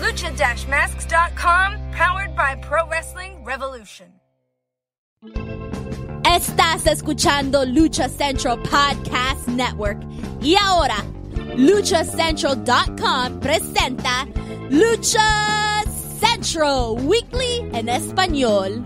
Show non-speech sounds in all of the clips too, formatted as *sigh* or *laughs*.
Lucha-masks.com, powered by Pro Wrestling Revolution. Estás escuchando Lucha Central Podcast Network. Y ahora, luchacentral.com presenta Lucha Central Weekly en español.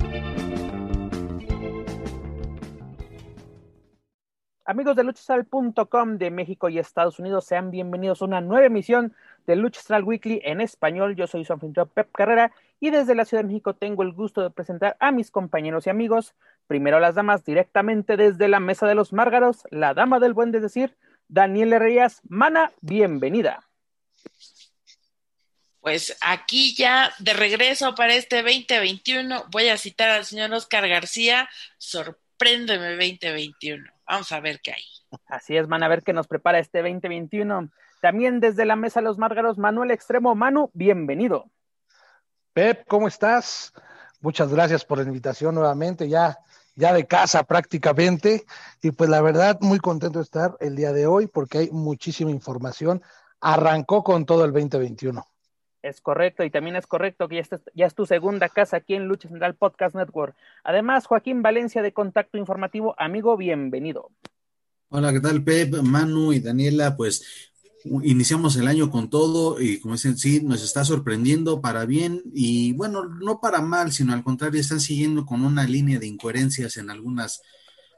Amigos de luchastral.com de México y Estados Unidos, sean bienvenidos a una nueva emisión de Luchastral Weekly en español. Yo soy su anfitrión Pep Carrera y desde la Ciudad de México tengo el gusto de presentar a mis compañeros y amigos. Primero las damas directamente desde la Mesa de los Márgaros, la dama del buen de decir, Daniela Reyes. Mana, bienvenida. Pues aquí ya de regreso para este 2021 voy a citar al señor Oscar García, sorpréndeme 2021. Vamos a ver qué hay. Así es, van a ver qué nos prepara este 2021. También desde la Mesa de los Márgaros, Manuel Extremo. Manu, bienvenido. Pep, ¿cómo estás? Muchas gracias por la invitación nuevamente, ya, ya de casa prácticamente. Y pues la verdad, muy contento de estar el día de hoy porque hay muchísima información. Arrancó con todo el 2021. Es correcto, y también es correcto que ya, estás, ya es tu segunda casa aquí en Lucha Central Podcast Network. Además, Joaquín Valencia de Contacto Informativo, amigo, bienvenido. Hola, ¿qué tal, Pep, Manu y Daniela? Pues iniciamos el año con todo y como dicen, sí, nos está sorprendiendo para bien y bueno, no para mal, sino al contrario, están siguiendo con una línea de incoherencias en algunas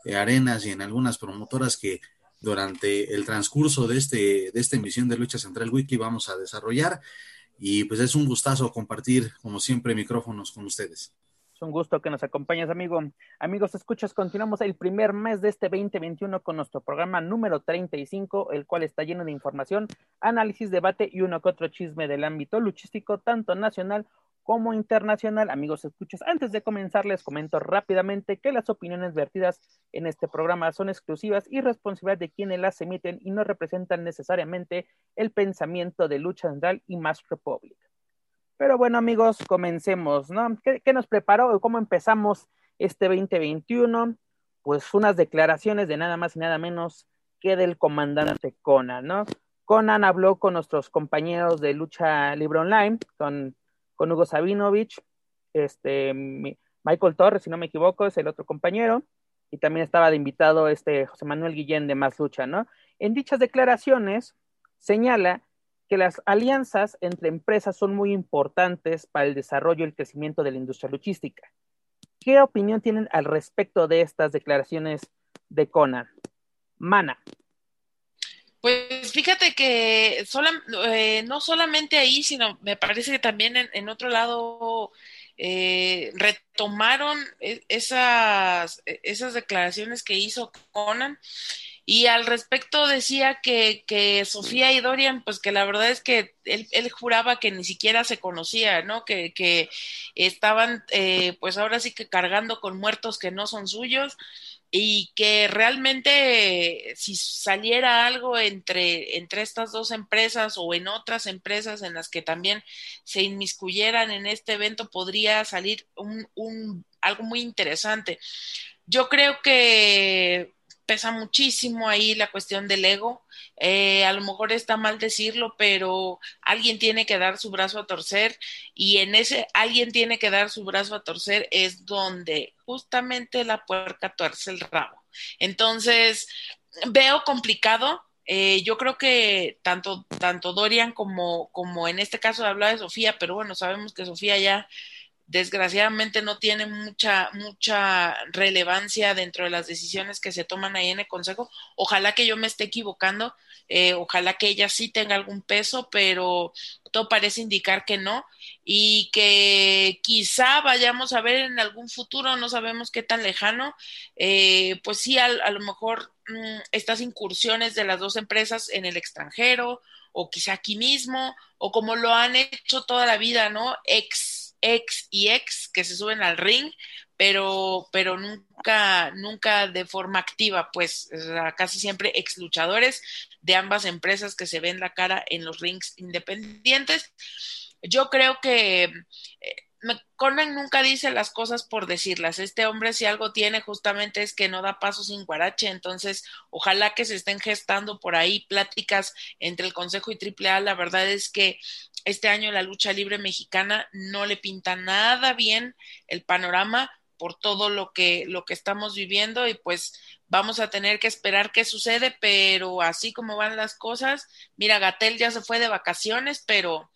eh, arenas y en algunas promotoras que durante el transcurso de, este, de esta emisión de Lucha Central Wiki vamos a desarrollar. Y pues es un gustazo compartir, como siempre, micrófonos con ustedes. Es un gusto que nos acompañes, amigo. Amigos, escuchas, continuamos el primer mes de este 2021 con nuestro programa número 35, el cual está lleno de información, análisis, debate y uno que otro chisme del ámbito luchístico, tanto nacional como internacional. Amigos, escuchas, antes de comenzar les comento rápidamente que las opiniones vertidas en este programa son exclusivas y responsabilidad de quienes las emiten y no representan necesariamente el pensamiento de Lucha Central y Mass Republic. Pero bueno, amigos, comencemos, ¿no? ¿Qué, nos preparó? ¿Cómo empezamos este 2021? Pues unas declaraciones de nada más y nada menos que del comandante Conan, ¿no? Conan habló con nuestros compañeros de Lucha Libre Online, con con Hugo Sabinovich, este, Michael Torres, si no me equivoco, es el otro compañero, y también estaba de invitado este José Manuel Guillén de Más Lucha, ¿no? En dichas declaraciones señala que las alianzas entre empresas son muy importantes para el desarrollo y el crecimiento de la industria luchística. ¿Qué opinión tienen al respecto de estas declaraciones de Conan? Mana. Pues fíjate que sola, eh, no solamente ahí, sino me parece que también en, otro lado eh, retomaron e, esas, e, esas declaraciones que hizo Conan. Y al respecto decía que, que, Sofía y Dorian, pues que la verdad es que él, él juraba que ni siquiera se conocía, ¿no? Que, que estaban, eh, pues ahora sí que cargando con muertos que no son suyos y que realmente si saliera algo entre, entre estas dos empresas o en otras empresas en las que también se inmiscuyeran en este evento, podría salir un, un, algo muy interesante. Yo creo que pesa muchísimo ahí la cuestión del ego. Eh, a lo mejor está mal decirlo, pero alguien tiene que dar su brazo a torcer y en ese alguien tiene que dar su brazo a torcer es donde justamente la puerca tuerce el rabo. Entonces, veo complicado. Eh, yo creo que tanto, tanto Dorian como, como en este caso hablaba de Sofía, pero bueno, sabemos que Sofía ya desgraciadamente no tiene mucha, mucha relevancia dentro de las decisiones que se toman ahí en el Consejo. Ojalá que yo me esté equivocando, eh, ojalá que ella sí tenga algún peso, pero todo parece indicar que no y que quizá vayamos a ver en algún futuro, no sabemos qué tan lejano, eh, pues sí, a, lo mejor mmm, estas incursiones de las dos empresas en el extranjero o quizá aquí mismo o como lo han hecho toda la vida, ¿no? Ex ex y ex que se suben al ring, pero, pero nunca, nunca de forma activa, pues casi siempre ex luchadores de ambas empresas que se ven la cara en los rings independientes. Yo creo que eh, Conan nunca dice las cosas por decirlas. Este hombre si algo tiene justamente es que no da paso sin guarache. Entonces, ojalá que se estén gestando por ahí pláticas entre el Consejo y AAA. La verdad es que este año la lucha libre mexicana no le pinta nada bien el panorama por todo lo que lo que estamos viviendo y pues vamos a tener que esperar qué sucede, pero así como van las cosas, mira, Gatel ya se fue de vacaciones, pero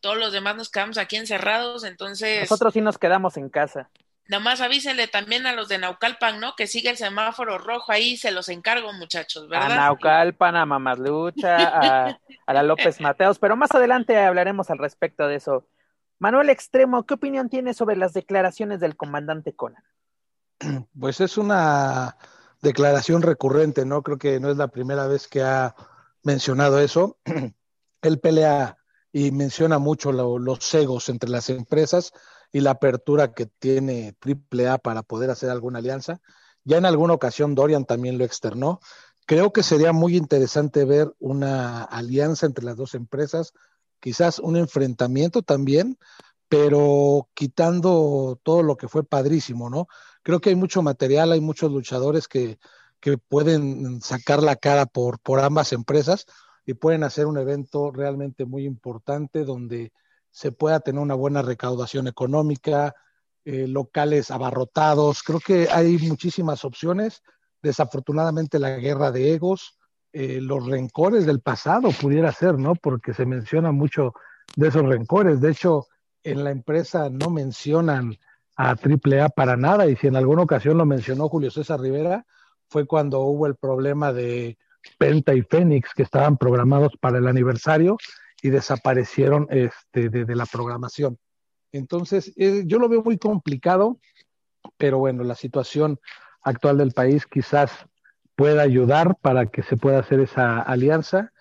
todos los demás nos quedamos aquí encerrados, entonces... Nosotros sí nos quedamos en casa. Nada más avísenle también a los de Naucalpan, ¿no? Que sigue el semáforo rojo ahí, se los encargo, muchachos, ¿verdad? A Naucalpan, a Mamaslucha, a, a la López Mateos, pero más adelante hablaremos al respecto de eso. Manuel Extremo, ¿qué opinión tiene sobre las declaraciones del comandante Conan? *clears throat* Pues es una declaración recurrente, ¿no? Creo que no es la primera vez que ha mencionado eso. *clears throat* Él pelea y menciona mucho los cegos entre las empresas y la apertura que tiene AAA para poder hacer alguna alianza. Ya en alguna ocasión Dorian también lo externó. Creo que sería muy interesante ver una alianza entre las dos empresas, quizás un enfrentamiento también, pero quitando todo lo que fue padrísimo, ¿no? Creo que hay mucho material, hay muchos luchadores que, que pueden sacar la cara por, por ambas empresas y pueden hacer un evento realmente muy importante donde se pueda tener una buena recaudación económica, eh, locales abarrotados. Creo que hay muchísimas opciones. Desafortunadamente la guerra de egos, eh, los rencores del pasado pudiera ser, ¿no? Porque se menciona mucho de esos rencores. De hecho, en la empresa no mencionan a AAA para nada y si en alguna ocasión lo mencionó Julio César Rivera, fue cuando hubo el problema de Penta y Fénix que estaban programados para el aniversario y desaparecieron este, de, la programación. Entonces, eh, yo lo veo muy complicado, pero bueno, la situación actual del país quizás pueda ayudar para que se pueda hacer esa alianza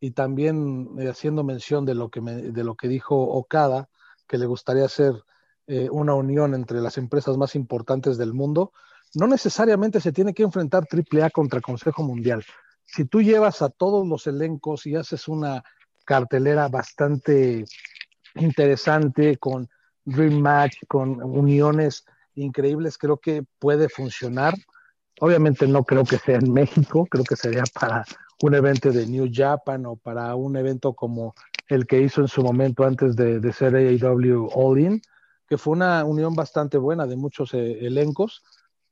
y también eh, haciendo mención de lo que de lo que dijo Okada que le gustaría hacer eh, una unión entre las empresas más importantes del mundo no necesariamente se tiene que enfrentar AAA contra Consejo Mundial si tú llevas a todos los elencos y haces una cartelera bastante interesante con Dream Match, con uniones increíbles, creo que puede funcionar. Obviamente no creo que sea en México, creo que sería para un evento de New Japan o para un evento como el que hizo en su momento antes de, ser AEW All In, que fue una unión bastante buena de muchos eh, elencos.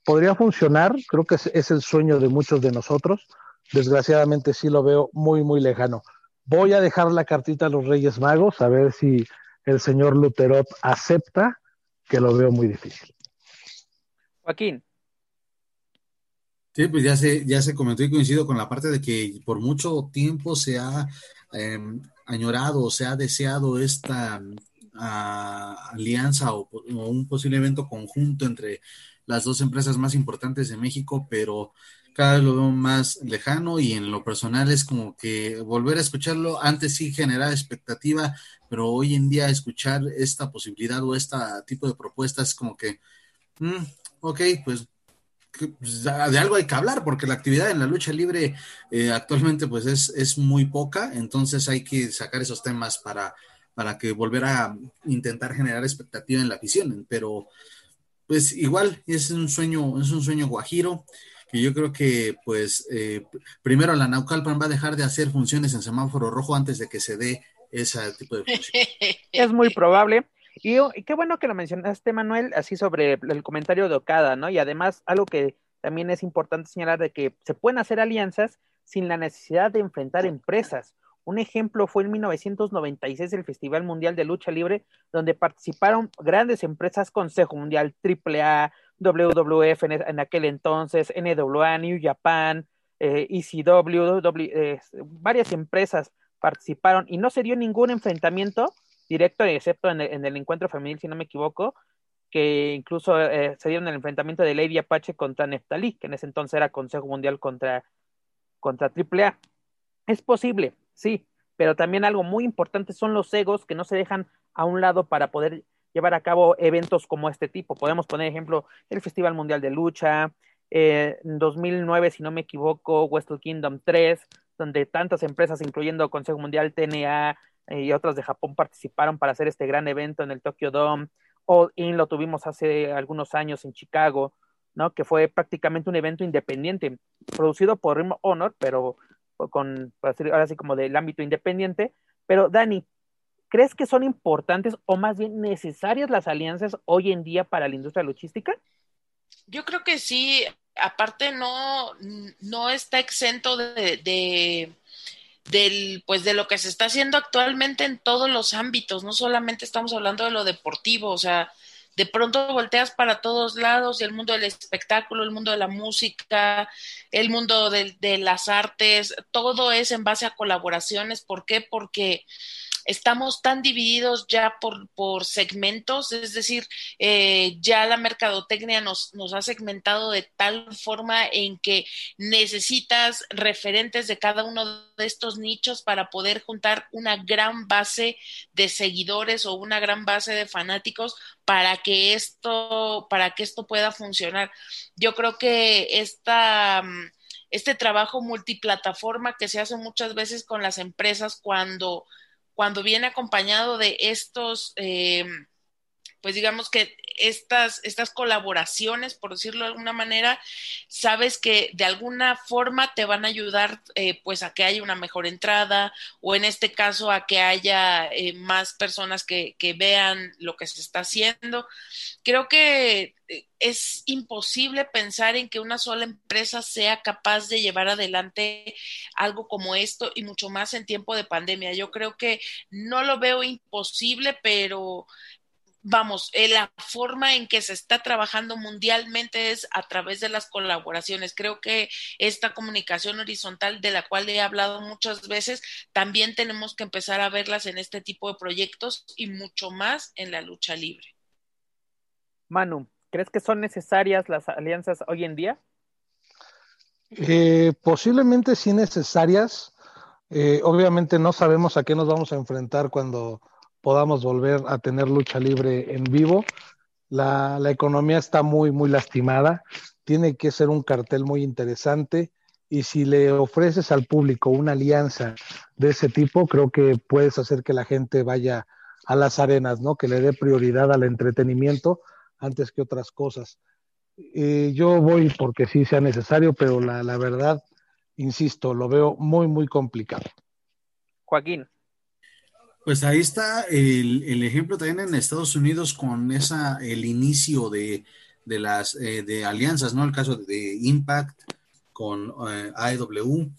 Podría funcionar, creo que es el sueño de muchos de nosotros desgraciadamente sí lo veo muy, muy lejano. Voy a dejar la cartita a los Reyes Magos a ver si el señor Luterot acepta, que lo veo muy difícil. Joaquín. Sí, pues ya se, ya se comentó y coincido con la parte de que por mucho tiempo se ha em, añorado, se ha deseado esta ah, alianza o, o, un posible evento conjunto entre las dos empresas más importantes de México, pero cada vez lo veo más lejano y en lo personal es como que volver a escucharlo, antes sí generaba expectativa, pero hoy en día escuchar esta posibilidad o este tipo de propuestas es como que, mm, ok, pues, pues de algo hay que hablar, porque la actividad en la lucha libre eh, actualmente pues es, es muy poca, entonces hay que sacar esos temas para, para que volver a intentar generar expectativa en la afición, pero pues igual es un sueño, es un sueño guajiro y yo creo que, pues, eh, primero la Naucalpan va a dejar de hacer funciones en semáforo rojo antes de que se dé ese tipo de funciones. *laughs* Es muy probable. Y, qué bueno que lo mencionaste, Manuel, así sobre el comentario de Okada, ¿no? Y además, algo que también es importante señalar de que se pueden hacer alianzas sin la necesidad de enfrentar empresas. Un ejemplo fue en 1996 el Festival Mundial de Lucha Libre, donde participaron grandes empresas, Consejo Mundial, AAA, WWF en, aquel entonces, NWA, New Japan, eh, ECW, eh, varias empresas participaron y no se dio ningún enfrentamiento directo, excepto en el, encuentro femenil, si no me equivoco, que incluso eh, se dieron el enfrentamiento de Lady Apache contra Neftalí, que en ese entonces era Consejo Mundial contra, contra AAA. Es posible, sí, pero también algo muy importante son los egos que no se dejan a un lado para poder llevar a cabo eventos como este tipo. Podemos poner ejemplo el Festival Mundial de Lucha, eh, en 2009, si no me equivoco, Wrestle Kingdom 3, donde tantas empresas, incluyendo Consejo Mundial, TNA eh, y otras de Japón, participaron para hacer este gran evento en el Tokyo Dome. All In lo tuvimos hace algunos años en Chicago, ¿no? Que fue prácticamente un evento independiente, producido por Rim Honor, pero con, ahora sí como del ámbito independiente. Pero Dani, ¿crees que son importantes o más bien necesarias las alianzas hoy en día para la industria luchística? Yo creo que sí, aparte no, no está exento de, de, del, pues de lo que se está haciendo actualmente en todos los ámbitos, no solamente estamos hablando de lo deportivo, o sea, de pronto volteas para todos lados, el mundo del espectáculo, el mundo de la música, el mundo de, de las artes, todo es en base a colaboraciones. ¿Por qué? Porque estamos tan divididos ya por, por segmentos, es decir, eh, ya la mercadotecnia nos, nos ha segmentado de tal forma en que necesitas referentes de cada uno de estos nichos para poder juntar una gran base de seguidores o una gran base de fanáticos para que esto, para que esto pueda funcionar. Yo creo que esta este trabajo multiplataforma que se hace muchas veces con las empresas cuando cuando viene acompañado de estos, eh, pues digamos que estas, estas colaboraciones, por decirlo de alguna manera, sabes que de alguna forma te van a ayudar eh, pues a que haya una mejor entrada o en este caso a que haya eh, más personas que, que, vean lo que se está haciendo. Creo que eh, es imposible pensar en que una sola empresa sea capaz de llevar adelante algo como esto y mucho más en tiempo de pandemia. Yo creo que no lo veo imposible, pero vamos, eh, la forma en que se está trabajando mundialmente es a través de las colaboraciones. Creo que esta comunicación horizontal de la cual he hablado muchas veces, también tenemos que empezar a verlas en este tipo de proyectos y mucho más en la lucha libre. Manu, ¿crees que son necesarias las alianzas hoy en día? Eh, posiblemente sí necesarias. Eh, obviamente no sabemos a qué nos vamos a enfrentar cuando podamos volver a tener lucha libre en vivo. La, la, economía está muy, muy lastimada. Tiene que ser un cartel muy interesante. Y si le ofreces al público una alianza de ese tipo, creo que puedes hacer que la gente vaya a las arenas, ¿no? Que le dé prioridad al entretenimiento antes que otras cosas. Eh, yo voy porque sí sea necesario, pero la, la verdad, insisto, lo veo muy, muy complicado. Joaquín. Pues ahí está el, el, ejemplo también en Estados Unidos con esa, el inicio de, de las eh, de alianzas, ¿no? El caso de Impact con eh, AEW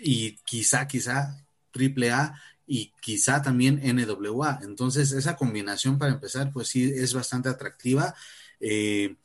y quizá, quizá AAA y quizá también NWA. Entonces, esa combinación para empezar, pues sí es bastante atractiva. Eh,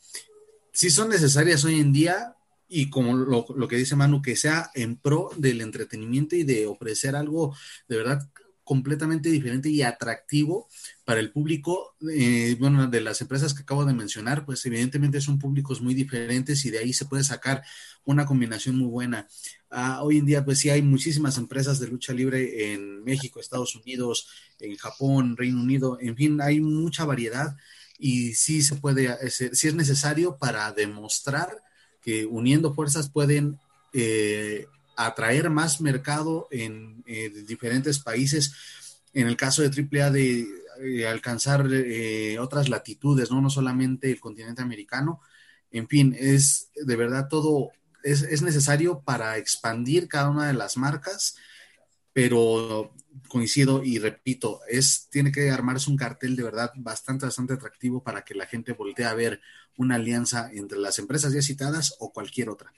sí son necesarias hoy en día y como lo, lo que dice Manu, que sea en pro del entretenimiento y de ofrecer algo de verdad completamente diferente y atractivo para el público, eh, bueno, de las empresas que acabo de mencionar, pues evidentemente son públicos muy diferentes y de ahí se puede sacar una combinación muy buena. Uh, hoy en día, pues sí hay muchísimas empresas de lucha libre en México, Estados Unidos, en Japón, Reino Unido, en fin, hay mucha variedad y sí se puede, sí es necesario para demostrar que uniendo fuerzas pueden eh, atraer más mercado en eh, diferentes países. En el caso de AAA, de eh, alcanzar eh, otras latitudes, ¿no? no solamente el continente americano. En fin, es de verdad todo, es, es necesario para expandir cada una de las marcas, pero coincido y repito, es, tiene que armarse un cartel de verdad bastante, bastante atractivo para que la gente voltee a ver una alianza entre las empresas ya citadas o cualquier otra.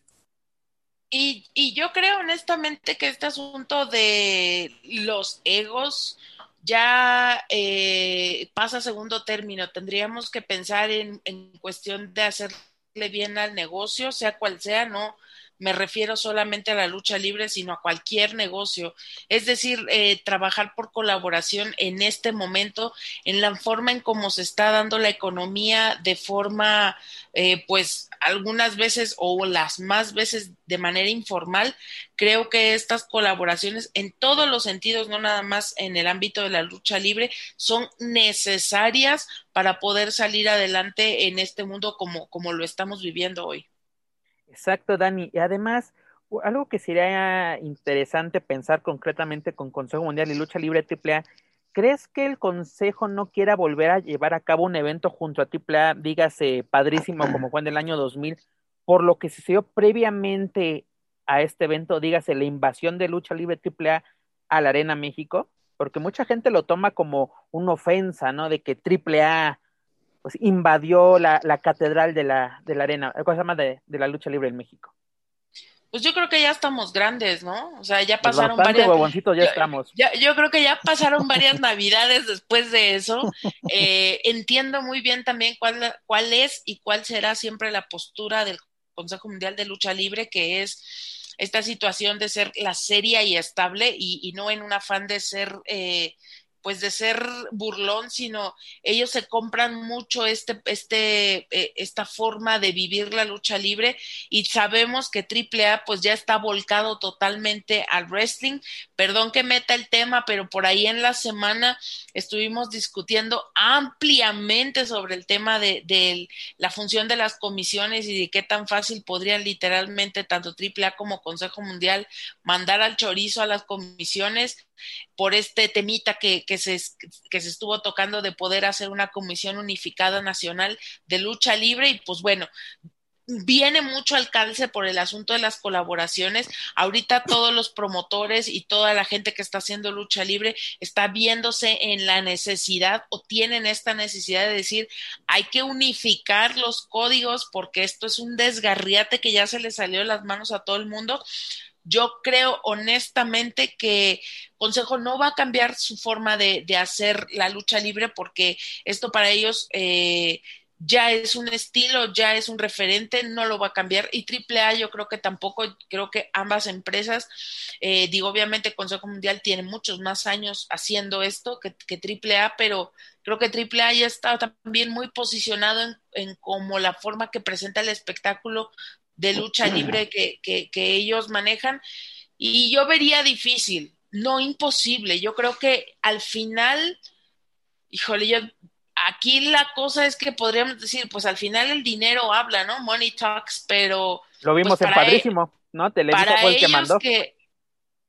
Y, y, yo creo honestamente que este asunto de los egos ya eh, pasa a segundo término. Tendríamos que pensar en, en, cuestión de hacerle bien al negocio, sea cual sea, no, me refiero solamente a la lucha libre, sino a cualquier negocio. Es decir, eh, trabajar por colaboración en este momento, en la forma en cómo se está dando la economía de forma, eh, pues, algunas veces o las más veces de manera informal, creo que estas colaboraciones en todos los sentidos, no nada más en el ámbito de la lucha libre, son necesarias para poder salir adelante en este mundo como, como lo estamos viviendo hoy. Exacto, Dani. Y además, algo que sería interesante pensar concretamente con Consejo Mundial y Lucha Libre AAA, ¿crees que el Consejo no quiera volver a llevar a cabo un evento junto a AAA, dígase padrísimo como fue en el año 2000, por lo que sucedió previamente a este evento, dígase la invasión de Lucha Libre AAA a la Arena México? Porque mucha gente lo toma como una ofensa, ¿no? De que AAA pues invadió la, la catedral de la, de la arena, cosa más de, de la lucha libre en México. Pues yo creo que ya estamos grandes, ¿no? O sea, ya pasaron varias. ya yo, estamos. Yo creo que ya pasaron varias navidades después de eso. Eh, entiendo muy bien también cuál, cuál es y cuál será siempre la postura del Consejo Mundial de Lucha Libre, que es esta situación de ser la seria y estable y, y no en un afán de ser eh, pues de ser burlón, sino ellos se compran mucho este, este, eh, esta forma de vivir la lucha libre y sabemos que AAA pues ya está volcado totalmente al wrestling. Perdón que meta el tema, pero por ahí en la semana estuvimos discutiendo ampliamente sobre el tema de, de la función de las comisiones y de qué tan fácil podrían literalmente tanto AAA como Consejo Mundial mandar al chorizo a las comisiones por este temita que, que, se, que se estuvo tocando de poder hacer una comisión unificada nacional de lucha libre y pues bueno, viene mucho al calce por el asunto de las colaboraciones. Ahorita todos los promotores y toda la gente que está haciendo lucha libre está viéndose en la necesidad o tienen esta necesidad de decir, hay que unificar los códigos porque esto es un desgarriate que ya se le salió de las manos a todo el mundo. Yo creo honestamente que Consejo no va a cambiar su forma de, de hacer la lucha libre porque esto para ellos eh, ya es un estilo, ya es un referente, no lo va a cambiar. Y AAA yo creo que tampoco, creo que ambas empresas, eh, digo, obviamente Consejo Mundial tiene muchos más años haciendo esto que, que AAA, pero creo que AAA ya está también muy posicionado en, en como la forma que presenta el espectáculo de lucha libre que, que, que ellos manejan. Y yo vería difícil, no imposible. Yo creo que al final, híjole, yo aquí la cosa es que podríamos decir, pues al final el dinero habla, ¿no? Money talks, pero. Lo vimos pues en Padrísimo, ¿no? Televisa para fue el que mandó. que-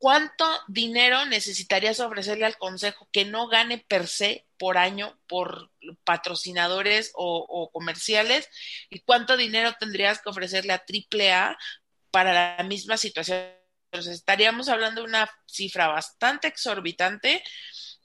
¿Cuánto dinero necesitarías ofrecerle al consejo que no gane per se por año por patrocinadores o, comerciales? ¿Y cuánto dinero tendrías que ofrecerle a AAA para la misma situación? Entonces, estaríamos hablando de una cifra bastante exorbitante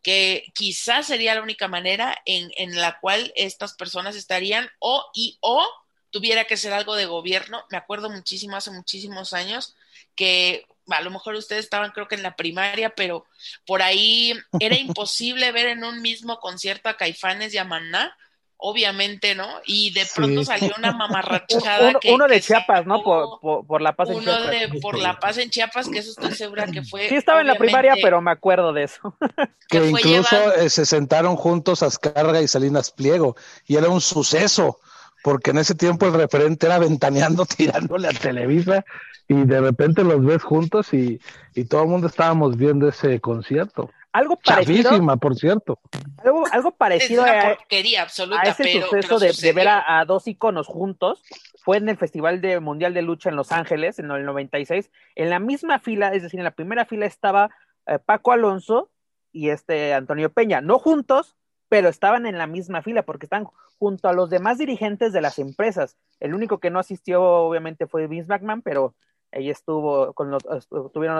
que quizás sería la única manera en la cual estas personas estarían o y o tuviera que ser algo de gobierno. Me acuerdo muchísimo hace muchísimos años que a lo mejor ustedes estaban creo que en la primaria, pero por ahí era *laughs* imposible ver en un mismo concierto a Caifanes y a Maná, obviamente, ¿no? Y de pronto Sí. salió una mamarrachada *laughs* Uno, que, uno de que Chiapas, ¿no? Por, por, por la paz en uno Chiapas. de por la paz en Chiapas, que eso estoy segura que fue. Sí estaba en la primaria, pero me acuerdo de eso. *laughs* que incluso eh, se sentaron juntos Azcárraga y Salinas Pliego y era un suceso porque en ese tiempo el referente era ventaneando tirándole a Televisa y de repente los ves juntos y, y todo el mundo estábamos viendo ese concierto. Algo parecido, Chavísima, por cierto. algo, algo es parecido una a, porquería absoluta, a ese pero, suceso pero de, ver a, a dos iconos juntos fue en el Festival de Mundial de Lucha en Los Ángeles en el 96. En la misma fila, es decir, en la primera fila estaba eh, Paco Alonso y este Antonio Peña, no juntos, pero estaban en la misma fila porque están junto a los demás dirigentes de las empresas. El único que no asistió, obviamente, fue Vince McMahon, pero ahí estuvo con los,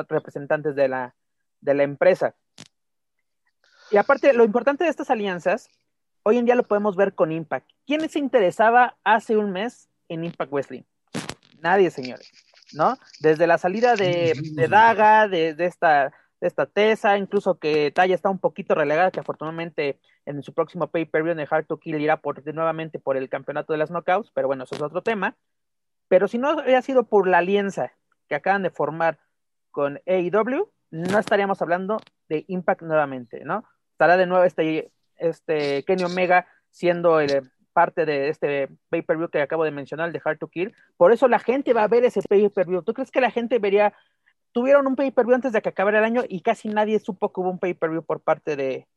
representantes de la, de la empresa. Y aparte, lo importante de estas alianzas, hoy en día lo podemos ver con Impact. ¿Quién se interesaba hace un mes en Impact Wrestling? Nadie, señores, ¿no? Desde la salida de, de Daga, de, de esta de esta Tesa, incluso que Taya está un poquito relegada, que afortunadamente en su próximo pay-per-view en el Hard to Kill irá por, nuevamente por el campeonato de las knockouts, pero bueno, eso es otro tema. Pero si no había sido por la alianza que acaban de formar con AEW, no estaríamos hablando de Impact nuevamente, ¿no? Estará de nuevo este, este Kenny Omega siendo el, parte de este pay-per-view que acabo de mencionar, el de Hard to Kill. Por eso la gente va a ver ese pay-per-view. ¿Tú crees que la gente vería? Tuvieron un pay-per-view antes de que acabara el año y casi nadie supo que hubo un pay-per-view por parte de,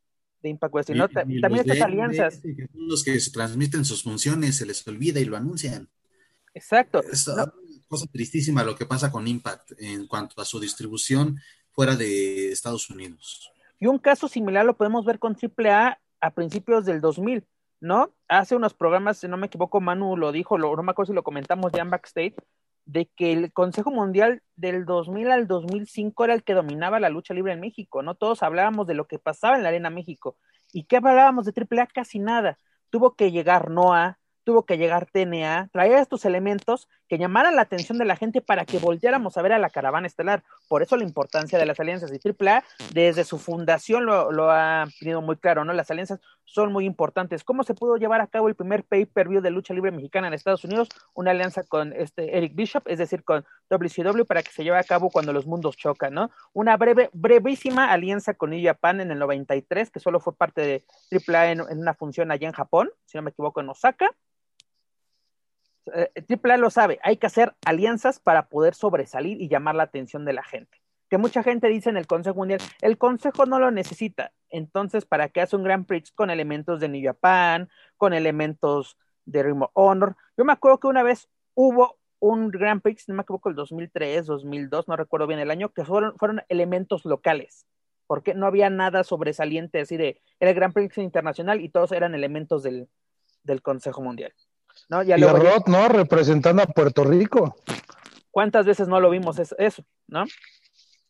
de Impact Wrestling. ¿no? También estas alianzas. los que se transmiten sus funciones, se les olvida y lo anuncian. Exacto. Cosa tristísima lo que pasa con Impact en cuanto a su distribución fuera de Estados Unidos. Y un caso similar lo podemos ver con AAA a principios del 2000 ¿no? Hace unos programas, si no me equivoco, Manu lo dijo, lo, no me acuerdo si lo comentamos ya en backstage, de que el Consejo Mundial del 2000 al 2005 era el que dominaba la lucha libre en México, ¿no? Todos hablábamos de lo que pasaba en la Arena México. ¿Y qué hablábamos de AAA? Casi nada. Tuvo que llegar Noah, tuvo que llegar TNA, traer estos elementos que llamaran la atención de la gente para que volviéramos a ver a la caravana estelar. Por eso la importancia de las alianzas. Y AAA, desde su fundación lo, ha tenido muy claro, ¿no? Las alianzas son muy importantes. ¿Cómo se pudo llevar a cabo el primer pay-per-view de lucha libre mexicana en Estados Unidos? Una alianza con este Eric Bishop, es decir, con WCW, para que se lleve a cabo cuando los mundos chocan, ¿no? Una breve, brevísima alianza con New Japan en el 93, que solo fue parte de AAA en, en una función allá en Japón, si no me equivoco, en Osaka Triple A lo sabe, hay que hacer alianzas para poder sobresalir y llamar la atención de la gente. Que mucha gente dice en el Consejo Mundial, el Consejo no lo necesita. Entonces, ¿para qué hace un Grand Prix con elementos de New Japan, con elementos de Ring Honor? Yo me acuerdo que una vez hubo un Grand Prix, no me equivoco, el 2003, 2002, no recuerdo bien el año, que fueron, fueron elementos locales, porque no había nada sobresaliente así de, era el Grand Prix internacional y todos eran elementos del, del Consejo Mundial. ¿No? y Rod, ¿no? Representando a Puerto Rico. ¿Cuántas veces no lo vimos eso, ¿no?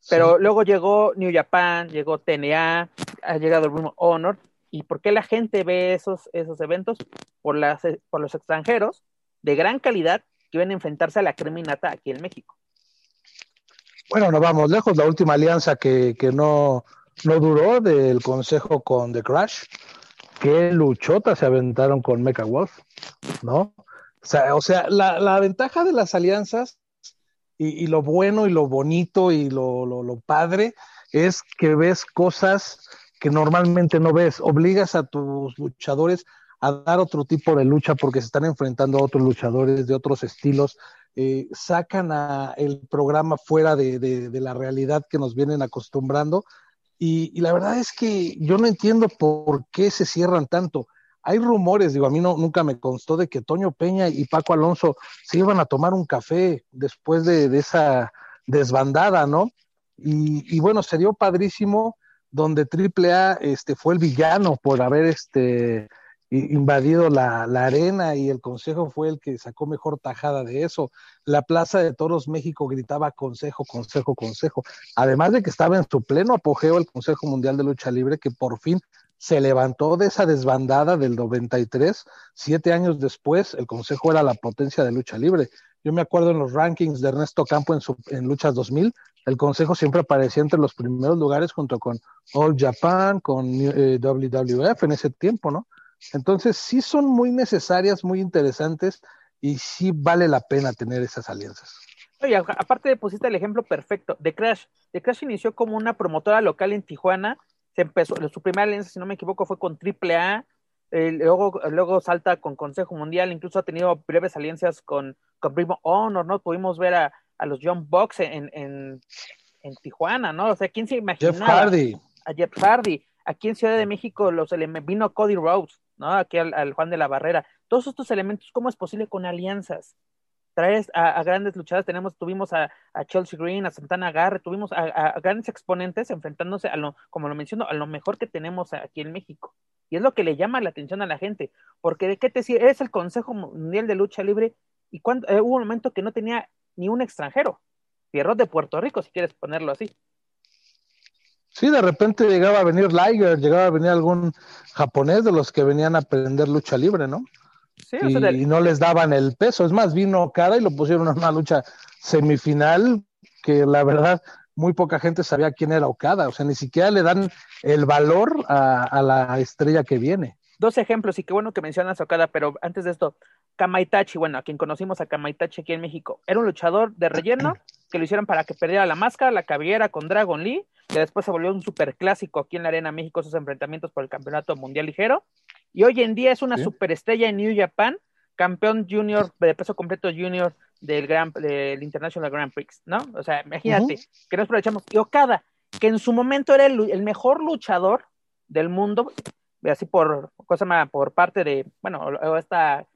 Pero luego llegó New Japan, llegó TNA, ha llegado Room Honor. ¿Y por qué la gente ve esos, esos eventos? Por, las, por los extranjeros de gran calidad que vienen a enfrentarse a la criminata aquí en México. Bueno, nos vamos lejos. La última alianza que, que no, no duró del consejo con The Crash qué luchota se aventaron con Mecha Wolf, ¿no? O sea, la, ventaja de las alianzas y, lo bueno y lo bonito y lo, lo, padre es que ves cosas que normalmente no ves. Obligas a tus luchadores a dar otro tipo de lucha porque se están enfrentando a otros luchadores de otros estilos. Eh, sacan el programa fuera de, de, la realidad que nos vienen acostumbrando y, la verdad es que yo no entiendo por qué se cierran tanto. Hay rumores, digo, a mí no, nunca me constó de que Toño Peña y Paco Alonso se iban a tomar un café después de, esa desbandada, ¿no? Y, y, bueno, se dio padrísimo donde AAA este, fue el villano por haber este, invadido la, arena y el consejo fue el que sacó mejor tajada de eso. La Plaza de Toros México gritaba consejo, consejo, consejo. Además de que estaba en su pleno apogeo el Consejo Mundial de Lucha Libre, que por fin se levantó de esa desbandada del 93. Siete años después, el Consejo era la potencia de lucha libre. Yo me acuerdo en los rankings de Ernesto Campo en, su, en Luchas 2000, el Consejo siempre aparecía entre los primeros lugares junto con All Japan, con eh, WWF en ese tiempo, ¿no? Entonces, sí son muy necesarias, muy interesantes y sí vale la pena tener esas alianzas. Oye, aparte pusiste el ejemplo perfecto de Crash. De Crash inició como una promotora local en Tijuana. Se empezó, su primera alianza, si no me equivoco, fue con AAA. Eh, luego, luego salta con Consejo Mundial. Incluso ha tenido breves alianzas con, con Primo Honor, ¿no? Pudimos ver a, los John Box en, en, en, Tijuana, ¿no? O sea, ¿quién se imaginaba? Jeff Hardy. A Jeff Hardy. Aquí en Ciudad de México los vino Cody Rhodes. ¿no? Aquí al, Juan de la Barrera. Todos estos elementos, ¿cómo es posible con alianzas? Traes a, grandes luchadas, tenemos, tuvimos a, Chelsea Green, a Santana Garre, tuvimos a, grandes exponentes enfrentándose a lo, como lo menciono, a lo mejor que tenemos aquí en México. Y es lo que le llama la atención a la gente, porque de qué te sirve, eres el Consejo Mundial de Lucha Libre, y cuando, eh, hubo un momento que no tenía ni un extranjero, Pierrot de Puerto Rico, si quieres ponerlo así. Sí, de repente llegaba a venir Liger, llegaba a venir algún japonés de los que venían a aprender lucha libre, ¿no? Sí, y, no les daban el peso. Es más, vino cara y lo pusieron en una lucha semifinal que la verdad muy poca gente sabía quién era Okada. O sea, ni siquiera le dan el valor a, la estrella que viene. Dos ejemplos, y qué bueno que mencionas a Okada, pero antes de esto, Kamaitachi, bueno, a quien conocimos a Kamaitachi aquí en México, era un luchador de relleno que lo hicieron para que perdiera la máscara, la cabellera con Dragon Lee, que después se volvió un super clásico aquí en la Arena México, esos enfrentamientos por el Campeonato Mundial Ligero. Y hoy en día es una superestrella en New Japan, campeón junior de peso completo junior del Grand, del International Grand Prix, ¿no? O sea, imagínate, que nos aprovechamos. Y Okada, que en su momento era el, mejor luchador del mundo, así por cosa por parte de, bueno, esta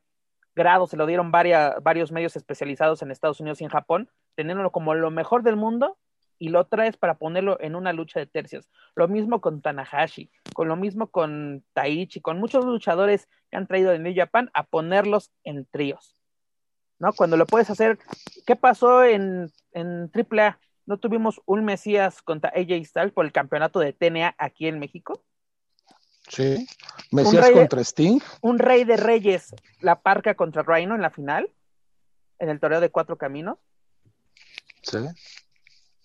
grado se lo dieron varias, varios medios especializados en Estados Unidos y en Japón, teniéndolo como lo mejor del mundo y lo traes para ponerlo en una lucha de tercias. Lo mismo con Tanahashi, con lo mismo con Taichi, con muchos luchadores que han traído de New Japan a ponerlos en tríos. ¿No? Cuando lo puedes hacer, ¿qué pasó en, en AAA? ¿No tuvimos un Mesías contra AJ Styles por el campeonato de TNA aquí en México? Sí. Mesías contra Sting. Un rey de reyes, la parca contra Rhino en la final, en el torneo de cuatro caminos. Sí.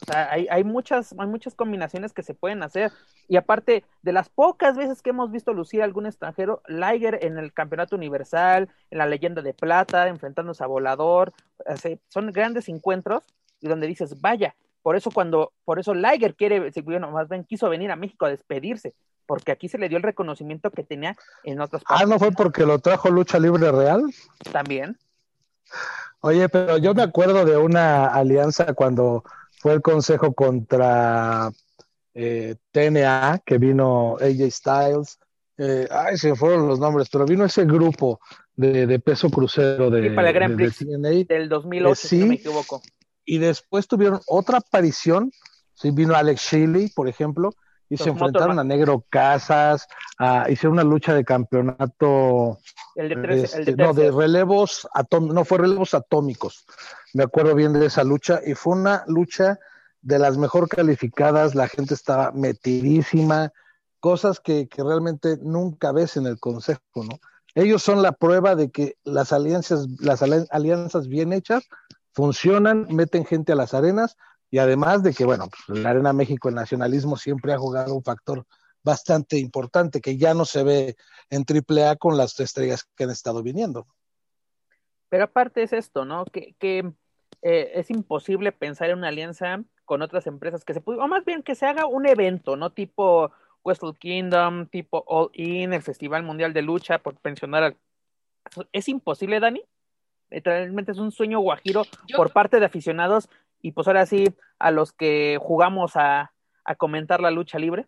O sea, hay, hay, muchas, hay muchas combinaciones que se pueden hacer. Y aparte, de las pocas veces que hemos visto lucir a algún extranjero, Liger en el Campeonato Universal, en la Leyenda de Plata, enfrentándose a Volador, son grandes encuentros y donde dices, vaya, por eso cuando, por eso Liger quiere, bueno, más bien quiso venir a México a despedirse, porque aquí se le dio el reconocimiento que tenía en otras partes. Ah, ¿no fue porque lo trajo Lucha Libre Real? También. Oye, pero yo me acuerdo de una alianza cuando fue el consejo contra eh, TNA, que vino AJ Styles. Eh, ay, se fueron los nombres, pero vino ese grupo de, peso crucero de, para el Grand Prix del 2008, si no me equivoco. Y después tuvieron otra aparición, sí, vino Alex Shelley, por ejemplo, y se enfrentaron a Negro Casas, hicieron una lucha de campeonato el de, este, no de relevos no fue relevos atómicos. Me acuerdo bien de esa lucha y fue una lucha de las mejor calificadas la gente estaba metidísima cosas que, que realmente nunca ves en el consejo no ellos son la prueba de que las alianzas las alianzas bien hechas funcionan meten gente a las arenas y además de que, bueno, pues, la Arena México, el nacionalismo siempre ha jugado un factor bastante importante que ya no se ve en AAA con las estrellas que han estado viniendo. Pero aparte es esto, ¿no? Que, que eh, es imposible pensar en una alianza con otras empresas que se puede, o más bien que se haga un evento, ¿no? Tipo Wrestle Kingdom, tipo All In, el Festival Mundial de Lucha, por pensionar al... ¿Es imposible, Dani? Literalmente es un sueño guajiro por parte de aficionados y pues ahora sí, a los que jugamos a, comentar la lucha libre.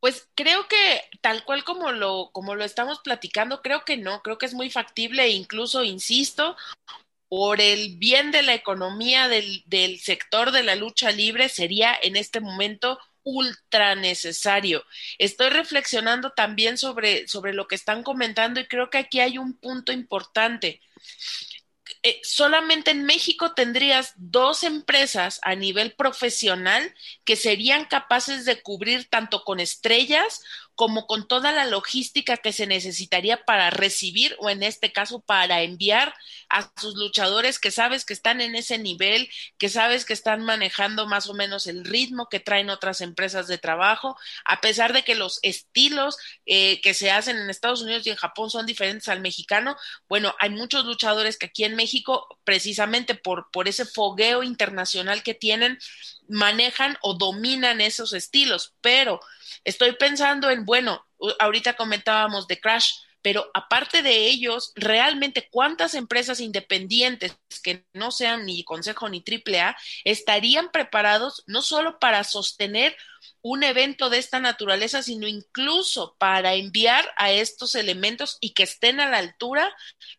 Pues creo que tal cual como lo, como lo estamos platicando, creo que no, creo que es muy factible e incluso, insisto, por el bien de la economía del, del sector de la lucha libre, sería en este momento ultra necesario. Estoy reflexionando también sobre, sobre lo que están comentando y creo que aquí hay un punto importante. Eh, solamente en México tendrías dos empresas a nivel profesional que serían capaces de cubrir tanto con estrellas como con toda la logística que se necesitaría para recibir o en este caso para enviar a sus luchadores que sabes que están en ese nivel, que sabes que están manejando más o menos el ritmo que traen otras empresas de trabajo, a pesar de que los estilos eh, que se hacen en Estados Unidos y en Japón son diferentes al mexicano, bueno, hay muchos luchadores que aquí en México, precisamente por, por ese fogueo internacional que tienen, manejan o dominan esos estilos, pero estoy pensando en, bueno, ahorita comentábamos de Crash, pero aparte de ellos, realmente cuántas empresas independientes que no sean ni Consejo ni AAA estarían preparados no solo para sostener un evento de esta naturaleza, sino incluso para enviar a estos elementos y que estén a la altura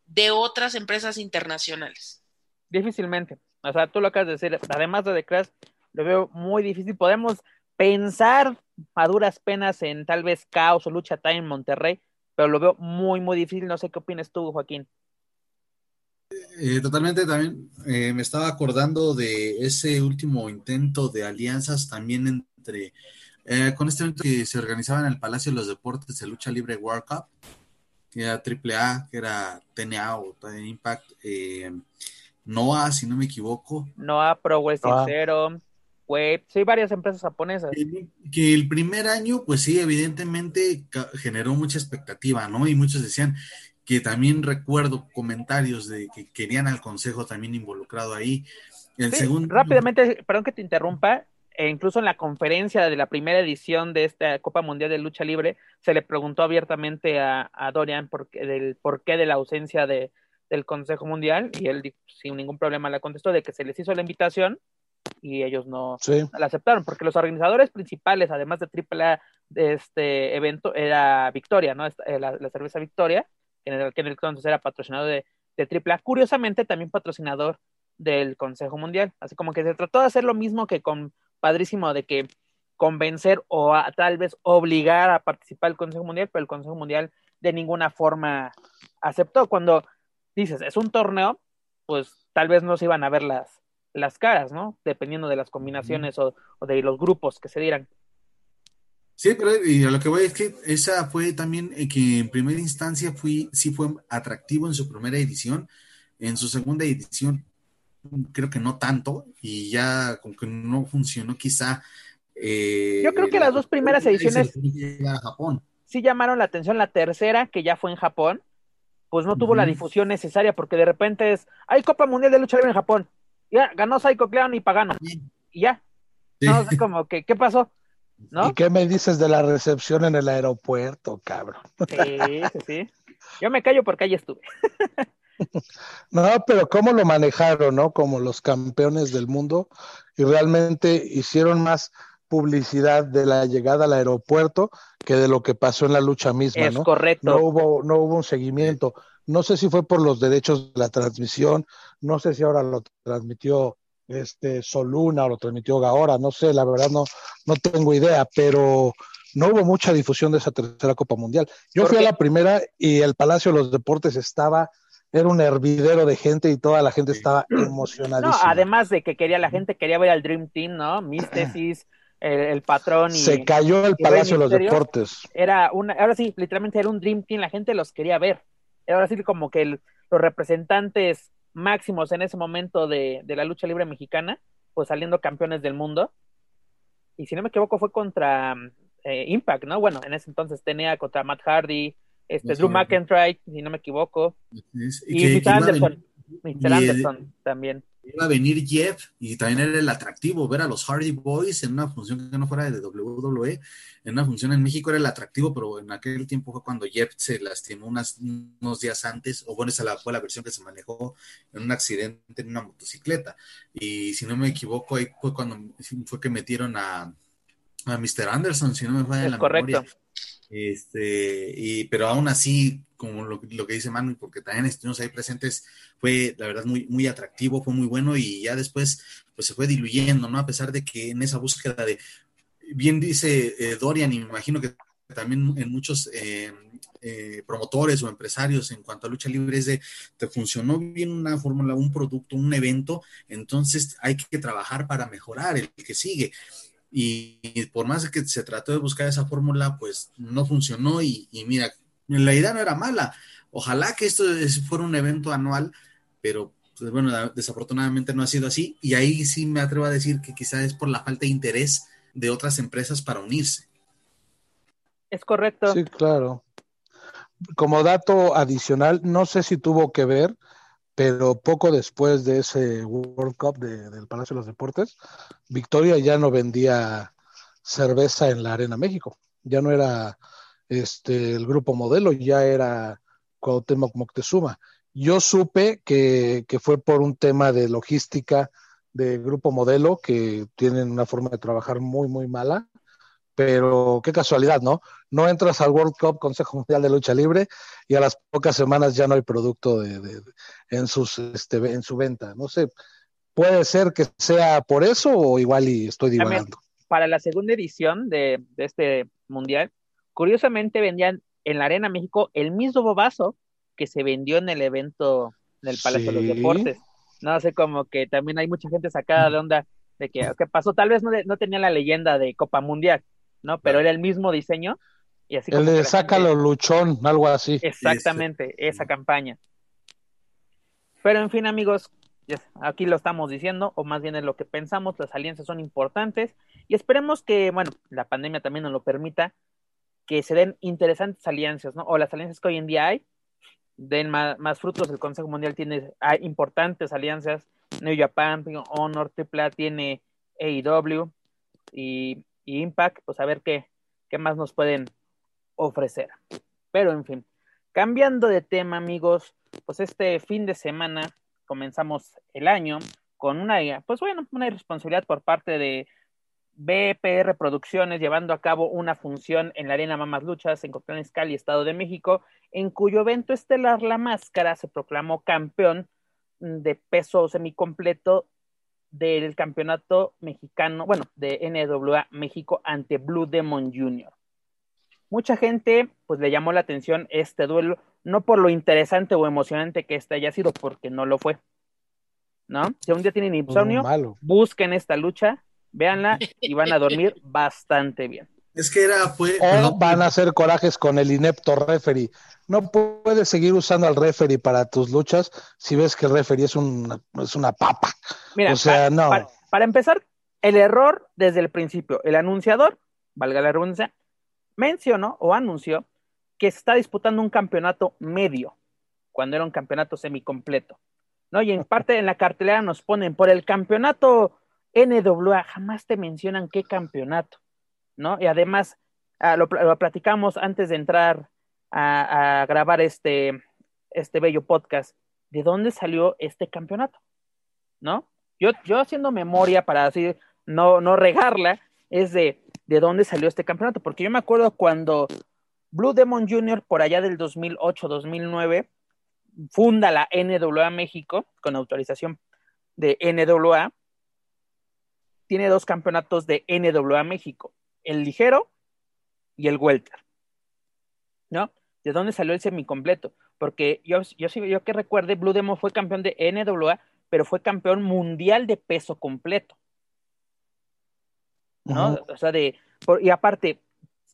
de otras empresas internacionales. Difícilmente. O sea, tú lo acabas de decir, además de The Crash, lo veo muy difícil. Podemos pensar a duras penas en tal vez caos o lucha time en Monterrey, pero lo veo muy, muy difícil. No sé qué opinas tú, Joaquín. Eh, totalmente también eh, me estaba acordando de ese último intento de alianzas también entre eh, con este evento que se organizaba en el Palacio de los Deportes de Lucha Libre World Cup, que era AAA, que era TNA o Impact, NOAA, si no me equivoco. NOAA, Pro Wrestling Zero, Wave, sí, varias empresas japonesas. Que, el primer año, pues sí, evidentemente generó mucha expectativa, ¿no? Y muchos decían, que también recuerdo comentarios de que querían al consejo también involucrado ahí. El segundo... Rápidamente, perdón que te interrumpa, e incluso en la conferencia de la primera edición de esta Copa Mundial de Lucha Libre, se le preguntó abiertamente a, Dorian por, del porqué de la ausencia de, del Consejo Mundial y él sin ningún problema le contestó de que se les hizo la invitación y ellos no la aceptaron, porque los organizadores principales, además de AAA de este evento, era Victoria, ¿no? Eh, la, cerveza Victoria, que en el que entonces era patrocinador de, de AAA, curiosamente también patrocinador del Consejo Mundial, así como que se trató de hacer lo mismo que con Padrísimo de que convencer o tal vez obligar a participar el Consejo Mundial, pero el Consejo Mundial de ninguna forma aceptó. Cuando dices, es un torneo, pues tal vez no se iban a ver las, las caras, ¿no? Dependiendo de las combinaciones o, de los grupos que se dieran. Sí, pero y a lo que voy es que esa fue también eh, que en primera instancia fui, sí fue atractivo en su primera edición, en su segunda edición creo que no tanto, y ya como que no funcionó quizá. Eh, Yo creo que las dos primeras ediciones Japón. sí llamaron la atención, la tercera, que ya fue en Japón, pues no tuvo la difusión necesaria, porque de repente es, hay Copa Mundial de Lucha Libre en Japón, ya, ganó Psycho Clown y Pagano, y ya. No sé como que, ¿qué pasó? ¿No? ¿Y qué me dices de la recepción en el aeropuerto, cabrón? Sí, sí, sí. Yo me callo porque ahí estuve. *laughs* No, pero cómo lo manejaron, ¿no? Como los campeones del mundo y realmente hicieron más publicidad de la llegada al aeropuerto que de lo que pasó en la lucha misma, es correcto. No hubo, no hubo un seguimiento. No sé si fue por los derechos de la transmisión, no sé si ahora lo transmitió este Soluna o lo transmitió Gaora, no sé, la verdad no, no tengo idea, pero no hubo mucha difusión de esa tercera Copa Mundial. Yo fui a la primera y el Palacio de los Deportes estaba era un hervidero de gente y toda la gente estaba *clears throat* emocionadísima. No, además de que quería la gente quería ver al Dream Team, ¿no? Místesis, el, patrón y se cayó el Palacio de los Deportes. Era una, ahora sí, literalmente era un Dream Team, la gente los quería ver. Ahora sí como que los representantes máximos en ese momento de, de la lucha libre mexicana, pues saliendo campeones del mundo. Y si no me equivoco fue contra eh, Impact, ¿no? Bueno, en ese entonces tenía contra Matt Hardy, este, Drew McIntyre, si no me equivoco. y Mr. Anderson, Mr. Anderson también. Iba a venir Jeff y también era el atractivo ver a los Hardy Boys en una función que no fuera de WWE, en una función en México era el atractivo, pero en aquel tiempo fue cuando Jeff se lastimó unas, unos días antes, o bueno, esa fue la versión que se manejó en un accidente en una motocicleta. Y si no me equivoco, ahí fue cuando fue que metieron a, a Mr. Anderson, si no me falla la correcto. memoria. Este, y, pero aún así, como lo, que dice Manu, porque también estuvimos ahí presentes, fue la verdad muy, muy atractivo, fue muy bueno y ya después pues se fue diluyendo, ¿no? A pesar de que en esa búsqueda de, bien dice eh, Dorian, y me imagino que también en muchos eh, eh, promotores o empresarios en cuanto a lucha libre es de, te funcionó bien una fórmula, un producto, un evento, entonces hay que trabajar para mejorar el que sigue. Y, por más que se trató de buscar esa fórmula, pues no funcionó y, mira, la idea no era mala. Ojalá que esto fuera un evento anual, pero pues, bueno, desafortunadamente no ha sido así. Y ahí sí me atrevo a decir que quizás es por la falta de interés de otras empresas para unirse. Es correcto. Sí, claro. Como dato adicional, no sé si tuvo que ver pero poco después de ese World Cup del Palacio de los Deportes, Victoria ya no vendía cerveza en la Arena México, ya no era este el grupo modelo, ya era Cuauhtémoc Moctezuma. Yo supe que, que fue por un tema de logística de grupo modelo, que tienen una forma de trabajar muy, muy mala, pero qué casualidad, ¿no? No entras al World Cup Consejo Mundial de Lucha Libre y a las pocas semanas ya no hay producto de, en, sus, este, en su venta. No sé, puede ser que sea por eso o igual y estoy divagando. Para la segunda edición de, este mundial, curiosamente vendían en la Arena México el mismo bobazo que se vendió en el evento del Palacio de los Deportes. No sé, como que también hay mucha gente sacada de onda de que, ¿qué pasó? Tal vez no, no tenía la leyenda de Copa Mundial, ¿no? Pero era el mismo diseño. Y así el de Sácalo Luchón, algo así. Exactamente, esa campaña. Pero en fin, amigos, aquí lo estamos diciendo, o más bien es lo que pensamos, las alianzas son importantes y esperemos que, bueno, la pandemia también nos lo permita, que se den interesantes alianzas, ¿no? O las alianzas que hoy en día hay, den más, frutos. El Consejo Mundial tiene importantes alianzas. New Japan, Honor, AAA tiene AEW y, Impact, pues a ver qué, qué más nos pueden ofrecer. Pero en fin, cambiando de tema, amigos, pues este fin de semana comenzamos el año con una, pues bueno, una irresponsabilidad por parte de BPR Producciones llevando a cabo una función en la Arena Mamas Luchas en Cotlán Escali, Estado de México, en cuyo evento estelar La Máscara se proclamó campeón de peso semicompleto del campeonato mexicano, bueno, de NWA México ante Blue Demon Jr. Mucha gente pues le llamó la atención este duelo, no por lo interesante o emocionante que este haya sido, porque no lo fue. ¿No? Si un día tienen insomnio, busquen esta lucha, véanla y van a dormir *laughs* bastante bien. Es que era, fue. O van a hacer corajes con el inepto referee. No puedes seguir usando al referee para tus luchas si ves que el referee es, un, es una papa. Mira, o sea, no. Para, empezar, el error desde el principio. El anunciador, valga la redundancia, mencionó o anunció que está disputando un campeonato medio, cuando era un campeonato semicompleto. ¿no? Y en *laughs* parte en la cartelera nos ponen por el campeonato NWA, jamás te mencionan qué campeonato. ¿no? Y además, ah, lo, platicamos antes de entrar a, grabar este, este bello podcast, ¿de dónde salió este campeonato? ¿No? Yo, yo haciendo memoria para así no, no regarla, es de, de dónde salió este campeonato, porque yo me acuerdo cuando Blue Demon Jr. por allá del 2008-2009 funda la NWA México con autorización de NWA, tiene dos campeonatos de NWA México el ligero y el welter. ¿No? ¿De dónde salió el semicompleto? Porque yo, yo, yo que recuerde, Blue Demon fue campeón de NWA, pero fue campeón mundial de peso completo. ¿No? O sea, de. y aparte,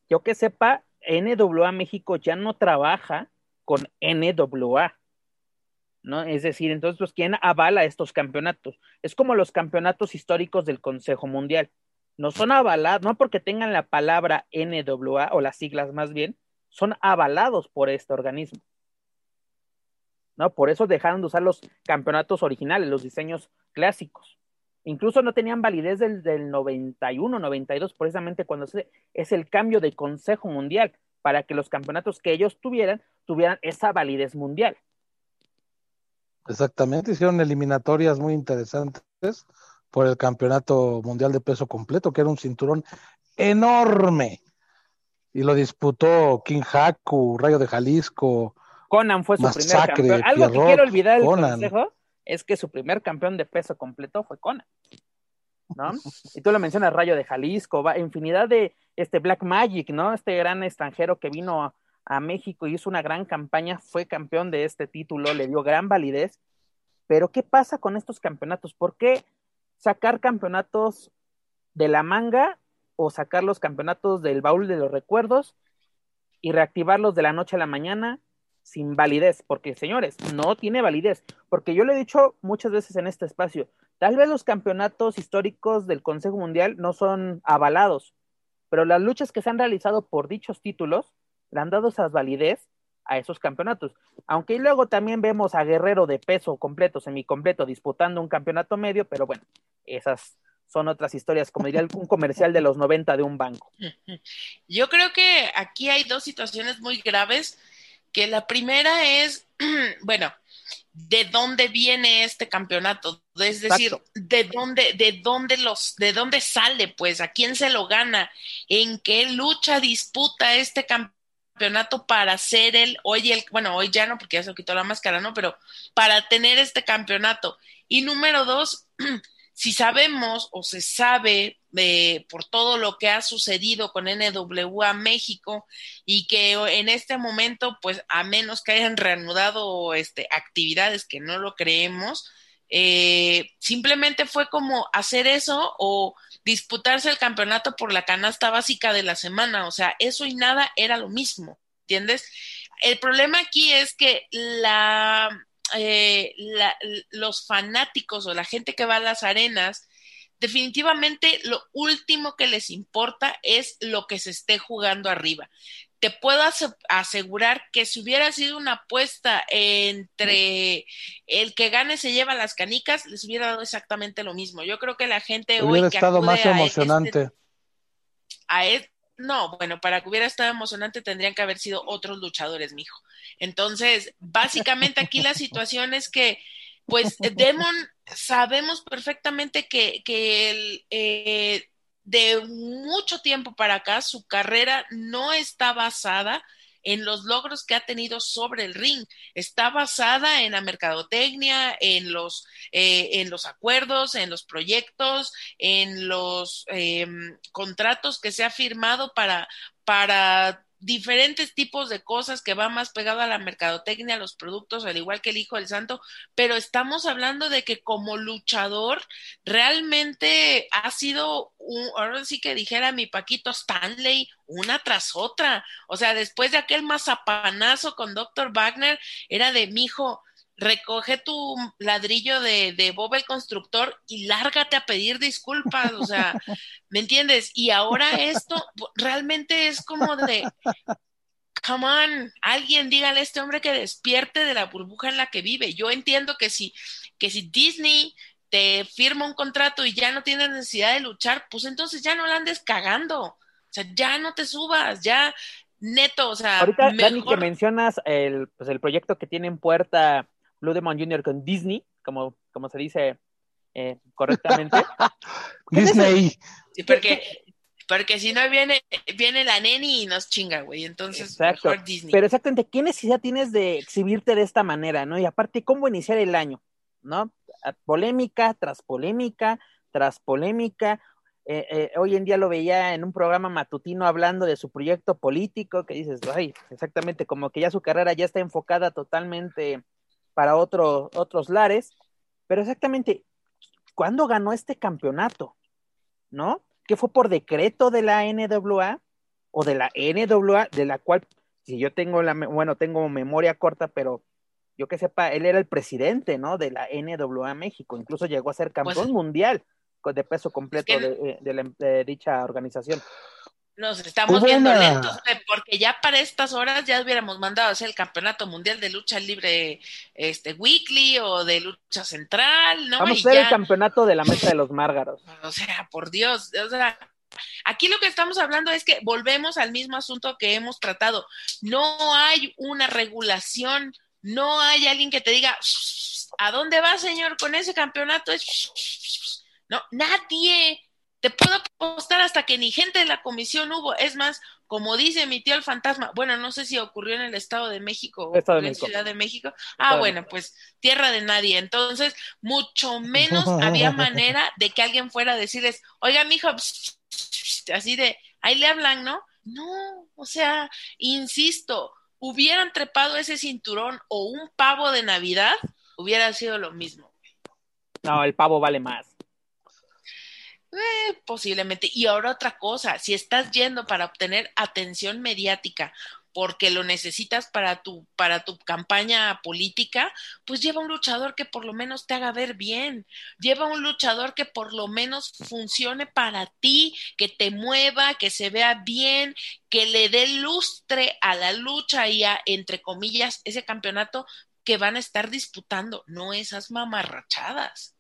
yo que sepa, NWA México ya no trabaja con NWA. ¿No? Es decir, entonces, pues, ¿quién avala estos campeonatos? Es como los campeonatos históricos del Consejo Mundial no son avalados, no porque tengan la palabra NWA o las siglas más bien, son avalados por este organismo. ¿No? Por eso dejaron de usar los campeonatos originales, los diseños clásicos. Incluso no tenían validez del, del 91, 92, precisamente cuando es el cambio de Consejo Mundial, para que los campeonatos que ellos tuvieran, tuvieran esa validez mundial. Exactamente, hicieron eliminatorias muy interesantes por el Campeonato Mundial de Peso Completo, que era un cinturón enorme. Y lo disputó King Haku, Rayo de Jalisco. Conan fue su primer campeón. Algo que quiero olvidar del consejo es que su primer campeón de peso completo fue Conan. ¿no? *laughs* Y tú lo mencionas, Rayo de Jalisco, va, infinidad de este Black Magic, ¿no? Este gran extranjero que vino a, a México y hizo una gran campaña, fue campeón de este título, le dio gran validez. Pero, ¿qué pasa con estos campeonatos? ¿Por qué sacar campeonatos de la manga o sacar los campeonatos del baúl de los recuerdos y reactivarlos de la noche a la mañana sin validez, porque señores, no tiene validez, porque yo lo he dicho muchas veces en este espacio, tal vez los campeonatos históricos del Consejo Mundial no son avalados, pero las luchas que se han realizado por dichos títulos le han dado esa validez a esos campeonatos. Aunque luego también vemos a Guerrero de peso completo, semicompleto, disputando un campeonato medio, pero bueno, esas son otras historias, como diría un comercial de los 90 de un banco. *laughs* Yo creo que aquí hay dos situaciones muy graves, que la primera es, *clears throat* bueno, de dónde viene este campeonato, es decir, de dónde, de dónde los, de dónde sale, pues, a quién se lo gana, en qué lucha disputa este campeonato campeonato para ser el, hoy el, bueno, hoy ya no porque ya se quitó la máscara, ¿no? Pero para tener este campeonato. Y número dos, *clears throat* si sabemos o se sabe de, por todo lo que ha sucedido con NWA México y que en este momento, pues a menos que hayan reanudado este, actividades que no lo creemos, eh, simplemente fue como hacer eso o disputarse el campeonato por la canasta básica de la semana, o sea, eso y nada era lo mismo, ¿entiendes? El problema aquí es que la, eh, los fanáticos o la gente que va a las arenas definitivamente lo último que les importa es lo que se esté jugando arriba. Te puedo asegurar que si hubiera sido una apuesta entre el que gane se lleva las canicas, les hubiera dado exactamente lo mismo. Yo creo que la gente hubiera hoy estado más este emocionante. a no, bueno, para que hubiera estado emocionante tendrían que haber sido otros luchadores, mijo. Entonces, básicamente aquí la situación es que, pues, Demon sabemos perfectamente que, que eh, de mucho tiempo para acá su carrera no está basada en los logros que ha tenido sobre el ring. Está basada en la mercadotecnia, en los, eh, en los acuerdos, en los proyectos, en los eh, contratos que se ha firmado para, para diferentes tipos de cosas que va más pegado a la mercadotecnia, a los productos, al igual que el Hijo del Santo, pero estamos hablando de que como luchador realmente ha sido, un, ahora sí que dijera mi Paquito Stanley, una tras otra. O sea, después de aquel mazapanazo con Dr. Wagner, era de mi hijo, recoge tu ladrillo de, de, Bob el constructor y lárgate a pedir disculpas, o sea, *laughs* ¿me entiendes? Y ahora esto realmente es como de, come on, alguien dígale a este hombre que despierte de la burbuja en la que vive. Yo entiendo que si, que si Disney te firma un contrato y ya no tienes necesidad de luchar, pues entonces ya no la andes cagando. O sea, ya no te subas, ya neto, o sea. Ahorita, Dani, que mencionas el, pues el proyecto que tiene en puerta Blue Demon Jr. con Disney, como, como se dice eh, correctamente. *laughs* Disney. Sí, porque, porque si no viene, viene la neni y nos chinga, güey. Entonces, Exacto. mejor Disney. Pero exactamente, ¿qué necesidad tienes de exhibirte de esta manera, no? Y aparte, ¿cómo iniciar el año? ¿No? Polémica tras polémica, tras polémica. Eh, eh, hoy en día lo veía en un programa matutino hablando de su proyecto político, que dices, ay, exactamente, como que ya su carrera ya está enfocada totalmente para otro, otros lares, pero exactamente, ¿cuándo ganó este campeonato? ¿No? ¿Que fue por decreto de la NWA o de la NWA, de la cual, si yo tengo la, bueno, tengo memoria corta, pero yo que sepa, él era el presidente, ¿no? De la NWA México, incluso llegó a ser campeón pues, mundial de peso completo es que... de, de, la, de dicha organización. Nos estamos viendo lentos, porque ya para estas horas ya hubiéramos mandado a hacer el campeonato mundial de lucha libre este weekly o de lucha central, ¿no? Vamos a hacer ya... el campeonato de la mesa de los márgaros. O sea, por Dios, o sea, aquí lo que estamos hablando es que volvemos al mismo asunto que hemos tratado. No hay una regulación, no hay alguien que te diga, ¿a dónde va, señor, con ese campeonato? No, nadie te puedo apostar hasta que ni gente de la comisión hubo. Es más, como dice mi tío el fantasma, bueno, no sé si ocurrió en el Estado de México o Estado en México. Ciudad de México. Ah, bueno, pues tierra de nadie. Entonces, mucho menos había *laughs* manera de que alguien fuera a decirles, oiga, mijo, así de, ahí le hablan, ¿no? No, o sea, insisto, hubieran trepado ese cinturón o un pavo de Navidad, hubiera sido lo mismo. No, el pavo vale más. Eh, posiblemente. Y ahora otra cosa, si estás yendo para obtener atención mediática porque lo necesitas para tu, para tu campaña política, pues lleva un luchador que por lo menos te haga ver bien, lleva un luchador que por lo menos funcione para ti, que te mueva, que se vea bien, que le dé lustre a la lucha y a, entre comillas, ese campeonato que van a estar disputando, no esas mamarrachadas.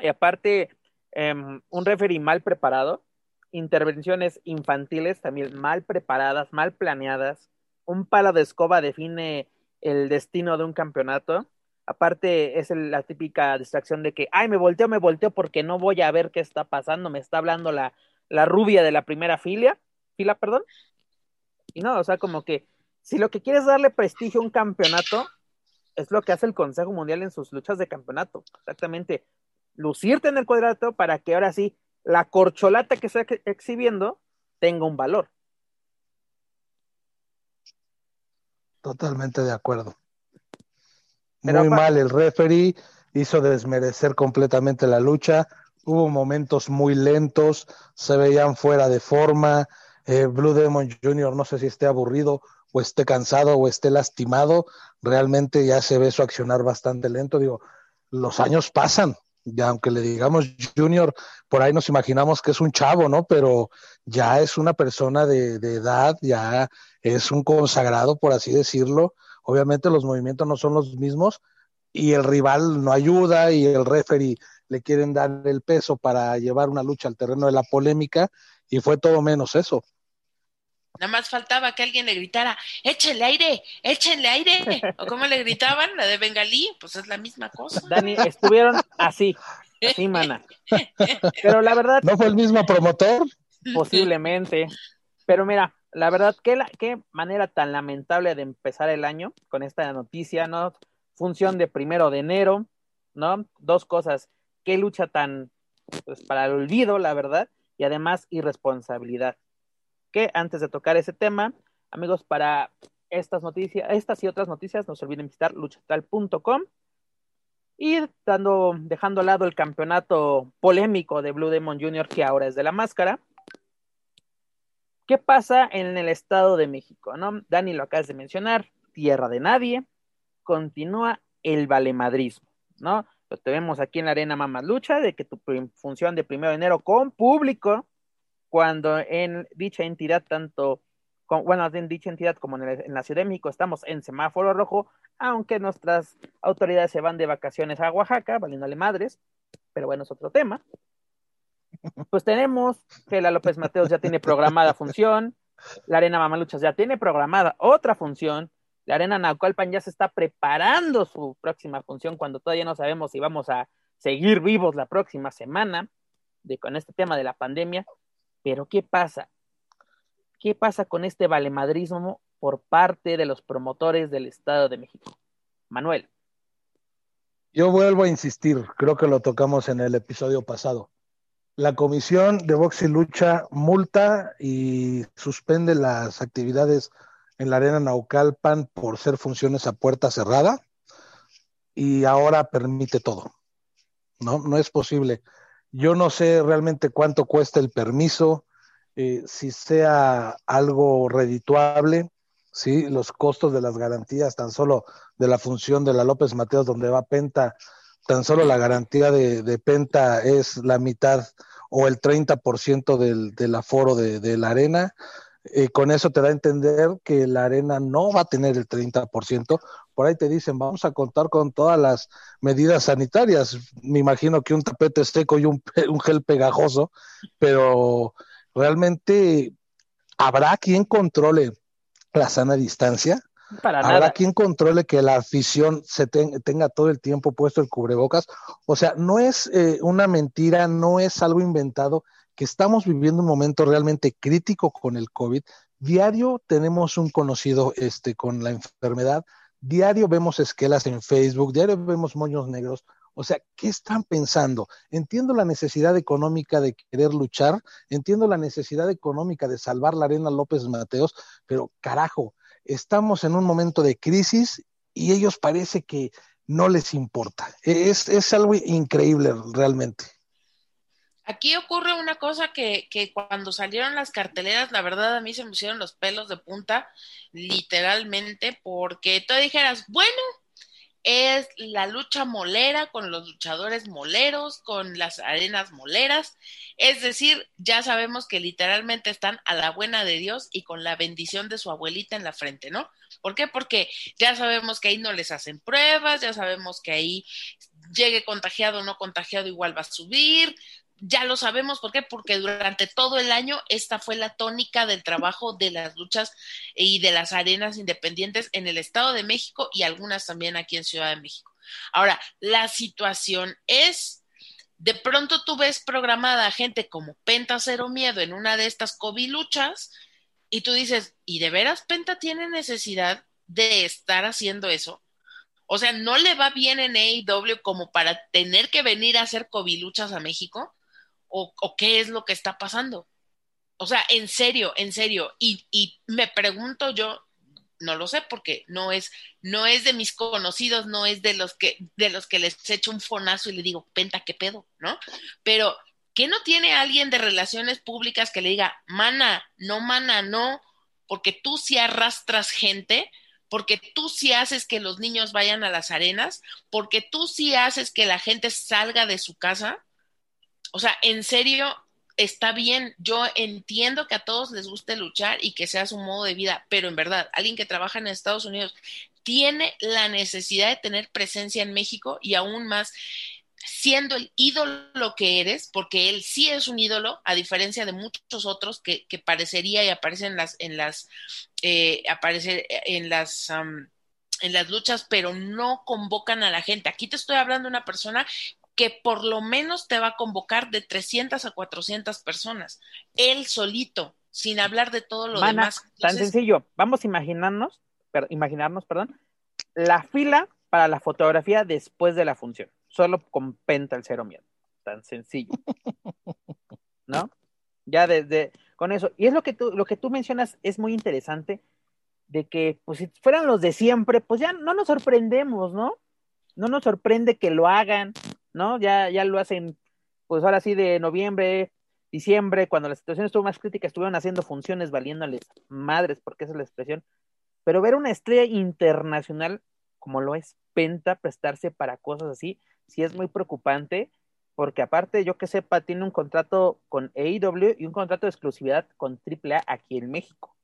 Y aparte, um, un referee mal preparado, intervenciones infantiles también mal preparadas, mal planeadas, un palo de escoba define el destino de un campeonato. Aparte, es la típica distracción de que, ay, me volteo, me volteo porque no voy a ver qué está pasando, me está hablando la, la rubia de la primera fila, fila, perdón. Y no, o sea, como que si lo que quieres es darle prestigio a un campeonato, es lo que hace el Consejo Mundial en sus luchas de campeonato. Exactamente, lucirte en el cuadrato para que ahora sí la corcholata que está exhibiendo tenga un valor. Totalmente de acuerdo. Pero Muy mal el referee, hizo desmerecer completamente la lucha. Hubo momentos muy lentos, se veían fuera de forma. Eh, Blue Demon Jr. no sé si esté aburrido o esté cansado o esté lastimado. Realmente ya se ve su accionar bastante lento. Digo, los años pasan Ya aunque le digamos junior, por ahí nos imaginamos que es un chavo, ¿no? Pero ya es una persona de, de edad, ya es un consagrado, por así decirlo. Obviamente los movimientos no son los mismos y el rival no ayuda y el referee le quieren dar el peso para llevar una lucha al terreno de la polémica y fue todo menos eso. Nada más faltaba que alguien le gritara, échenle aire, échenle aire. O como le gritaban, la de Bengalí, pues es la misma cosa. Dani, estuvieron así, así, mana. Pero la verdad. ¿No fue el mismo promotor? Posiblemente. Pero mira, la verdad, qué, la, qué manera tan lamentable de empezar el año con esta noticia, ¿no? Función de primero de enero, ¿no? Dos cosas. Qué lucha tan, pues, para el olvido, la verdad, y además irresponsabilidad que antes de tocar ese tema, amigos, para estas noticias, estas y otras noticias, no se olviden visitar luchatal.com y dejando al lado el campeonato polémico de Blue Demon Jr., que ahora es de la máscara. ¿Qué pasa en el Estado de México? ¿no? Dani lo acabas de mencionar, tierra de nadie, continúa el valemadrismo, ¿no? Lo tenemos aquí en la Arena Mamá Lucha, de que tu función de primero de enero con público cuando en dicha entidad, tanto, bueno, en dicha entidad como en, la Ciudad de México estamos en semáforo rojo, aunque nuestras autoridades se van de vacaciones a Oaxaca, valiéndole madres, pero bueno, es otro tema. Pues tenemos que la López Mateos ya tiene programada función, la Arena Mamaluchas ya tiene programada otra función, la Arena Naucalpan ya se está preparando su próxima función cuando todavía no sabemos si vamos a seguir vivos la próxima semana de, con este tema de la pandemia. Pero ¿qué pasa? ¿Qué pasa con este valemadrismo por parte de los promotores del Estado de México? Manuel. Yo vuelvo a insistir, creo que lo tocamos en el episodio pasado. La Comisión de Box y Lucha multa y suspende las actividades en la Arena Naucalpan por ser funciones a puerta cerrada y ahora permite todo. No, no es posible. Yo no sé realmente cuánto cuesta el permiso, eh, si sea algo redituable, ¿sí? los costos de las garantías, tan solo de la función de la López Mateos donde va Penta, tan solo la garantía de, Penta es la mitad o el 30% del, del aforo de la arena. Eh, con eso te da a entender que la arena no va a tener el 30%. Por ahí te dicen, vamos a contar con todas las medidas sanitarias. Me imagino que un tapete seco y un, un gel pegajoso, pero realmente habrá quien controle la sana distancia. Para Habrá nada. quien controle que la afición se ten, tenga todo el tiempo puesto el cubrebocas. O sea, no es eh, una mentira, no es algo inventado, que estamos viviendo un momento realmente crítico con el COVID. Diario tenemos un conocido este, con la enfermedad, diario vemos esquelas en Facebook, diario vemos moños negros. O sea, ¿qué están pensando? Entiendo la necesidad económica de querer luchar, entiendo la necesidad económica de salvar la arena López Mateos, pero carajo, estamos en un momento de crisis y ellos parece que no les importa. Es, es algo increíble realmente. Aquí ocurre una cosa que, que, cuando salieron las carteleras, la verdad a mí se me pusieron los pelos de punta, literalmente, porque tú dijeras, bueno, es la lucha molera con los luchadores moleros, con las arenas moleras, es decir, ya sabemos que literalmente están a la buena de Dios y con la bendición de su abuelita en la frente, ¿no? ¿Por qué? Porque ya sabemos que ahí no les hacen pruebas, ya sabemos que ahí llegue contagiado o no contagiado igual va a subir, ya lo sabemos, ¿por qué? Porque durante todo el año esta fue la tónica del trabajo de las luchas y de las arenas independientes en el Estado de México y algunas también aquí en Ciudad de México. Ahora, la situación es, de pronto tú ves programada gente como Penta Cero Miedo en una de estas COVID luchas y tú dices, ¿y de veras Penta tiene necesidad de estar haciendo eso? O sea, ¿no le va bien en AEW como para tener que venir a hacer COVID luchas a México? O, qué es lo que está pasando. O sea, en serio, en serio. Y, y, me pregunto yo, no lo sé porque no es, no es de mis conocidos, no es de los que, de los que les echo un fonazo y le digo, penta, qué pedo, ¿no? Pero, ¿qué no tiene alguien de relaciones públicas que le diga, mana, no, mana, no? Porque tú sí arrastras gente porque tú sí haces que los niños vayan a las arenas, porque tú sí haces que la gente salga de su casa. O sea, en serio, está bien, yo entiendo que a todos les guste luchar y que sea su modo de vida, pero en verdad, alguien que trabaja en Estados Unidos tiene la necesidad de tener presencia en México y aún más siendo el ídolo que eres, porque él sí es un ídolo, a diferencia de muchos otros que, parecería y aparecen en las, en las, eh, aparece en las, en las luchas, pero no convocan a la gente. Aquí te estoy hablando de una persona que por lo menos te va a convocar de 300 a 400 personas, él solito, sin hablar de todo lo demás. tan sencillo, vamos a imaginarnos, imaginarnos, perdón, la fila para la fotografía después de la función, solo con Penta el cero miedo, tan sencillo, *laughs* ¿no? Ya desde con eso, y es lo que tú, lo que tú mencionas es muy interesante, de que pues si fueran los de siempre, pues ya no nos sorprendemos, ¿no? No nos sorprende que lo hagan, ¿no? Ya, ya lo hacen, pues ahora sí, de noviembre, diciembre, cuando la situación estuvo más crítica, estuvieron haciendo funciones valiéndoles madres, porque esa es la expresión. Pero ver una estrella internacional como lo es Penta prestarse para cosas así, sí es muy preocupante, porque aparte, yo que sepa, tiene un contrato con AEW y un contrato de exclusividad con AAA aquí en México,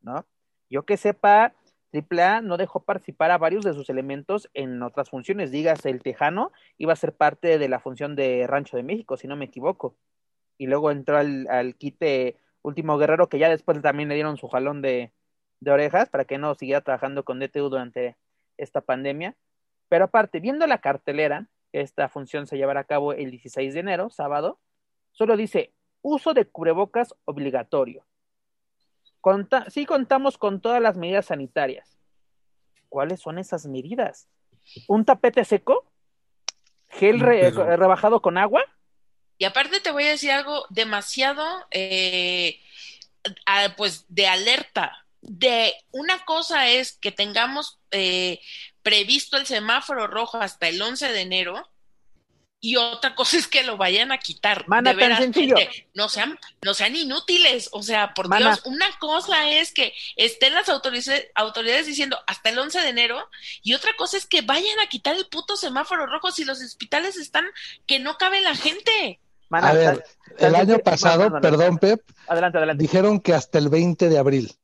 ¿no? Yo que sepa, AAA no dejó participar a varios de sus elementos en otras funciones. Digas, el Tejano iba a ser parte de la función de Rancho de México, si no me equivoco. Y luego entró al, al quite Último Guerrero, que ya después también le dieron su jalón de, de orejas para que no siguiera trabajando con DTU durante esta pandemia. Pero aparte, viendo la cartelera, esta función se llevará a cabo el 16 de enero, sábado, solo dice uso de cubrebocas obligatorio sí contamos con todas las medidas sanitarias. ¿Cuáles son esas medidas? ¿Un tapete seco? ¿Gel rebajado con agua? Y aparte te voy a decir algo demasiado, eh, pues, de alerta. De una cosa es que tengamos eh, previsto el semáforo rojo hasta el 11 de enero y otra cosa es que lo vayan a quitar. Mana, tan sencillo. no sean, no sean inútiles. O sea, por Dios, una cosa es que estén las autoridades, autoridades diciendo hasta el 11 de enero, y otra cosa es que vayan a quitar el puto semáforo rojo si los hospitales están que no cabe la gente. a ver, el año pasado, perdón, Pep, adelante, adelante. dijeron que hasta el 20 de abril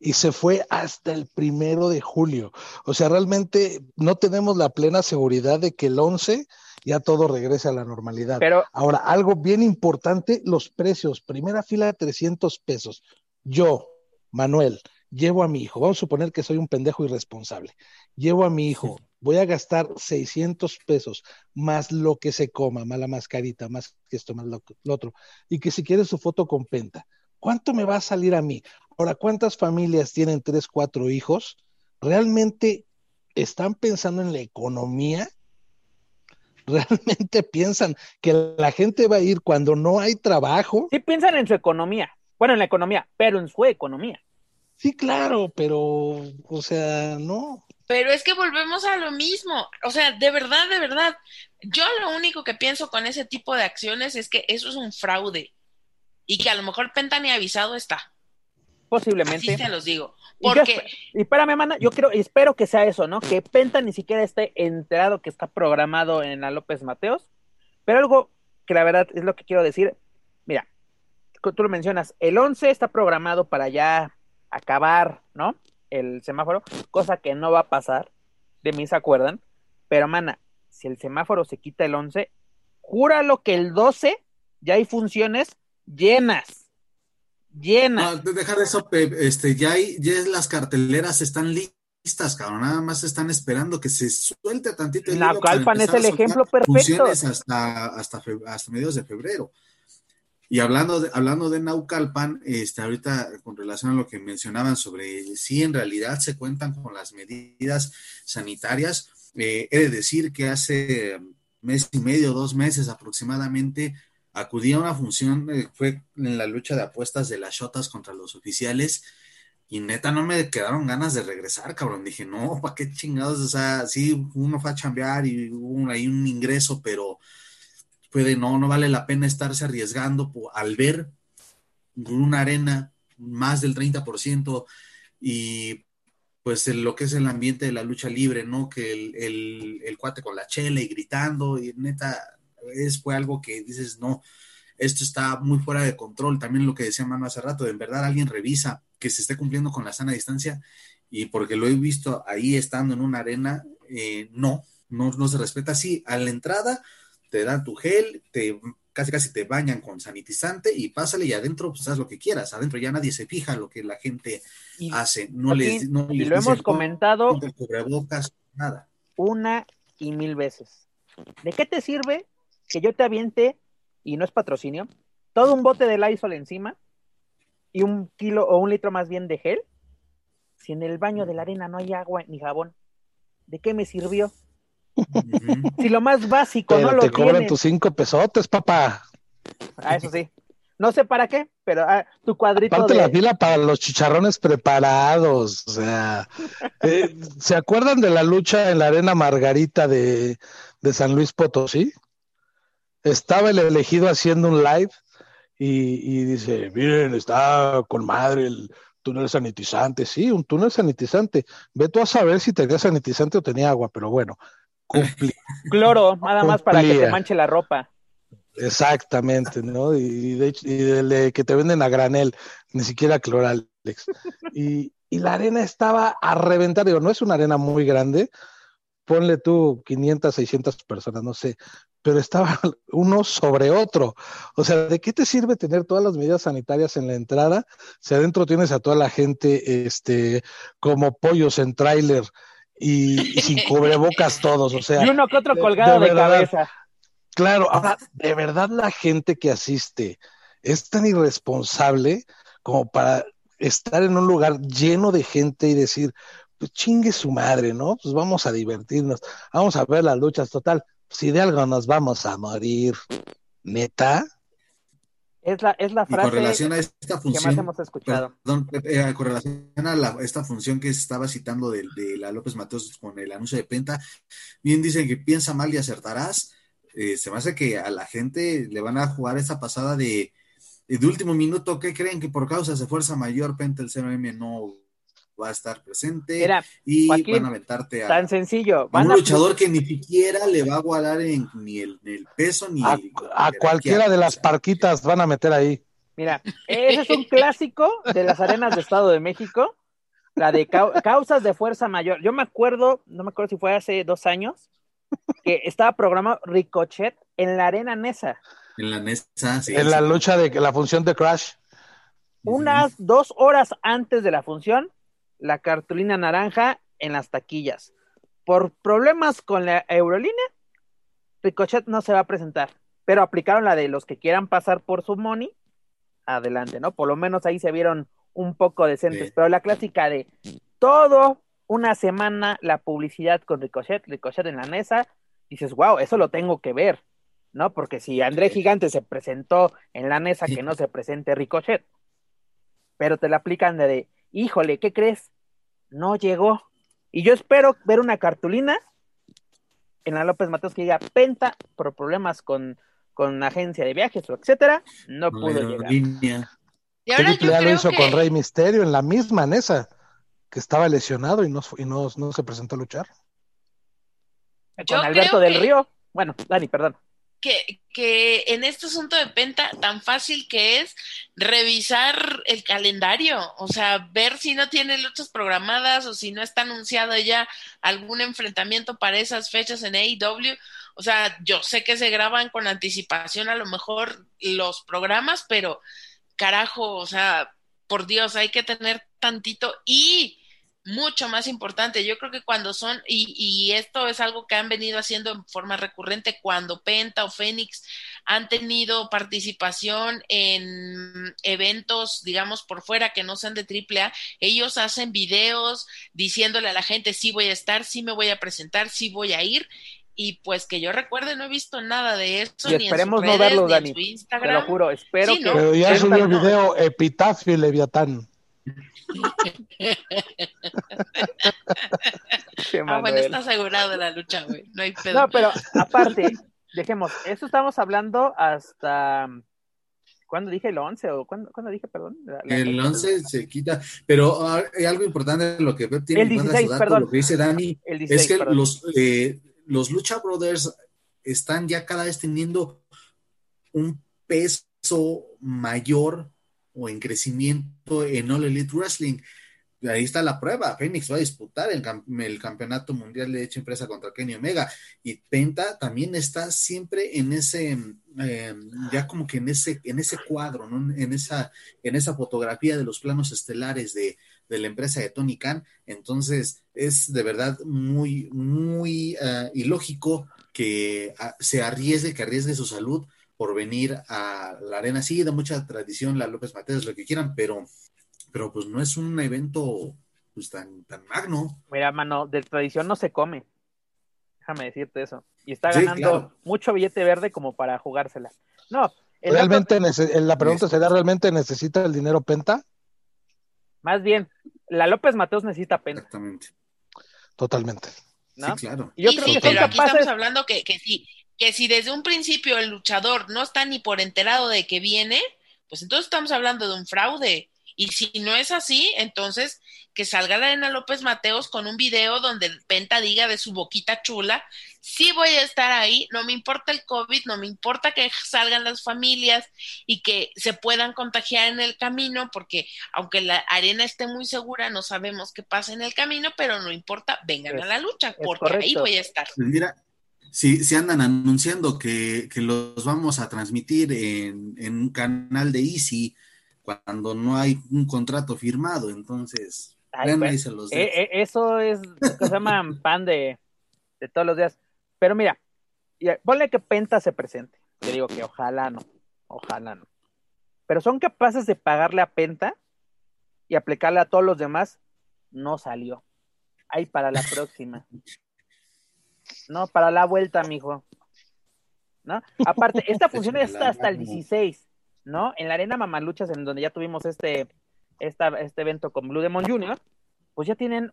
y se fue hasta el primero de julio. O sea, realmente no tenemos la plena seguridad de que el 11 ya todo regrese a la normalidad. Pero, Ahora, algo bien importante, los precios. Primera fila de 300 pesos. Yo, Manuel, llevo a mi hijo, vamos a suponer que soy un pendejo irresponsable, llevo a mi hijo, voy a gastar 600 pesos más lo que se coma, más la mascarita, más que esto, más lo, otro, y que si quiere su foto con penta, ¿cuánto me va a salir a mí? Ahora, ¿cuántas familias tienen tres, cuatro hijos? ¿Realmente están pensando en la economía? *laughs* realmente piensan que la gente va a ir cuando no hay trabajo. Sí piensan en su economía, bueno, en la economía, pero en su economía. Sí, claro, pero, o sea, no. Pero es que volvemos a lo mismo, o sea, de verdad, de verdad, yo lo único que pienso con ese tipo de acciones es que eso es un fraude y que a lo mejor Penta ni avisado está. Posiblemente. Así se los digo. Porque... Y, espérame, mana, yo creo, espero que sea eso, ¿no? Que Penta ni siquiera esté enterado que está programado en la López Mateos. Pero algo que la verdad es lo que quiero decir. Mira, tú lo mencionas, el 11 está programado para ya acabar, ¿no? El semáforo, cosa que no va a pasar, de mí se acuerdan. Pero, mana, si el semáforo se quita el 11, júralo que el 12 ya hay funciones llenas llena. No, deja de eso, este, ya, hay, ya las carteleras están listas, cabrón, nada más están esperando que se suelte tantito. El Naucalpan es el ejemplo perfecto. Hasta, hasta, hasta mediados de febrero. Y hablando de, hablando de Naucalpan, este, ahorita con relación a lo que mencionaban sobre si en realidad se cuentan con las medidas sanitarias, eh, he de decir que hace mes y medio, dos meses aproximadamente, acudí a una función, eh, fue en la lucha de apuestas de las Shotas contra los oficiales, y neta no me quedaron ganas de regresar, cabrón. Dije, no, *laughs* ¿para qué chingados? O sea, sí, uno fue a chambear y hubo ahí un ingreso, pero puede, no, no vale la pena estarse arriesgando al ver una arena más del 30% y pues lo que es el ambiente de la lucha libre, ¿no? Que el, el, el cuate con la chela y gritando, y neta, es, fue algo que dices, no, esto está muy fuera de control. También lo que decía Mano hace rato, en verdad alguien revisa que se esté cumpliendo con la sana distancia y porque lo he visto ahí estando en una arena, eh, no, no, no se respeta así. A la entrada te dan tu gel, te casi casi te bañan con sanitizante y pásale y adentro pues haz lo que quieras, adentro ya nadie se fija lo que la gente hace, no les, no y lo hemos comentado nada. Una y mil veces. ¿De qué te sirve que yo te aviente y no es patrocinio, todo un bote de Lysol encima y un kilo o un litro más bien de gel, si en el baño de la arena no hay agua ni jabón, ¿de qué me sirvió? si lo más básico no lo te cobran tus cinco pesotes, papá. Ah, eso sí. No sé para qué, pero ah, tu cuadrito Aparte la fila para los chicharrones preparados, o sea, eh, ¿se acuerdan de la lucha en la arena Margarita de, de San Luis Potosí? Estaba el elegido haciendo un live y, dice, miren, está con madre el túnel sanitizante. Sí, un túnel sanitizante. Ve tú a saber si tenía sanitizante o tenía agua, pero bueno, cumplía. *laughs* Cloro, nada más para que te manche la ropa. Exactamente, ¿no? Y, de, y que te venden a granel, ni siquiera cloralex. Y, y la arena estaba a reventar, digo, no es una arena muy grande, ponle tú 500, 600 personas, no sé, pero estaba *laughs* uno sobre otro. O sea, ¿de qué te sirve tener todas las medidas sanitarias en la entrada si adentro tienes a toda la gente este, como pollos en tráiler y, sin *laughs* cubrebocas todos? O sea, y uno que otro colgado de, cabeza. Claro, ahora, de verdad la gente que asiste es tan irresponsable como para estar en un lugar lleno de gente y decir, pues chingue su madre, ¿no? Pues vamos a divertirnos, vamos a ver las luchas, total si de algo nos vamos a morir, neta. Es la, es la frase con relación a esta función, que más hemos escuchado. Perdón, eh, con relación a esta función que estaba citando de, la López Mateos con el anuncio de Penta, bien dicen que piensa mal y acertarás. Eh, se me hace que a la gente le van a jugar esta pasada de, de último minuto. ¿Qué creen que por causas de fuerza mayor Penta el 0M no va a estar presente y van a aventarte a, tan sencillo, un luchador que ni siquiera le va a guardar en, ni el, peso ni a, a cualquiera de las parquitas van a meter ahí. Mira, ese es un *laughs* clásico de las arenas de Estado de México, la de causas de fuerza mayor. Yo me acuerdo, no me acuerdo si fue hace dos años, que estaba programado Ricochet en la arena Nesa. En la Nesa, sí. En la lucha de la función de Crash. Unas dos horas antes de la función, la cartulina naranja en las taquillas. Por problemas con la Eurolínea, Ricochet no se va a presentar, pero aplicaron la de los que quieran pasar por su money, adelante, ¿no? Por lo menos ahí se vieron un poco decentes, pero la clásica de todo una semana la publicidad con Ricochet, Ricochet en la mesa, dices, wow, eso lo tengo que ver, ¿no? Porque si André Gigante se presentó en la mesa, que no se presente Ricochet, pero te la aplican de híjole, ¿qué crees? No llegó. Y yo espero ver una cartulina en la López Mateos que diga Penta por problemas con, con agencia de viajes o etcétera, no pudo llegar. Y ahora yo lo hizo con Rey Misterio en la misma Nesa, que estaba lesionado y no, y no, se presentó a luchar. Con Alberto del Río. Bueno, Dani, perdón que, en este asunto de Penta, tan fácil que es revisar el calendario, o sea, ver si no tiene luchas programadas o si no está anunciado ya algún enfrentamiento para esas fechas en AEW. O sea, yo sé que se graban con anticipación a lo mejor los programas, pero carajo, o sea, por Dios, hay que tener tantito y mucho más importante. Yo creo que cuando son, y, y, esto es algo que han venido haciendo en forma recurrente, cuando Penta o Fénix han tenido participación en eventos, digamos, por fuera que no sean de AAA, ellos hacen videos diciéndole a la gente, sí voy a estar, sí me voy a presentar, sí voy a ir. Y pues que yo recuerde, no he visto nada de eso. Y esperemos no verlo, Dani. Te lo juro, espero que. Pero ya subió el video Epitafio y Leviatán *laughs* ah, bueno, está asegurado la lucha, güey. No hay pedo. No, pero aparte, dejemos, eso estamos hablando hasta ¿Cuándo dije el 11 o cuándo, dije, perdón? el 11 se quita, pero hay algo importante lo que tiene el 16, perdón. lo que dice Dani, es que los, eh, los Lucha Brothers están ya cada vez teniendo un peso mayor o en crecimiento en All Elite Wrestling ahí está la prueba. Phoenix va a disputar el, campeonato mundial de hecho empresa contra Kenny Omega. Y Penta también está siempre en ese, em, ya como que en ese, en ese cuadro, ¿no? En esa, en esa fotografía de los planos estelares de, la empresa de Tony Khan. Entonces, es de verdad muy, muy uh, ilógico que ah, se arriesgue, que arriesgue su salud por venir a la arena. Sí, de mucha tradición, la López Mateos, lo que quieran, pero pero pues no es un evento pues tan, tan magno. Mira, mano, de tradición no se come. Déjame decirte eso. Y está ganando mucho billete verde como para jugársela. No. ¿Realmente la pregunta sería, ¿realmente necesita el dinero Penta? Más bien, la López Mateos necesita Penta. Exactamente. Totalmente. Sí, claro. yo creo que pero aquí estamos hablando que, que, si, que si desde un principio el luchador no está ni por enterado de que viene, pues entonces estamos hablando de un fraude. Y si no es así, entonces que salga la Arena López Mateos con un video donde Penta diga de su boquita chula, sí voy a estar ahí, no me importa el COVID, no me importa que salgan las familias y que se puedan contagiar en el camino, porque aunque la arena esté muy segura, no sabemos qué pasa en el camino, pero no importa, vengan a la lucha, porque ahí voy a estar. Pues mira, si, si andan anunciando que, que, los vamos a transmitir en, en un canal de Easy, cuando no hay un contrato firmado, entonces, pues, e, e, eso es lo que se llama *laughs* pan de, todos los días. Pero mira, ponle que Penta se presente. Te digo que ojalá no, ojalá no. Pero son capaces de pagarle a Penta y aplicarle a todos los demás. No salió. Ahí para la próxima. *laughs* No, para la vuelta, mijo. ¿No? Aparte, *laughs* esta función está hasta el 16. ¿no? En la Arena Mamaluchas, en donde ya tuvimos este, este evento con Blue Demon Jr., pues ya tienen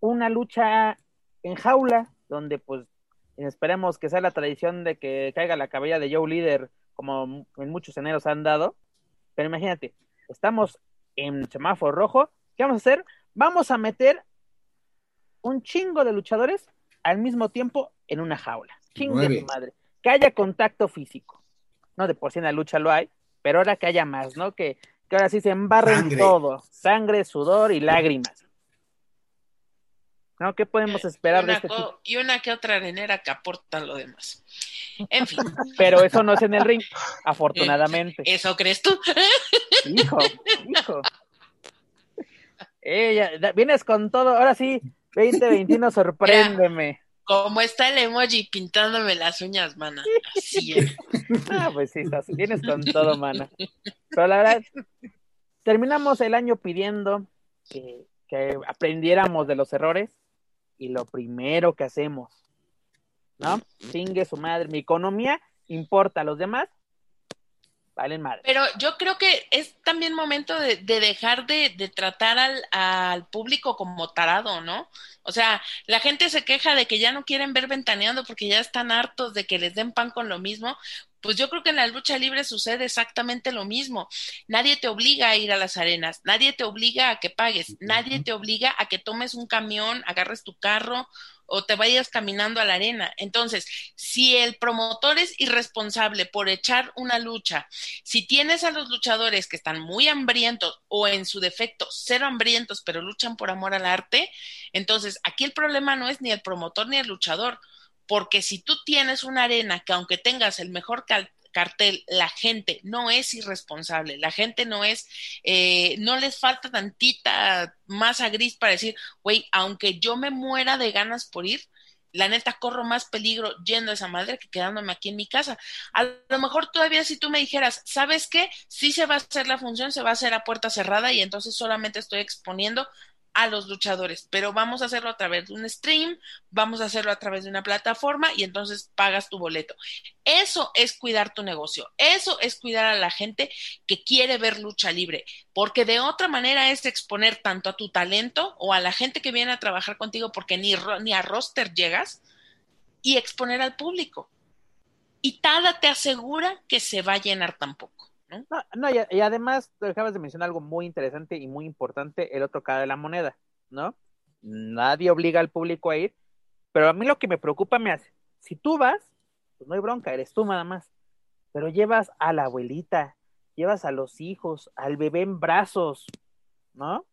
una lucha en jaula, donde pues esperemos que sea la tradición de que caiga la cabella de Joe Líder, como en muchos eneros han dado. Pero imagínate, estamos en semáforo rojo, ¿qué vamos a hacer? Vamos a meter un chingo de luchadores al mismo tiempo en una jaula. Chingo de madre. Que haya contacto físico. No, de por sí en la lucha lo hay, pero ahora que haya más, ¿no? Que, ahora sí se embarren todo, sangre, sudor y lágrimas. ¿No? ¿Qué podemos esperar de este tipo? Y una que otra arenera que aporta lo demás. En fin. *laughs* Pero eso no es en el ring, afortunadamente. ¿Eso crees tú? Hijo, hijo. *laughs* Ella, vienes con todo, ahora sí, 2021, *laughs* sorpréndeme. Como está el emoji pintándome las uñas, mana. Así es. *laughs* ah, pues sí, vienes con todo, mana. Pero la verdad, terminamos el año pidiendo que, que aprendiéramos de los errores y lo primero que hacemos, ¿no? Singue su madre, mi economía importa, a los demás valen madre. Pero yo creo que es también momento de, dejar de, tratar al, al, público como tarado, ¿no? O sea, la gente se queja de que ya no quieren ver ventaneando porque ya están hartos de que les den pan con lo mismo. Pues yo creo que en la lucha libre sucede exactamente lo mismo. Nadie te obliga a ir a las arenas, nadie te obliga a que pagues, nadie te obliga a que tomes un camión, agarres tu carro o te vayas caminando a la arena. Entonces, si el promotor es irresponsable por echar una lucha, si tienes a los luchadores que están muy hambrientos o en su defecto cero hambrientos, pero luchan por amor al arte, entonces aquí el problema no es ni el promotor ni el luchador, porque si tú tienes una arena que aunque tengas el mejor cartel, la gente no es irresponsable, la gente no es, eh, no les falta tantita masa gris para decir, güey, aunque yo me muera de ganas por ir, la neta corro más peligro yendo a esa madre que quedándome aquí en mi casa. A lo mejor todavía si tú me dijeras, ¿sabes qué? Sí se va a hacer la función, se va a hacer a puerta cerrada y entonces solamente estoy exponiendo a los luchadores, pero vamos a hacerlo a través de un stream, vamos a hacerlo a través de una plataforma y entonces pagas tu boleto. Eso es cuidar tu negocio, eso es cuidar a la gente que quiere ver lucha libre, porque de otra manera es exponer tanto a tu talento o a la gente que viene a trabajar contigo porque ni, ni a roster llegas y exponer al público. Y nada te asegura que se va a llenar tampoco. ¿No? No, y, y, además, acabas de mencionar algo muy interesante y muy importante, el otro cara de la moneda, ¿no? Nadie obliga al público a ir, pero a mí lo que me preocupa me hace, si tú vas, pues no hay bronca, eres tú nada más, pero llevas a la abuelita, llevas a los hijos, al bebé en brazos, ¿no?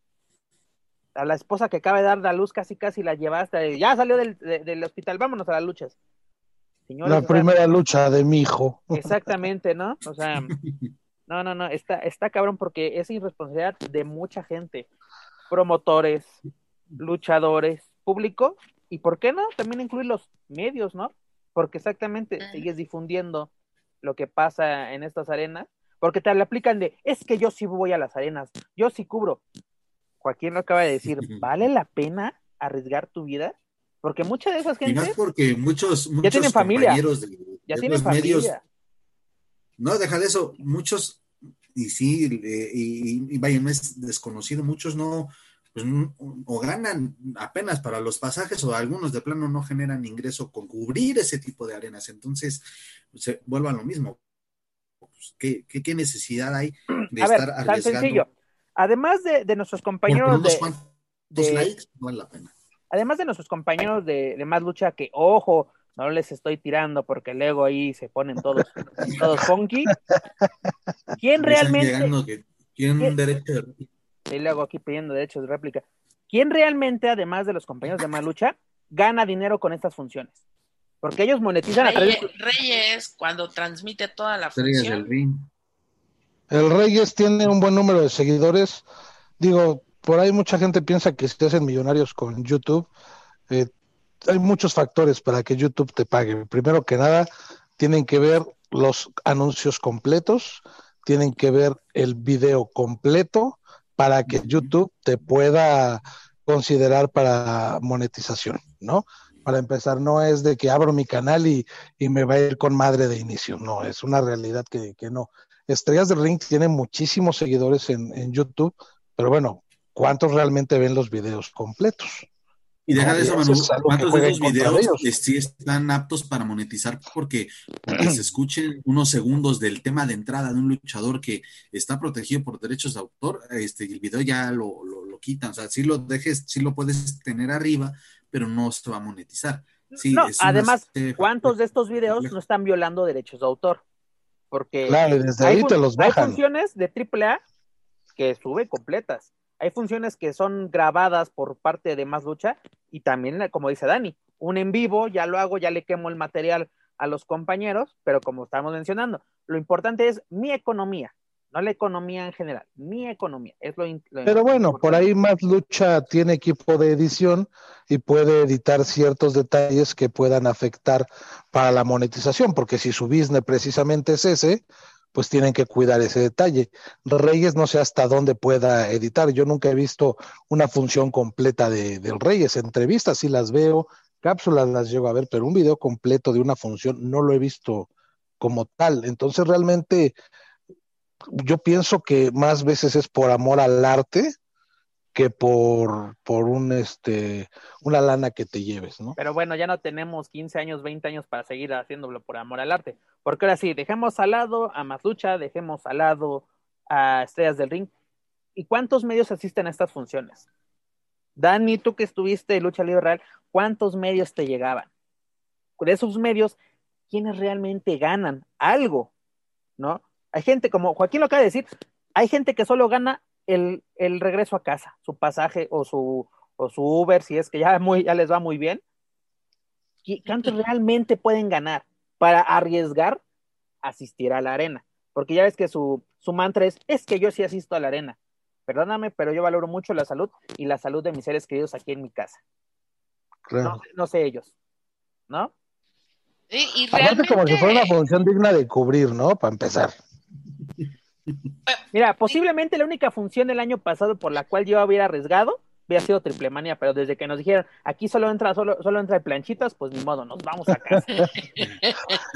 A la esposa que acaba de dar la luz, casi casi la llevaste, ya salió del, de, del hospital, vámonos a las luchas. Señores, la primera o sea, lucha de mi hijo. Exactamente, ¿no? O sea, *laughs* no, no, no, está, está cabrón porque es irresponsabilidad de mucha gente, promotores, luchadores, público, y por qué no, también incluir los medios, ¿no? Porque exactamente sigues difundiendo lo que pasa en estas arenas, porque te le aplican de, es que yo sí voy a las arenas, yo sí cubro. Joaquín lo acaba de decir, ¿vale la pena arriesgar tu vida? Porque mucha de esas gente. porque muchos, muchos ya tienen familia. De, ya de tienen familia. Medios, no, deja de eso. Muchos, y sí, eh, y, y, vaya, no es desconocido, muchos no, pues, o ganan apenas para los pasajes, o algunos de plano no generan ingreso con cubrir ese tipo de arenas. Entonces, se vuelve a lo mismo. Pues, ¿qué, qué, qué, necesidad hay de a estar ver, arriesgando? Tan sencillo. Además de, de nuestros compañeros de, likes, no vale la pena. además de nuestros compañeros de, de más lucha que, ojo, no les estoy tirando porque luego ahí se ponen todos, todos funky. ¿Quién realmente, llegando que un derecho de y luego aquí pidiendo derechos de réplica, quién realmente, además de los compañeros de más lucha, gana dinero con estas funciones? Porque ellos monetizan a través Reyes, Reyes, cuando transmite toda la función. El Reyes tiene un buen número de seguidores. Digo, por ahí mucha gente piensa que se hacen millonarios con YouTube. Eh, hay muchos factores para que YouTube te pague. Primero que nada, tienen que ver los anuncios completos, tienen que ver el video completo para que YouTube te pueda considerar para monetización, ¿no? Para empezar, no es de que abro mi canal y, y me va a ir con madre de inicio, no, es una realidad que, que no. Estrellas del Ring tiene muchísimos seguidores en, en YouTube, pero bueno, ¿cuántos realmente ven los videos completos? Y deja de eso, Manu, que ¿cuántos de esos videos sí están aptos para monetizar? Porque, porque se *clears throat* escuchen unos segundos del tema de entrada de un luchador que está protegido por derechos de autor, este, y el video ya lo, lo, lo quitan. O sea, sí lo dejes, sí lo puedes tener arriba, pero no se va a monetizar. Sí, no, una además, de ¿cuántos de estos videos no están violando derechos de autor? Porque Claro, desde hay, ahí te los hay bajan. funciones de AAA que suben completas. Hay funciones que son grabadas por parte de Más Lucha y también, como dice Dani, un en vivo, ya lo hago, ya le quemo el material a los compañeros, pero como estamos mencionando, lo importante es mi economía, no la economía en general, mi economía. Es lo, lo Pero bueno, por ahí Más Lucha tiene equipo de edición y puede editar ciertos detalles que puedan afectar para la monetización, porque si su business precisamente es ese, pues tienen que cuidar ese detalle. Reyes no sé hasta dónde pueda editar. Yo nunca he visto una función completa de, del Reyes. Entrevistas sí las veo, cápsulas las llego a ver, pero un video completo de una función no lo he visto como tal. Entonces realmente yo pienso que más veces es por amor al arte que por, por un este una lana que te lleves, ¿no? Pero bueno, ya no tenemos 15 años, 20 años para seguir haciéndolo por amor al arte. Porque ahora sí, dejemos al lado a Mazlucha, dejemos al lado a Estrellas del Ring. ¿Y cuántos medios asisten a estas funciones? Dani, tú que estuviste en Lucha Libre Real, ¿cuántos medios te llegaban? De esos medios, ¿quiénes realmente ganan algo? ¿No? Hay gente, como Joaquín lo acaba de decir, hay gente que solo gana el, el regreso a casa, su pasaje o su, o su Uber, si es que ya, muy, ya les va muy bien. ¿Qui- ¿Cuántos realmente pueden ganar para arriesgar asistir a la arena? Porque ya ves que su, su mantra es, es que yo sí asisto a la arena. Perdóname, pero yo valoro mucho la salud y la salud de mis seres queridos aquí en mi casa. Claro. No, sé- no sé ellos, ¿no? Sí, y Aparte como si fuera una realmente, función digna de cubrir, ¿no? Para empezar. *laughs* Mira, posiblemente la única función del año pasado por la cual yo hubiera arriesgado hubiera sido triple manía, pero desde que nos dijeron aquí solo entra, solo, solo entra el planchitas, pues ni modo, nos vamos a casa.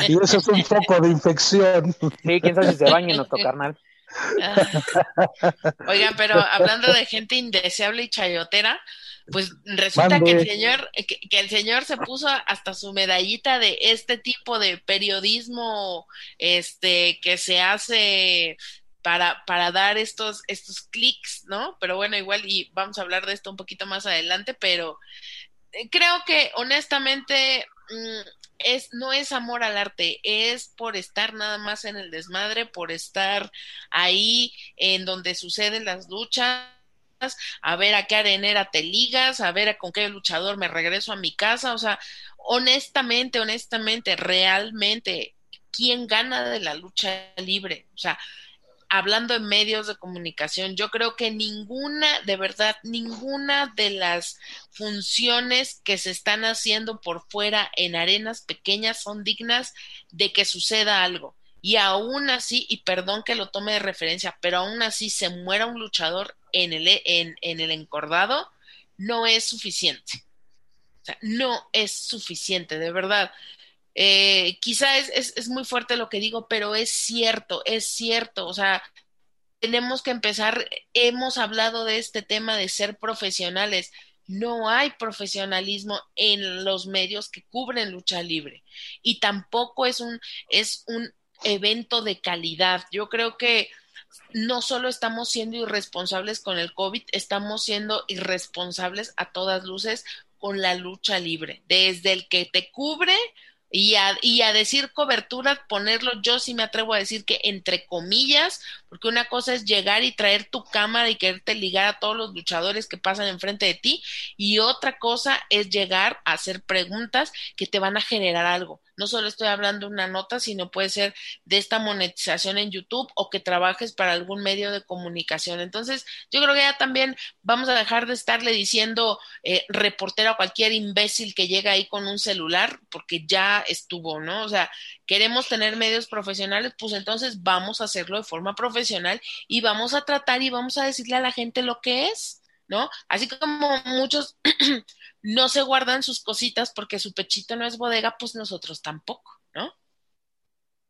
Y eso es un foco de infección. Sí, quién sabe si se baña en nuestro carnal. Ah. Oigan, pero hablando de gente indeseable y chayotera, pues resulta que el señor, que, el señor se puso hasta su medallita de este tipo de periodismo, este, que se hace para, para dar estos, estos clics, ¿no? Pero bueno, igual, y vamos a hablar de esto un poquito más adelante, pero eh, creo que honestamente mm, es, no es amor al arte, es por estar nada más en el desmadre, por estar ahí en donde suceden las luchas a ver a qué arenera te ligas, a ver a con qué luchador me regreso a mi casa, o sea, honestamente, honestamente, realmente, ¿quién gana de la lucha libre? O sea, hablando en medios de comunicación, yo creo que ninguna, de verdad, ninguna de las funciones que se están haciendo por fuera en arenas pequeñas son dignas de que suceda algo y aún así, y perdón que lo tome de referencia, pero aún así se muera un luchador en el, en, el encordado, no es suficiente. O sea, no es suficiente, de verdad. Eh, quizá es, es, es, muy fuerte lo que digo, pero es cierto, es cierto. O sea, tenemos que empezar, hemos hablado de este tema de ser profesionales. No hay profesionalismo en los medios que cubren lucha libre y tampoco es un, es un evento de calidad. Yo creo que no solo estamos siendo irresponsables con el COVID, estamos siendo irresponsables a todas luces con la lucha libre, desde el que te cubre y a, decir cobertura, ponerlo, yo sí me atrevo a decir que entre comillas, porque una cosa es llegar y traer tu cámara y quererte ligar a todos los luchadores que pasan enfrente de ti, y otra cosa es llegar a hacer preguntas que te van a generar algo no solo estoy hablando de una nota, sino puede ser de esta monetización en YouTube o que trabajes para algún medio de comunicación. Entonces, yo creo que ya también vamos a dejar de estarle diciendo eh, reportero a cualquier imbécil que llega ahí con un celular, porque ya estuvo, ¿no? O sea, queremos tener medios profesionales, pues entonces vamos a hacerlo de forma profesional y vamos a tratar y vamos a decirle a la gente lo que es. ¿no? Así como muchos *clears throat* no se guardan sus cositas porque su pechito no es bodega, pues nosotros tampoco, ¿no?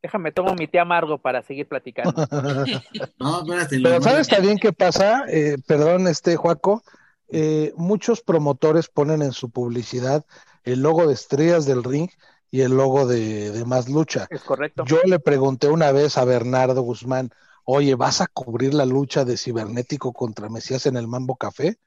Déjame, tomo mi té amargo para seguir platicando. *laughs* no, espérate. Pero ¿sabes también qué pasa? Eh, perdón, este, Juaco. Eh, muchos promotores ponen en su publicidad el logo de Estrellas del Ring y el logo de, de Más Lucha. Es correcto. Yo le pregunté una vez a Bernardo Guzmán, oye, ¿vas a cubrir la lucha de cibernético contra Mesías en el Mambo Café?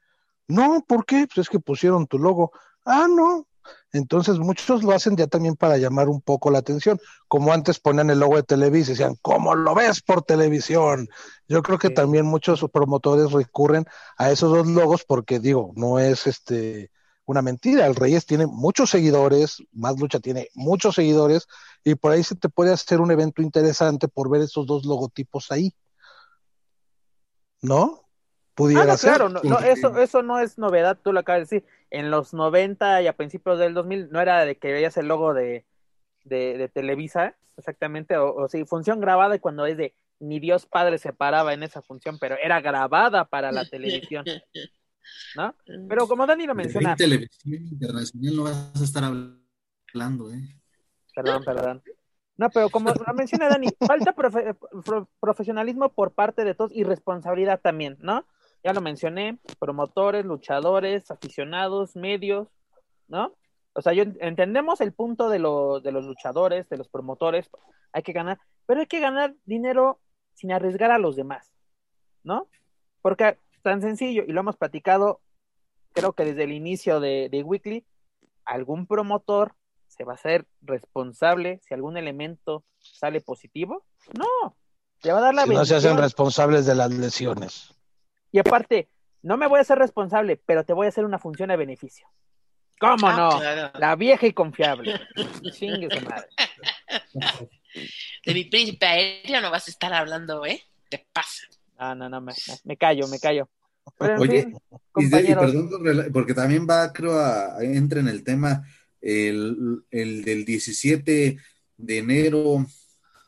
No, ¿por qué? Pues es que pusieron tu logo. Ah, no. Entonces muchos lo hacen ya también para llamar un poco la atención, como antes ponían el logo de Televisa y decían, ¿cómo lo ves por televisión? Yo creo que también muchos promotores recurren a esos dos logos porque digo, no es este una mentira, el Reyes tiene muchos seguidores, Más Lucha tiene muchos seguidores y por ahí se te puede hacer un evento interesante por ver esos dos logotipos ahí. ¿No? Pudiera ah, ser. Claro, no, eso, eso no es novedad, tú lo acabas de decir. En los 90 y a principios del 2000 no era de que veías el logo de, de, Televisa, exactamente, o, o sí, función grabada y cuando es de ni Dios Padre se paraba en esa función, pero era grabada para la *laughs* televisión. ¿No? Pero como Dani lo menciona. En televisión internacional no vas a estar hablando, ¿eh? Perdón, perdón. No, pero como lo menciona Dani, falta profesionalismo por parte de todos y responsabilidad también, ¿no? Ya lo mencioné, promotores, luchadores, aficionados, medios, ¿no? O sea, yo entendemos el punto de, de los luchadores, de los promotores, hay que ganar, pero hay que ganar dinero sin arriesgar a los demás, ¿no? Porque tan sencillo, y lo hemos platicado, creo que desde el inicio de, de Weekly, algún promotor se va a ser responsable si algún elemento sale positivo? No, le va a dar la si No se hacen responsables de las lesiones. Y aparte, no me voy a ser responsable, pero te voy a hacer una función de beneficio. ¿Cómo ah, no? La vieja y confiable. Chingue su madre. *laughs* De mi príncipe aéreo no vas a estar hablando, ¿eh? Te pasa. Ah, no, no, me, me callo, me callo. Oye, y, perdón, porque también va, creo, a, entra en el tema el, el del 17 de enero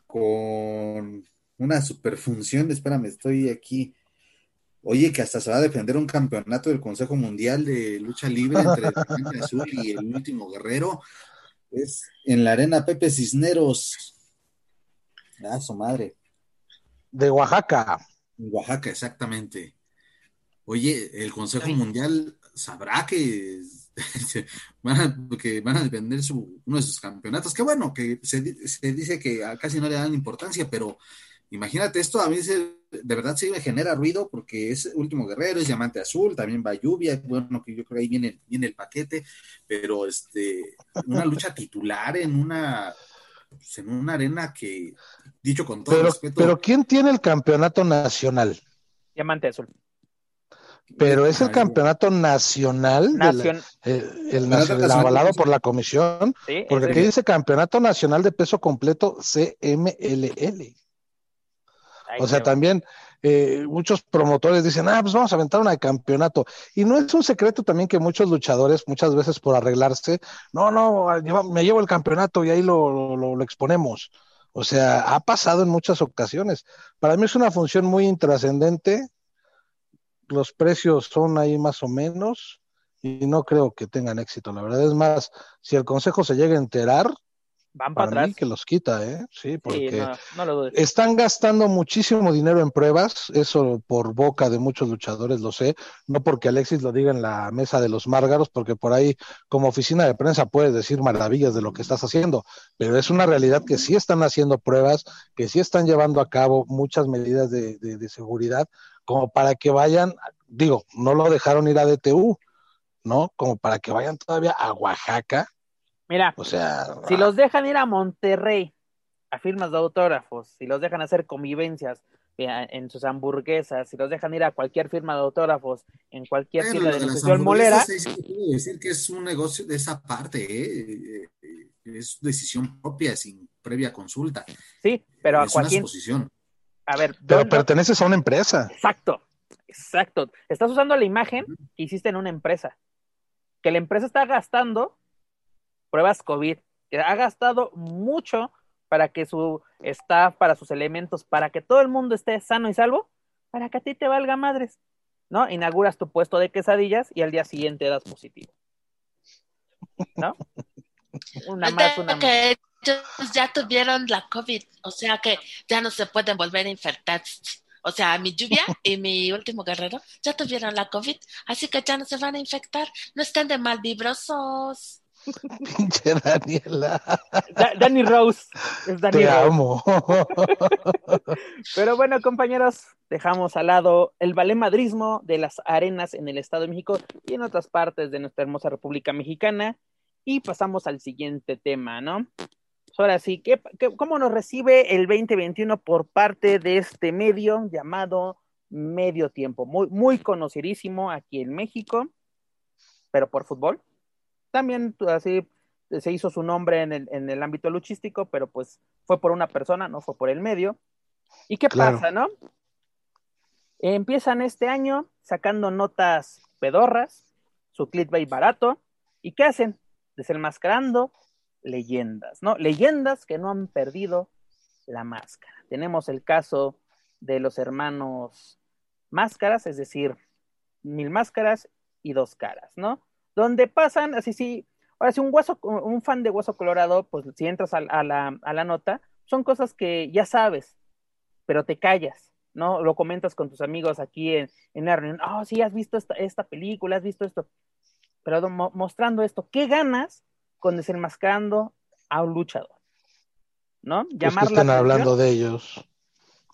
con una superfunción, espérame, estoy aquí. Oye, que hasta se va a defender un campeonato del Consejo Mundial de Lucha Libre entre *laughs* el Azul y el último guerrero. Es en la arena Pepe Cisneros. Ah, su madre. De Oaxaca. En Oaxaca, exactamente. Oye, el Consejo Mundial sabrá que *laughs* van a, que van a depender su, uno de sus campeonatos. Qué bueno, que se, se, dice que casi no le dan importancia, pero imagínate esto, a mí se, de verdad sí me genera ruido porque es Último Guerrero, es Diamante Azul, también va Lluvia, bueno, que yo creo que ahí viene, viene el paquete, pero este, una lucha titular en una, pues, en una arena que, dicho con todo pero, respeto. Pero ¿quién tiene el campeonato nacional? Diamante Azul. Pero es el campeonato nacional, Nacion... de la, el, el, nacional, avalado por la comisión, Sí, porque aquí dice campeonato nacional de peso completo CMLL. Ahí O sea, también eh, muchos promotores dicen, ah, pues vamos a aventar una de campeonato. Y no es un secreto también que muchos luchadores, muchas veces por arreglarse, no, no, me llevo el campeonato y ahí lo, lo, lo exponemos. O sea, ha pasado en muchas ocasiones. Para mí es una función muy intrascendente. Los precios son ahí más o menos y no creo que tengan éxito. La verdad es más, si el consejo se llega a enterar, Van para para atrás. mí que los quita, ¿eh? Sí, Sí, porque no, no lo dudes. están gastando muchísimo dinero en pruebas, eso por boca de muchos luchadores lo sé, no porque Alexis lo diga en la mesa de los márgaros, porque por ahí como oficina de prensa puedes decir maravillas de lo que estás haciendo, pero es una realidad que sí están haciendo pruebas, que sí están llevando a cabo muchas medidas de, de, de seguridad, como para que vayan, digo, no lo dejaron ir a DTU, ¿no? Como para que vayan todavía a Oaxaca, Mira, o sea, si los dejan ir a Monterrey a firmas de autógrafos, si los dejan hacer convivencias eh, en sus hamburguesas, si los dejan ir a cualquier firma de autógrafos, en cualquier tienda de negociación molera, puedo decir que es un negocio de esa parte, ¿eh? Eh, es decisión propia, sin previa consulta. sí, pero a es una suposición. a ver, pero ¿dónde- perteneces a una empresa. Exacto, exacto. Estás usando la imagen que hiciste en una empresa. Que la empresa está gastando pruebas COVID, ha gastado mucho para que su staff, para sus elementos, para que todo el mundo esté sano y salvo, para que a ti te valga madres. ¿No? Inauguras tu puesto de quesadillas y al día siguiente das positivo. ¿No? *laughs* Una más, una más. que ellos ya tuvieron la COVID, o sea que ya no se pueden volver a infectar. O sea, mi lluvia y mi último guerrero ya tuvieron la COVID, así que ya no se van a infectar. No estén de malvibrosos. *laughs* Pinche Daniela. Da- Danny Rose. Es Danny Te Rose. amo. *laughs* Pero bueno, compañeros, dejamos al lado el valemadrismo de las arenas en el Estado de México y en otras partes de nuestra hermosa República Mexicana y pasamos al siguiente tema, ¿no? Ahora sí, ¿qué, qué, cómo nos recibe el 2021 por parte de este medio llamado Medio Tiempo? Muy, muy conocidísimo aquí en México, pero por fútbol. También así se hizo su nombre en el, en el ámbito luchístico, pero pues fue por una persona, no fue por el medio. ¿Y qué Claro. pasa, no? Empiezan este año sacando notas pedorras, su clickbait barato, ¿y qué hacen? Desenmascarando leyendas, ¿no? Leyendas que no han perdido la máscara. Tenemos el caso de los hermanos Máscaras, es decir, Mil Máscaras y Dos Caras, ¿no? Donde pasan, así sí, ahora si un hueso, un fan de Hueso Colorado, pues si entras a, a, la, a la nota, son cosas que ya sabes, pero te callas, ¿no? Lo comentas con tus amigos aquí en, en la reunión, oh, sí, has visto esta, esta película, has visto esto, pero mo mostrando esto, ¿qué ganas con desenmascarando a un luchador? ¿No? Pues Llamar que estén la hablando de ellos.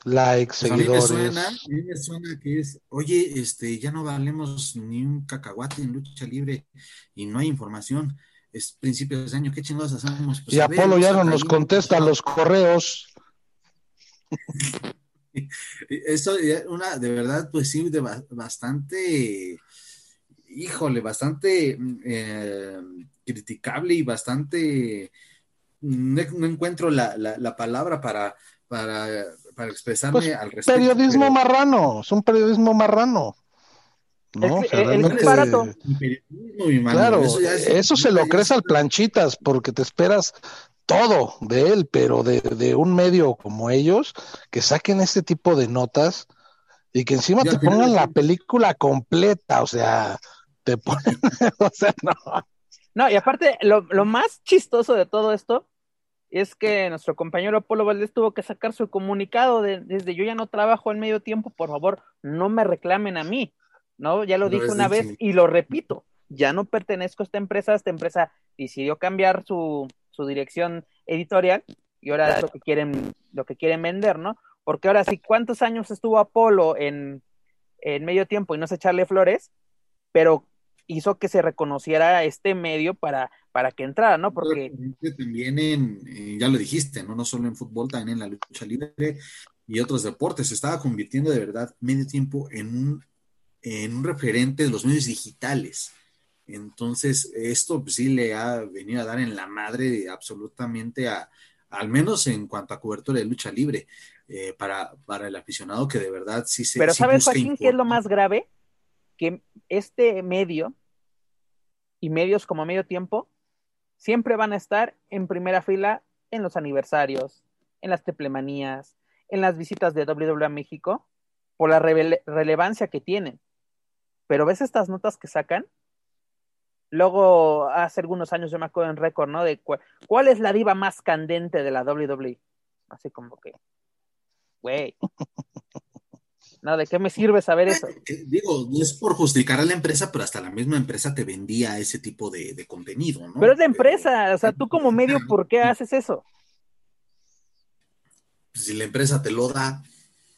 Likes, Pues a mí me seguidores. suena, a mí me suena que es, oye, este, ya no valemos ni un cacahuate en lucha libre y no hay información. Es principios de año, ¿qué chingados hacemos? Pues y ver, Apolo ya no nos contesta pues, los correos. *laughs* Eso, eh, una, de verdad, pues sí, de ba- bastante, híjole, bastante eh, criticable y bastante, no, no encuentro la, la, la palabra para, para, para expresarme Pues, al respecto. Periodismo pero- marrano, es un periodismo marrano. ¿no? El- O sea, el- el realmente- barato. Periodismo, mi mano, Claro, eso ya es- eso se lo crees es- al planchitas porque te esperas todo de él, pero de, de un medio como ellos, que saquen este tipo de notas y que encima Ya, te pongan la película completa, o sea, te ponen, *laughs* o sea, no. No, y aparte, lo, lo más chistoso de todo esto es que nuestro compañero Apolo Valdés tuvo que sacar su comunicado de, desde yo ya no trabajo en medio tiempo, por favor, no me reclamen a mí, ¿no? Ya lo dije una vez y lo repito, ya no pertenezco a esta empresa, esta empresa decidió cambiar su, su dirección editorial y ahora es lo que quieren, lo que quieren vender, ¿no? Porque ahora sí, ¿cuántos años estuvo Apolo en, en medio tiempo y no sé echarle flores? Pero hizo que se reconociera este medio para, para que entrara, ¿no? Porque También en, eh, ya lo dijiste, ¿no? No solo en fútbol, también en la lucha libre y otros deportes. Se estaba convirtiendo de verdad medio tiempo en un, en un referente de los medios digitales. Entonces, esto pues, sí le ha venido a dar en la madre absolutamente a, al menos en cuanto a cobertura de lucha libre, eh, para, para el aficionado que de verdad sí se Pero sí ¿sabes, Joaquín, qué es lo más grave? Que este medio y medios como medio tiempo siempre van a estar en primera fila en los aniversarios, en las triplemanías, en las visitas de WWE a México, por la relevancia que tienen. Pero ves estas notas que sacan. Luego, hace algunos años yo me acuerdo en récord, ¿no? De cu- cuál es la diva más candente de la WWE. Así como que, güey. *laughs* No, ¿de qué me sirve saber eso? Eh, Digo, no es por justificar a la empresa, pero hasta la misma empresa te vendía ese tipo de, de contenido, ¿no? Pero es la empresa, o sea, tú como medio, ¿por qué haces eso? si la empresa te lo da,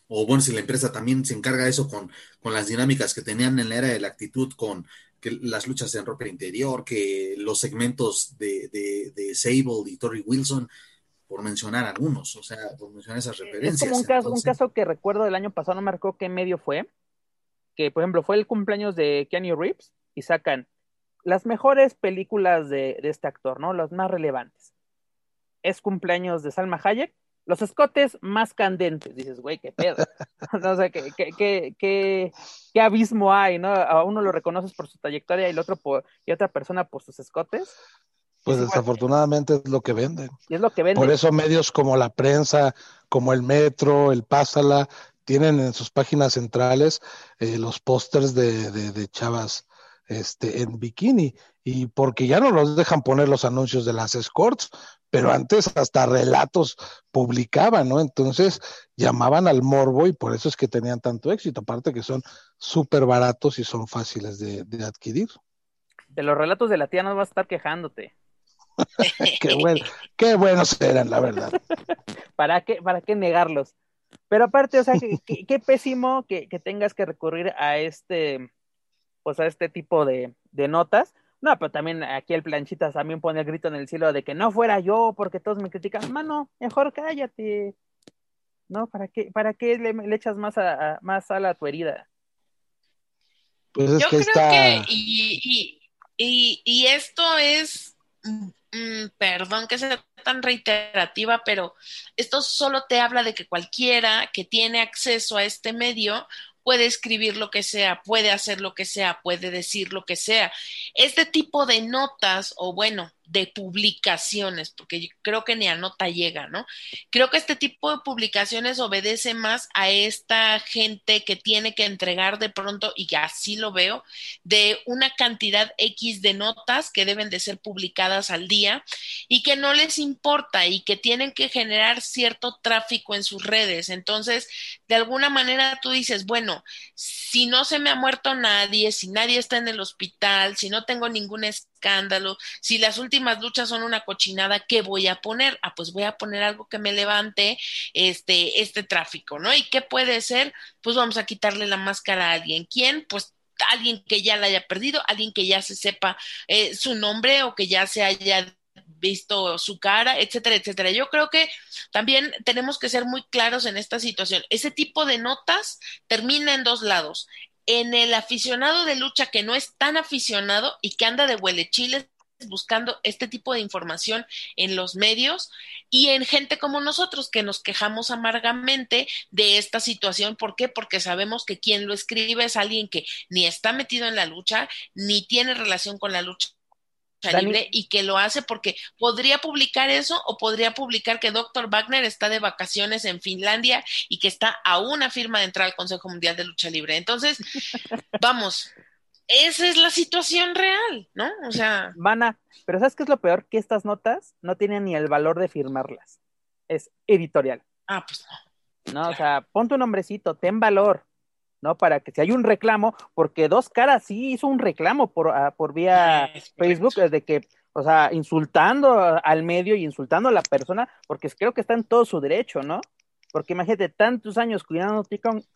o bueno, si la empresa también se encarga de eso con, con las dinámicas que tenían en la era de la actitud, con que las luchas en ropa interior, que los segmentos de, de, de Sable y Tori Wilson, por mencionar algunos, o sea, por mencionar esas Es referencias. como un caso, un Entonces, caso que recuerdo del año pasado, no me recuerdo qué medio fue, que por ejemplo fue el cumpleaños de Keanu Reeves y sacan las mejores películas de, de este actor, ¿no? Las más relevantes. Es cumpleaños de Salma Hayek, los escotes más candentes. Dices, güey, qué pedo. *laughs* o sea, ¿qué, qué, qué, qué, qué abismo hay, ¿no? A uno lo reconoces por su trayectoria y el otro por, y otra persona por sus escotes. Pues desafortunadamente es lo que venden. Y es lo que venden. Por eso medios como la prensa, como el Metro, el Pásala, tienen en sus páginas centrales eh, los pósters de, de, de chavas este, en bikini. Y porque ya no los dejan poner los anuncios de las escorts, pero antes hasta relatos publicaban, ¿no? Entonces llamaban al morbo y por eso es que tenían tanto éxito. Aparte que son súper baratos y son fáciles de, de adquirir. De los relatos de la tía no vas a estar quejándote. *laughs* Qué, *laughs* bueno, qué buenos eran, la verdad. ¿Para qué, para qué negarlos? Pero aparte, o sea, que- que- qué pésimo que, que tengas que recurrir a este, pues a este tipo de, de notas. No, pero también aquí el planchitas también pone el grito en el cielo de que no fuera yo porque todos me critican. Mano, mejor cállate. No, ¿para qué, para qué le, le echas más, a, a- más sal a tu herida? Pues es Yo que creo está... que, y, y, y, y esto es, mm, perdón que sea tan reiterativa, pero esto solo te habla de que cualquiera que tiene acceso a este medio puede escribir lo que sea, puede hacer lo que sea, puede decir lo que sea. Este tipo de notas, o bueno, de publicaciones, porque yo creo que ni a nota llega, ¿no? Creo que este tipo de publicaciones obedece más a esta gente que tiene que entregar de pronto, y así lo veo, de una cantidad X de notas que deben de ser publicadas al día y que no les importa y que tienen que generar cierto tráfico en sus redes. Entonces, de alguna manera tú dices, bueno, si no se me ha muerto nadie, si nadie está en el hospital, si no tengo ningún escándalo, si las últimas luchas son una cochinada, ¿qué voy a poner? Ah, pues voy a poner algo que me levante este, este tráfico, ¿no? ¿Y qué puede ser? Pues vamos a quitarle la máscara a alguien. ¿Quién? Pues alguien que ya la haya perdido, alguien que ya se sepa eh, su nombre o que ya se haya visto su cara, etcétera, etcétera. Yo creo que también tenemos que ser muy claros en esta situación. Ese tipo de notas termina en dos lados. En el aficionado de lucha que no es tan aficionado y que anda de huele chiles buscando este tipo de información en los medios y en gente como nosotros que nos quejamos amargamente de esta situación. ¿Por qué? Porque sabemos que quien lo escribe es alguien que ni está metido en la lucha, ni tiene relación con la lucha. Libre y que lo hace porque podría publicar eso o podría publicar que Dr. Wagner está de vacaciones en Finlandia y que está a una firma de entrar al Consejo Mundial de Lucha Libre. Entonces, *laughs* vamos, esa es la situación real, ¿no? O sea, Mana, pero ¿sabes qué es lo peor? Que estas notas no tienen ni el valor de firmarlas. Es editorial, ah, pues no. ¿no? O sea, pon tu nombrecito, ten valor. ¿No? Para que si hay un reclamo, porque Dos Caras sí hizo un reclamo por, ah, por vía Facebook, de que, o sea, insultando al medio y insultando a la persona, porque creo que está en todo su derecho, ¿no? Porque imagínate tantos años cuidando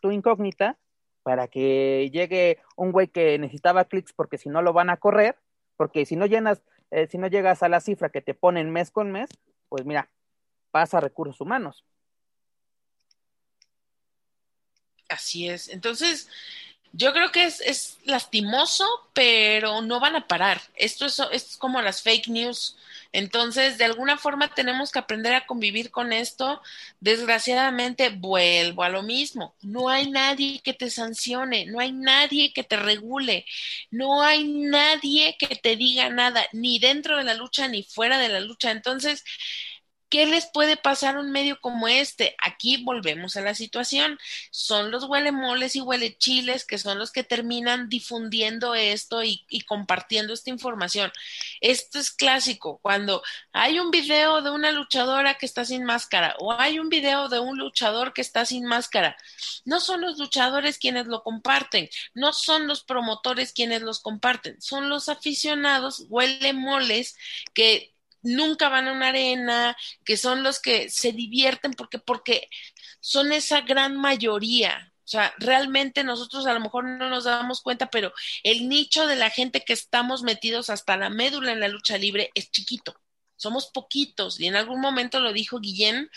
tu, incógnita para que llegue un güey que necesitaba clics porque si no lo van a correr, porque si no llenas, eh, si no llegas a la cifra que te ponen mes con mes, pues mira, pasa recursos humanos. Así es. Entonces, yo creo que es, es, lastimoso, pero no van a parar. Esto es, es, como las fake news. Entonces, de alguna forma tenemos que aprender a convivir con esto. Desgraciadamente, vuelvo a lo mismo. No hay nadie que te sancione, no hay nadie que te regule, no hay nadie que te diga nada, ni dentro de la lucha ni fuera de la lucha. Entonces, ¿Qué les puede pasar un medio como este? Aquí volvemos a la situación. Son los huelemoles y huelechiles que son los que terminan difundiendo esto y, y, compartiendo esta información. Esto es clásico. Cuando hay un video de una luchadora que está sin máscara o hay un video de un luchador que está sin máscara, no son los luchadores quienes lo comparten, no son los promotores quienes los comparten, son los aficionados huelemoles que nunca van a una arena, que son los que se divierten porque, porque son esa gran mayoría. O sea, realmente nosotros a lo mejor no nos damos cuenta, pero el nicho de la gente que estamos metidos hasta la médula en la lucha libre es chiquito. Somos poquitos. Y en algún momento lo dijo Guillén.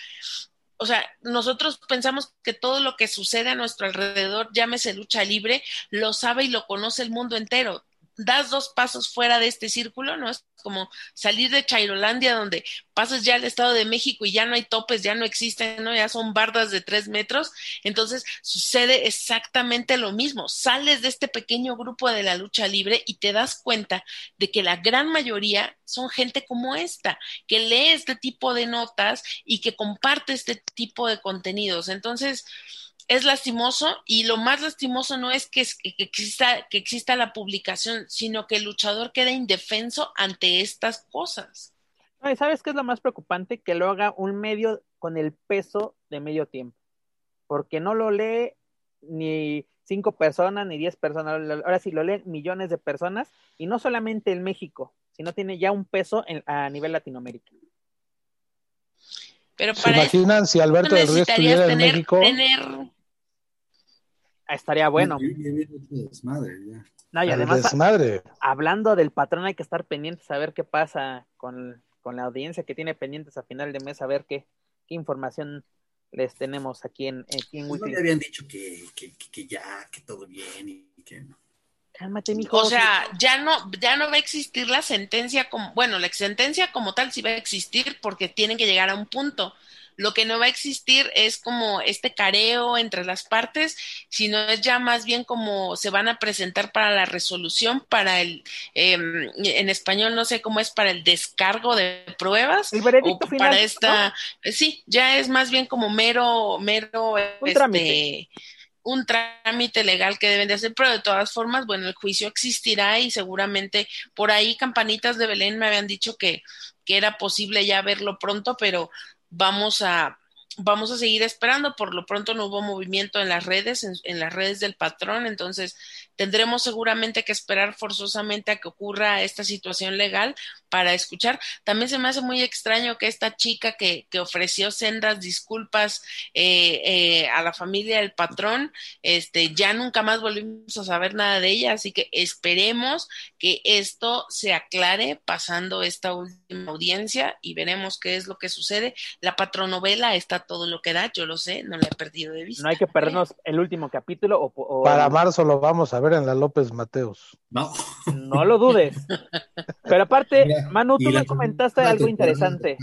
O sea, nosotros pensamos que todo lo que sucede a nuestro alrededor, llámese lucha libre, lo sabe y lo conoce el mundo entero das dos pasos fuera de este círculo, ¿no? Es como salir de Chairolandia, donde pasas ya al Estado de México y ya no hay topes, ya no existen, ¿no? Ya son bardas de tres metros. Entonces sucede exactamente lo mismo. Sales de este pequeño grupo de la lucha libre y te das cuenta de que la gran mayoría son gente como esta, que lee este tipo de notas y que comparte este tipo de contenidos. Entonces, es lastimoso y lo más lastimoso no es que, exista, que exista la publicación, sino que el luchador queda indefenso ante estas cosas. ¿Sabes qué es lo más preocupante? Que lo haga un medio con el peso de medio tiempo, porque no lo lee ni cinco personas ni diez personas, ahora sí lo leen millones de personas y no solamente en México, sino tiene ya un peso a nivel Latinoamérica. Pero para ¿Se imaginan si Alberto del Río estuviera en México? Estaría bueno. No, y además, hablando del patrón, hay que estar pendientes a ver qué pasa con, la audiencia que tiene pendientes a final de mes, a ver qué, qué información les tenemos aquí en, aquí en pues No habían dicho que, que, ya, que todo bien y que no. Cálmate, mijo. O sea, ya no, ya no va a existir la sentencia como, bueno, la sentencia como tal sí va a existir porque tienen que llegar a un punto. Lo que no va a existir es como este careo entre las partes, sino es ya más bien como se van a presentar para la resolución, para el, em, en español no sé cómo es, para el descargo de pruebas. El veredicto o para esta, sí, ya es más bien como mero, mero, un trámite este, un trámite legal que deben de hacer, pero de todas formas, bueno, el juicio existirá y seguramente por ahí campanitas de Belén me habían dicho que, que era posible ya verlo pronto, pero vamos a vamos a seguir esperando. Por lo pronto no hubo movimiento en las redes, en, las redes del patrón, entonces tendremos seguramente que esperar forzosamente a que ocurra esta situación legal para escuchar. También se me hace muy extraño que esta chica que, que ofreció sendas disculpas eh, eh, a la familia del patrón, este, ya nunca más volvimos a saber nada de ella, así que esperemos que esto se aclare pasando esta última audiencia y veremos qué es lo que sucede. La patronovela está todo lo que da, yo lo sé, no la he perdido de vista. No hay que perdernos el último capítulo o, para marzo lo vamos a ver en la López Mateos. No. No lo dudes. *laughs* Pero aparte, Manu, tú me comentaste algo interesante.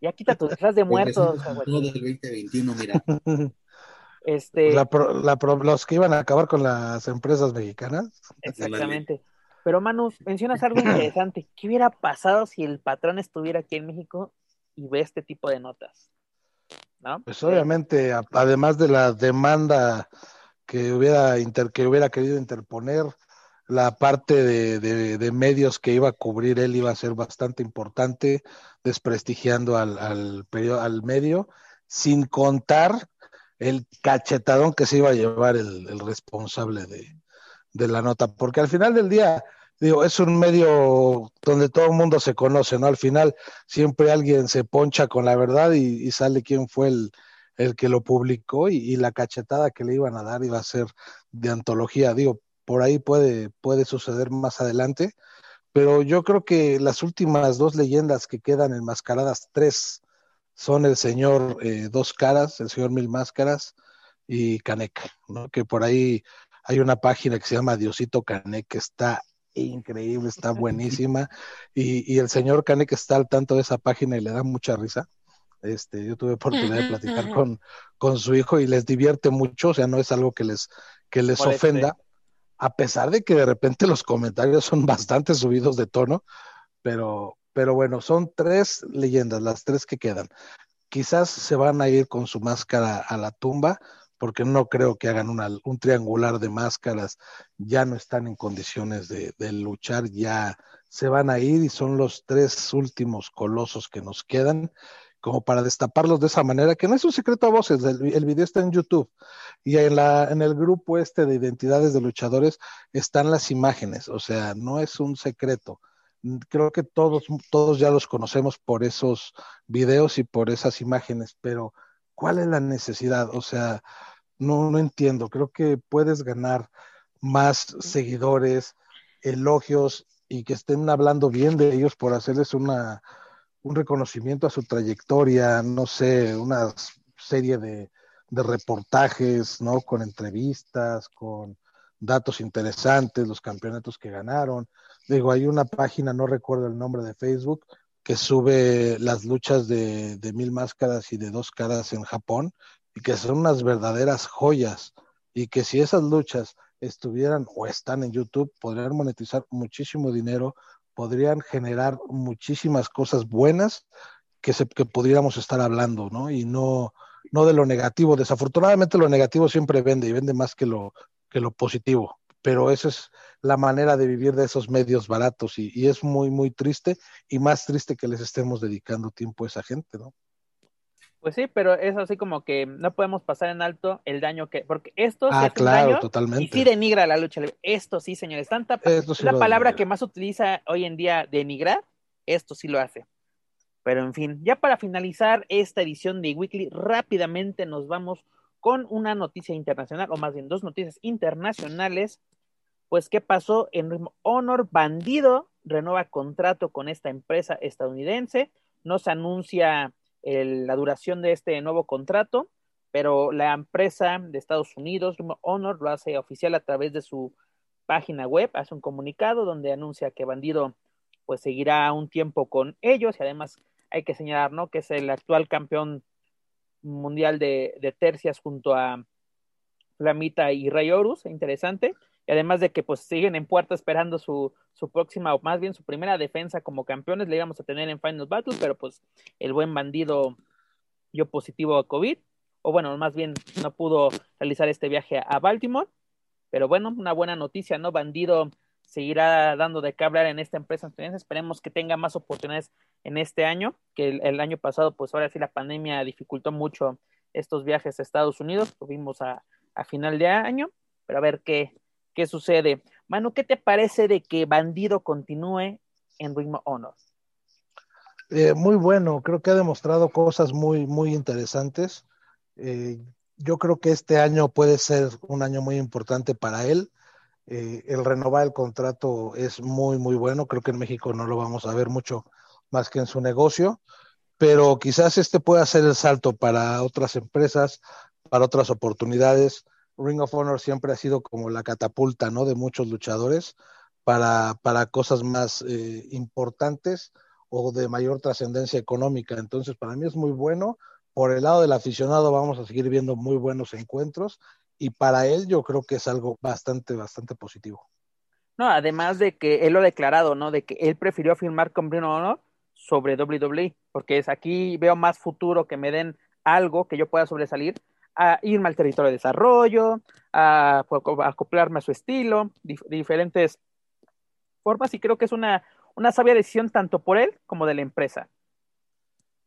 Ya quita tus detrás de muertos. Todo del 2021, mira. *laughs* Este... los que iban a acabar con las empresas mexicanas. Exactamente. Pero Manu, mencionas algo *laughs* interesante. ¿Qué hubiera pasado si el patrón estuviera aquí en México y ve este tipo de notas? ¿No? Pues obviamente, además de la demanda que hubiera, que hubiera querido interponer, la parte de, de, medios que iba a cubrir él iba a ser bastante importante, desprestigiando al, al, al medio, sin contar el cachetadón que se iba a llevar el, responsable de, de, la nota, porque al final del día, digo, es un medio donde todo el mundo se conoce, ¿no? Al final siempre alguien se poncha con la verdad y, sale quién fue el, el que lo publicó y, y, la cachetada que le iban a dar iba a ser de antología. Digo, por ahí puede, puede suceder más adelante, pero yo creo que las últimas dos leyendas que quedan enmascaradas, tres, son el señor eh, Dos Caras, el señor Mil Máscaras y Canek, ¿no? que por ahí hay una página que se llama Diosito Canek, que está increíble, está *laughs* buenísima, y, y el señor Canek está al tanto de esa página y le da mucha risa. Este, yo tuve oportunidad de platicar con, con su hijo y les divierte mucho, o sea, no es algo que les, que les ofenda, a pesar de que de repente los comentarios son bastante subidos de tono, pero, pero bueno, son tres leyendas, las tres que quedan. Quizás se van a ir con su máscara a la tumba, porque no creo que hagan un triangular de máscaras, ya no están en condiciones de, luchar, ya se van a ir y son los tres últimos colosos que nos quedan como para destaparlos de esa manera, que no es un secreto a voces, el, video está en YouTube y en, la, en el grupo este de identidades de luchadores están las imágenes, o sea, no es un secreto. Creo que todos, todos ya los conocemos por esos videos y por esas imágenes, pero ¿cuál es la necesidad? O sea, no, no entiendo, creo que puedes ganar más seguidores, elogios y que estén hablando bien de ellos por hacerles una un reconocimiento a su trayectoria, no sé, una serie de, reportajes, ¿no? Con entrevistas, con datos interesantes, los campeonatos que ganaron. Digo, hay una página, no recuerdo el nombre de Facebook, que sube las luchas de, de mil máscaras y de dos caras en Japón y que son unas verdaderas joyas y que si esas luchas estuvieran o están en YouTube podrían monetizar muchísimo dinero podrían generar muchísimas cosas buenas que, se, que pudiéramos estar hablando, ¿no? Y no, no de lo negativo. Desafortunadamente lo negativo siempre vende y vende más que lo, que lo positivo, pero esa es la manera de vivir de esos medios baratos y, y es muy, muy triste y más triste que les estemos dedicando tiempo a esa gente, ¿no? Pues sí, pero es así como que no podemos pasar en alto el daño que, porque esto ah, claro, daño totalmente. y sí denigra la lucha libre. Esto sí, señores, tanta Esto sí la palabra denigra. que más utiliza hoy en día denigrar, esto sí lo hace. Pero en fin, ya para finalizar esta edición de Weekly, rápidamente nos vamos con una noticia internacional, o más bien dos noticias internacionales. Pues, ¿qué pasó en Honor? Bandido renueva contrato con esta empresa estadounidense. Nos anuncia el, la duración de este nuevo contrato, pero la empresa de Estados Unidos, Honor, lo hace oficial a través de su página web, hace un comunicado donde anuncia que Bandido pues seguirá un tiempo con ellos y además hay que señalar, ¿no? Que es el actual campeón mundial de, de tercias junto a Flamita y Rey Horus, interesante. Y además de que pues siguen en puerta esperando su, su próxima, o más bien su primera defensa como campeones, le íbamos a tener en Final Battle, pero pues el buen bandido dio positivo a COVID, o bueno, más bien no pudo realizar este viaje a Baltimore, pero bueno, una buena noticia, ¿no? Bandido seguirá dando de qué hablar en esta empresa esperemos que tenga más oportunidades en este año, que el, año pasado, pues ahora sí la pandemia dificultó mucho estos viajes a Estados Unidos, tuvimos a, a final de año, pero a ver qué, qué sucede. Manu, ¿qué te parece de que Bandido continúe en Ring of Honor? Eh, muy bueno, creo que ha demostrado cosas muy, muy interesantes. Eh, yo creo que este año puede ser un año muy importante para él. Eh, el renovar el contrato es muy, muy bueno. Creo que en México no lo vamos a ver mucho más que en su negocio, pero quizás este pueda ser el salto para otras empresas, para otras oportunidades. Ring of Honor siempre ha sido como la catapulta, ¿no? De muchos luchadores para, para cosas más eh, importantes o de mayor trascendencia económica. Entonces, para mí es muy bueno. Por el lado del aficionado vamos a seguir viendo muy buenos encuentros y para él yo creo que es algo bastante, bastante positivo. No, además de que él lo ha declarado, ¿no? De que él prefirió firmar con of Honor sobre WWE, porque es aquí veo más futuro que me den algo que yo pueda sobresalir a irme al territorio de desarrollo, a, acoplarme a su estilo, dif diferentes formas, y creo que es una, una sabia decisión tanto por él como de la empresa.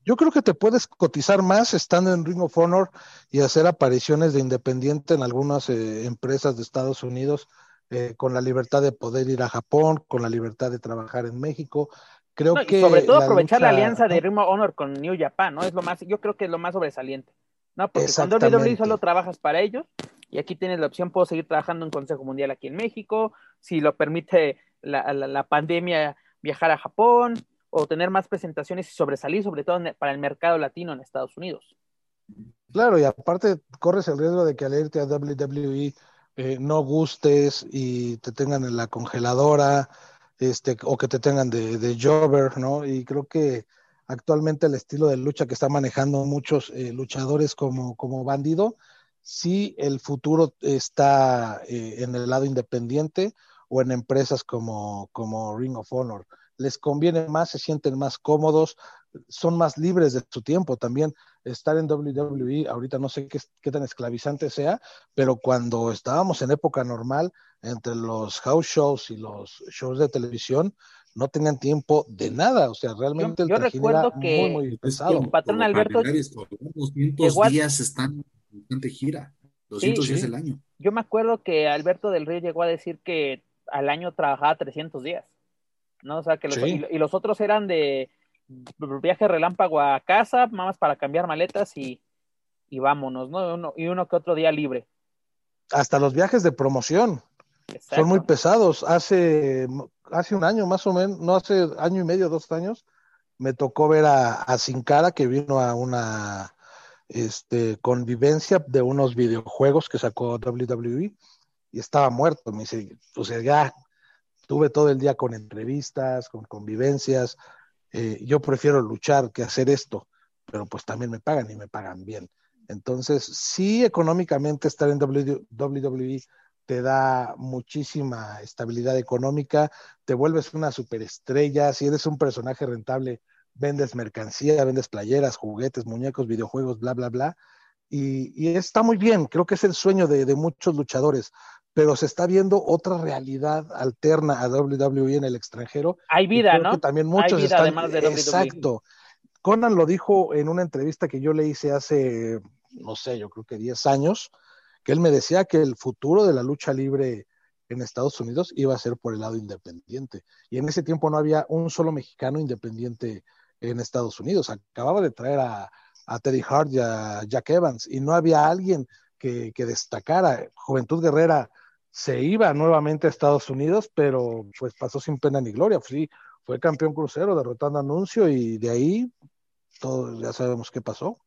Yo creo que te puedes cotizar más estando en Ring of Honor y hacer apariciones de independiente en algunas eh, empresas de Estados Unidos, eh, con la libertad de poder ir a Japón, con la libertad de trabajar en México. Creo No, y que sobre todo la aprovechar la alianza de Ring of Honor con New Japan, ¿no? Es lo más, yo creo que es lo más sobresaliente. No, porque con WWE solo trabajas para ellos y aquí tienes la opción, puedo seguir trabajando en Consejo Mundial aquí en México, si lo permite la, la- la pandemia, viajar a Japón o tener más presentaciones y sobresalir, sobre todo para el mercado latino en Estados Unidos. Claro, y aparte corres el riesgo de que al irte a WWE eh, no gustes y te tengan en la congeladora, este, o que te tengan de, de jobber, ¿no? Y creo que actualmente el estilo de lucha que están manejando muchos eh, luchadores como, como bandido, sí el futuro está eh, en el lado independiente o en empresas como, como Ring of Honor. Les conviene más, se sienten más cómodos, son más libres de su tiempo también estar en WWE, ahorita no sé qué, qué, tan esclavizante sea, pero cuando estábamos en época normal, entre los house shows y los shows de televisión, no tenían tiempo de nada, o sea, realmente Yo- yo el trajín recuerdo era que muy, muy pesado. el patrón Alberto 200 llegó a- días están en constante gira. 200 Sí, días sí. el año. Yo me acuerdo que Alberto del Río llegó a decir que al año trabajaba 300 días, ¿no? O sea, que los, Sí. y, y los otros eran de viaje relámpago a casa, más para cambiar maletas y, y vámonos, ¿no? Uno- y uno que otro día libre. Hasta los viajes de promoción Exacto. son muy pesados. Hace, hace un año más o menos, no hace año y medio, dos años, me tocó ver a, a Sin Cara que vino a una este, convivencia de unos videojuegos que sacó WWE y estaba muerto. Me dice, o sea, ya tuve todo el día con entrevistas, con convivencias. eh, yo prefiero luchar que hacer esto, pero pues también me pagan y me pagan bien. Entonces, sí, económicamente estar en WWE te da muchísima estabilidad económica, te vuelves una superestrella, si eres un personaje rentable, vendes mercancía, vendes playeras, juguetes, muñecos, videojuegos, bla, bla, bla. Y, y está muy bien, creo que es el sueño de, de, muchos luchadores, pero se está viendo otra realidad alterna a WWE en el extranjero. Hay vida, ¿no? Que también muchos Hay vida están, además de WWE. Exacto. Conan lo dijo en una entrevista que yo le hice hace, no sé, yo creo que 10 años, que él me decía que el futuro de la lucha libre en Estados Unidos iba a ser por el lado independiente. Y en ese tiempo no había un solo mexicano independiente en Estados Unidos. Acababa de traer a, a Teddy Hart y a Jack Evans y no había alguien que, que, destacara. Juventud Guerrera se iba nuevamente a Estados Unidos, pero pues pasó sin pena ni gloria. Sí, fue campeón crucero derrotando a Anuncio y de ahí todos ya sabemos qué pasó.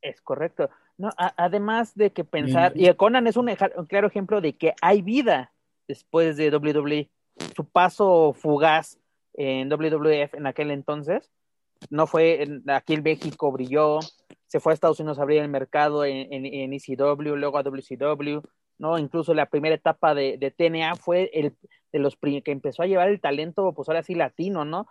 Es correcto. No, a, además de que pensar, y Conan es un, un, claro ejemplo de que hay vida después de WWE. Su paso fugaz en WWF en aquel entonces no fue en, aquí en México brilló, se fue a Estados Unidos a abrir el mercado en, en, en ECW, luego a WCW, no, incluso la primera etapa de, de TNA fue el de los que empezó a llevar el talento, pues ahora sí latino, ¿no?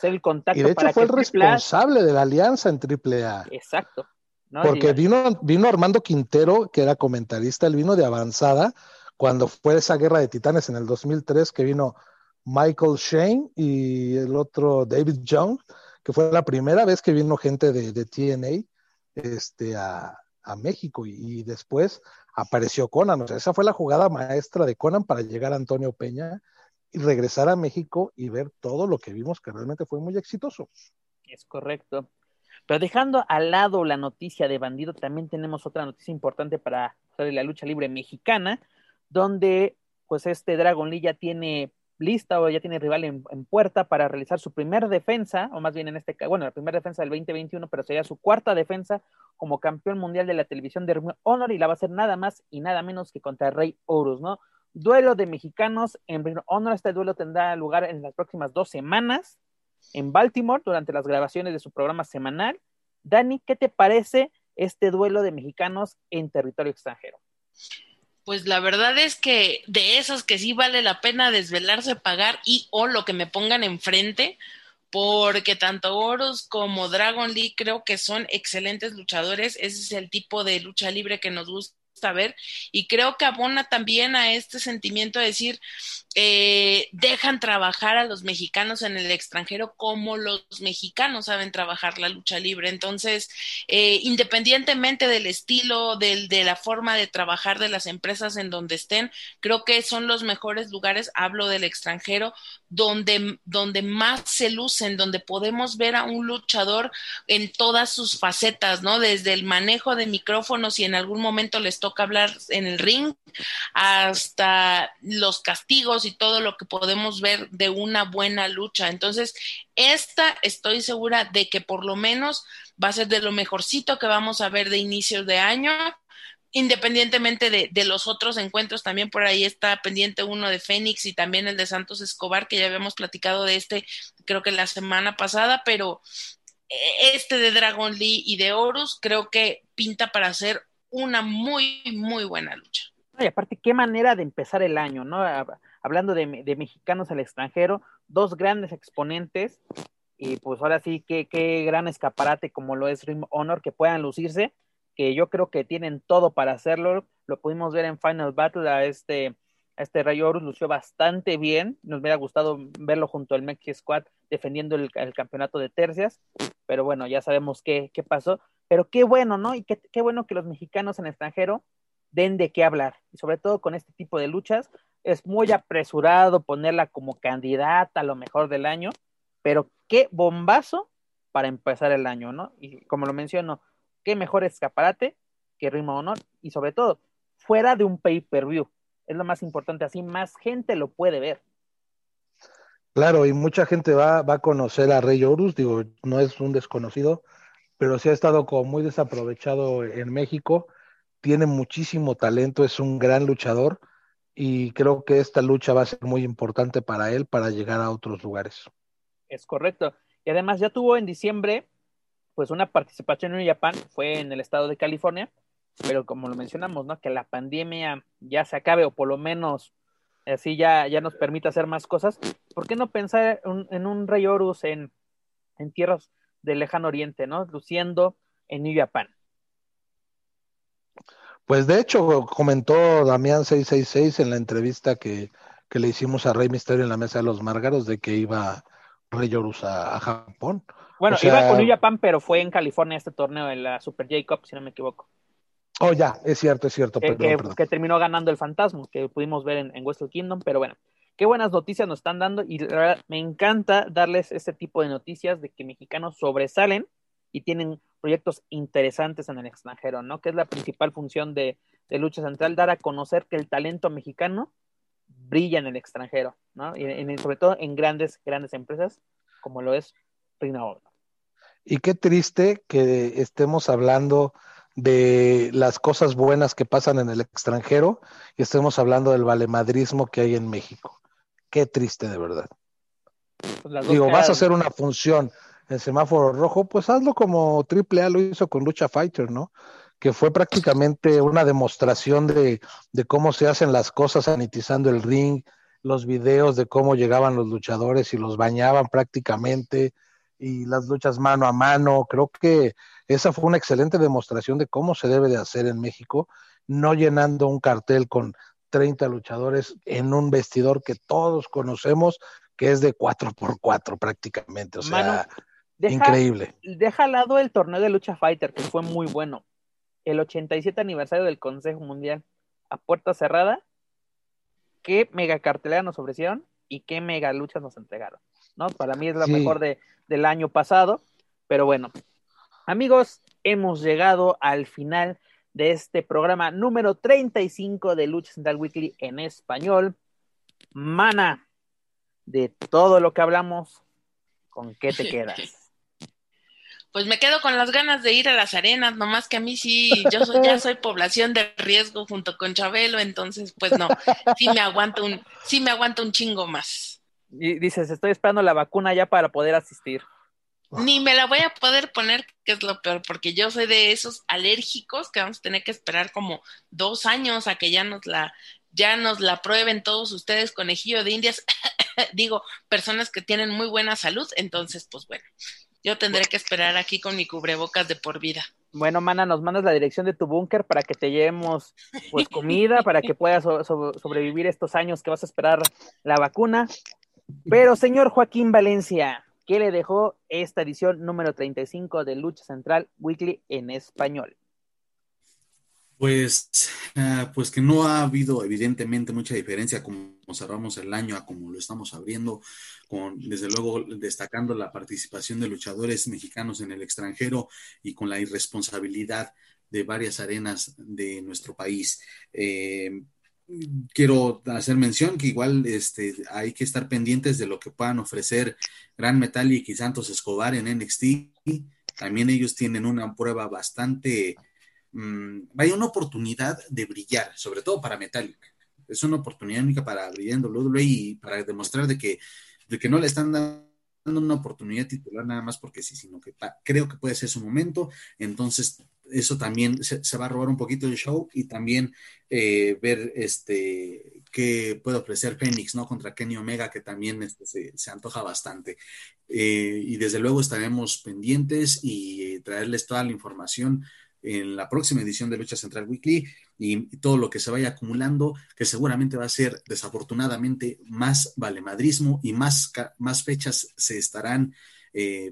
Ser el contacto y de hecho para fue que el responsable de la alianza en AAA. Exacto. ¿no? Porque vino, vino Armando Quintero, que era comentarista, él vino de avanzada cuando fue esa guerra de titanes en el 2003, que vino Michael Shane y el otro David Young, que fue la primera vez que vino gente de, TNA este, a, a México y, y, después apareció Conan. O sea, esa fue la jugada maestra de Conan para llegar a Antonio Peña y regresar a México y ver todo lo que vimos que realmente fue muy exitoso. Es correcto. Pero dejando al lado la noticia de Bandido, también tenemos otra noticia importante para la lucha libre mexicana, donde pues este Dragon Lee ya tiene lista o ya tiene rival en, puerta para realizar su primer defensa, o más bien en este caso, bueno, la primera defensa del 2021, pero sería su cuarta defensa como campeón mundial de la televisión de Honor y la va a hacer nada más y nada menos que contra Rey Horus, ¿no? Duelo de mexicanos en Honor, este duelo tendrá lugar en las próximas dos semanas en Baltimore durante las grabaciones de su programa semanal. Dani, ¿qué te parece este duelo de mexicanos en territorio extranjero? Pues la verdad es que de esos que sí vale la pena desvelarse, pagar y o lo que me pongan enfrente, porque tanto Horus como Dragon Lee creo que son excelentes luchadores. Ese es el tipo de lucha libre que nos gusta ver y creo que abona también a este sentimiento de decir, eh, dejan trabajar a los mexicanos en el extranjero como los mexicanos saben trabajar la lucha libre. Entonces, eh, independientemente del estilo, del, de la forma de trabajar de las empresas en donde estén, creo que son los mejores lugares, hablo del extranjero, donde, donde más se lucen, donde podemos ver a un luchador en todas sus facetas, ¿no? Desde el manejo de micrófonos y en algún momento les toca hablar en el ring, hasta los castigos y todo lo que podemos ver de una buena lucha. Entonces, esta estoy segura de que por lo menos va a ser de lo mejorcito que vamos a ver de inicios de año independientemente de, los otros encuentros, también por ahí está pendiente uno de Fénix y también el de Santos Escobar, que ya habíamos platicado de este, creo que la semana pasada, pero este de Dragon Lee y de Horus creo que pinta para hacer una muy, muy buena lucha. Y aparte, qué manera de empezar el año, ¿no? Hablando de, de mexicanos al extranjero, dos grandes exponentes, y pues ahora sí, qué, qué gran escaparate como lo es Rim Honor, que puedan lucirse, que yo creo que tienen todo para hacerlo. Lo pudimos ver en Final Battle a este, a este Ray Horus, lució bastante bien. Nos hubiera gustado verlo junto al Mexi Squad defendiendo el, campeonato de tercias, pero bueno, ya sabemos qué, qué pasó. Pero qué bueno, ¿no? Y qué, qué bueno que los mexicanos en extranjero den de qué hablar, y sobre todo con este tipo de luchas. Es muy apresurado ponerla como candidata a lo mejor del año, pero qué bombazo para empezar el año, ¿no? Y como lo menciono, qué mejor escaparate que Rima Honor, y sobre todo, fuera de un pay-per-view. Es lo más importante, así más gente lo puede ver. Claro, y mucha gente va, va a conocer a Rey Horus, digo, no es un desconocido, pero sí ha estado como muy desaprovechado en México tiene muchísimo talento, es un gran luchador y creo que esta lucha va a ser muy importante para él para llegar a otros lugares. Es correcto. Y además ya tuvo en diciembre pues una participación en Japón, fue en el estado de California, pero como lo mencionamos, ¿no? Que la pandemia ya se acabe o por lo menos así ya, ya nos permite hacer más cosas. ¿Por qué no pensar un, en un Rey Horus en, en tierras del lejano oriente, ¿no? Luciendo en New Japan. Pues de hecho, comentó Damián 666 en la entrevista que, que, le hicimos a Rey Misterio en la mesa de los Márgaros de que iba Rey Horus a Japón. Bueno, o sea, iba con New Japan, pero fue en California este torneo, en la Super J-Cup, si no me equivoco. Oh, ya, es cierto, es cierto. Que, perdón, que, perdón. que terminó ganando el Fantasma, que pudimos ver en, en Kingdom, pero bueno, qué buenas noticias nos están dando y la verdad, me encanta darles este tipo de noticias de que mexicanos sobresalen y tienen proyectos interesantes en el extranjero, ¿no? Que es la principal función de, de, Lucha Central, dar a conocer que el talento mexicano brilla en el extranjero, ¿no? Y, sobre todo en grandes, grandes empresas, como lo es Reina Oro. Y qué triste que estemos hablando de las cosas buenas que pasan en el extranjero y estemos hablando del valemadrismo que hay en México. Qué triste de verdad. Pues Digo, vas a hacer una función en semáforo rojo, pues hazlo como AAA lo hizo con Lucha Fighter, ¿no? Que fue prácticamente una demostración de, de cómo se hacen las cosas sanitizando el ring, los videos de cómo llegaban los luchadores y los bañaban prácticamente, y las luchas mano a mano. Creo que esa fue una excelente demostración de cómo se debe de hacer en México, no llenando un cartel con 30 luchadores en un vestidor que todos conocemos, que es de 4x4 prácticamente. O sea, deja, increíble. Deja al lado el torneo de lucha fighter, que fue muy bueno. El 87 aniversario del Consejo Mundial a puerta cerrada. Qué mega cartelera nos ofrecieron y qué mega luchas nos entregaron. ¿No? Para mí es la sí. mejor de, del año pasado, pero bueno, amigos, hemos llegado al final de este programa número 35 de Lucha Central Weekly en español. Mana, de todo lo que hablamos, ¿con qué te quedas? *laughs* Pues me quedo con las ganas de ir a las arenas, nomás que a mí sí, yo soy, ya soy población de riesgo junto con Chabelo, entonces pues no, sí me aguanto un, sí me aguanto un chingo más. Y dices, estoy esperando la vacuna ya para poder asistir. Ni me la voy a poder poner, que es lo peor, porque yo soy de esos alérgicos que vamos a tener que esperar como dos años a que ya nos la, ya nos la prueben todos ustedes, conejillo de indias. *coughs* Digo, personas que tienen muy buena salud, entonces, pues bueno, yo tendré que esperar aquí con mi cubrebocas de por vida. Bueno, mana, nos mandas la dirección de tu búnker para que te llevemos pues comida, para que puedas so- so- sobrevivir estos años que vas a esperar la vacuna. Pero, señor Joaquín Valencia, ¿qué le dejó esta edición número 35 de Lucha Central Weekly en español? Pues, ah, pues que no ha habido evidentemente mucha diferencia como cerramos el año a como lo estamos abriendo, con desde luego destacando la participación de luchadores mexicanos en el extranjero y con la irresponsabilidad de varias arenas de nuestro país. Eh, quiero hacer mención que igual este, hay que estar pendientes de lo que puedan ofrecer Gran Metallic y Santos Escobar en NXT. También ellos tienen una prueba bastante mm, vaya una oportunidad de brillar, sobre todo para Metallic. Es una oportunidad única para brillar en WWE y para demostrar de que, de que no le están dando una oportunidad titular nada más porque sí, sino que creo que puede ser su momento. Entonces, eso también se, va a robar un poquito del show y también eh, ver este qué puede ofrecer Phoenix, ¿no? Contra Kenny Omega, que también este, se, antoja bastante. Eh, y desde luego estaremos pendientes y eh, traerles toda la información en la próxima edición de Lucha Central Weekly y, todo lo que se vaya acumulando, que seguramente va a ser desafortunadamente más valemadrismo y más, más fechas se estarán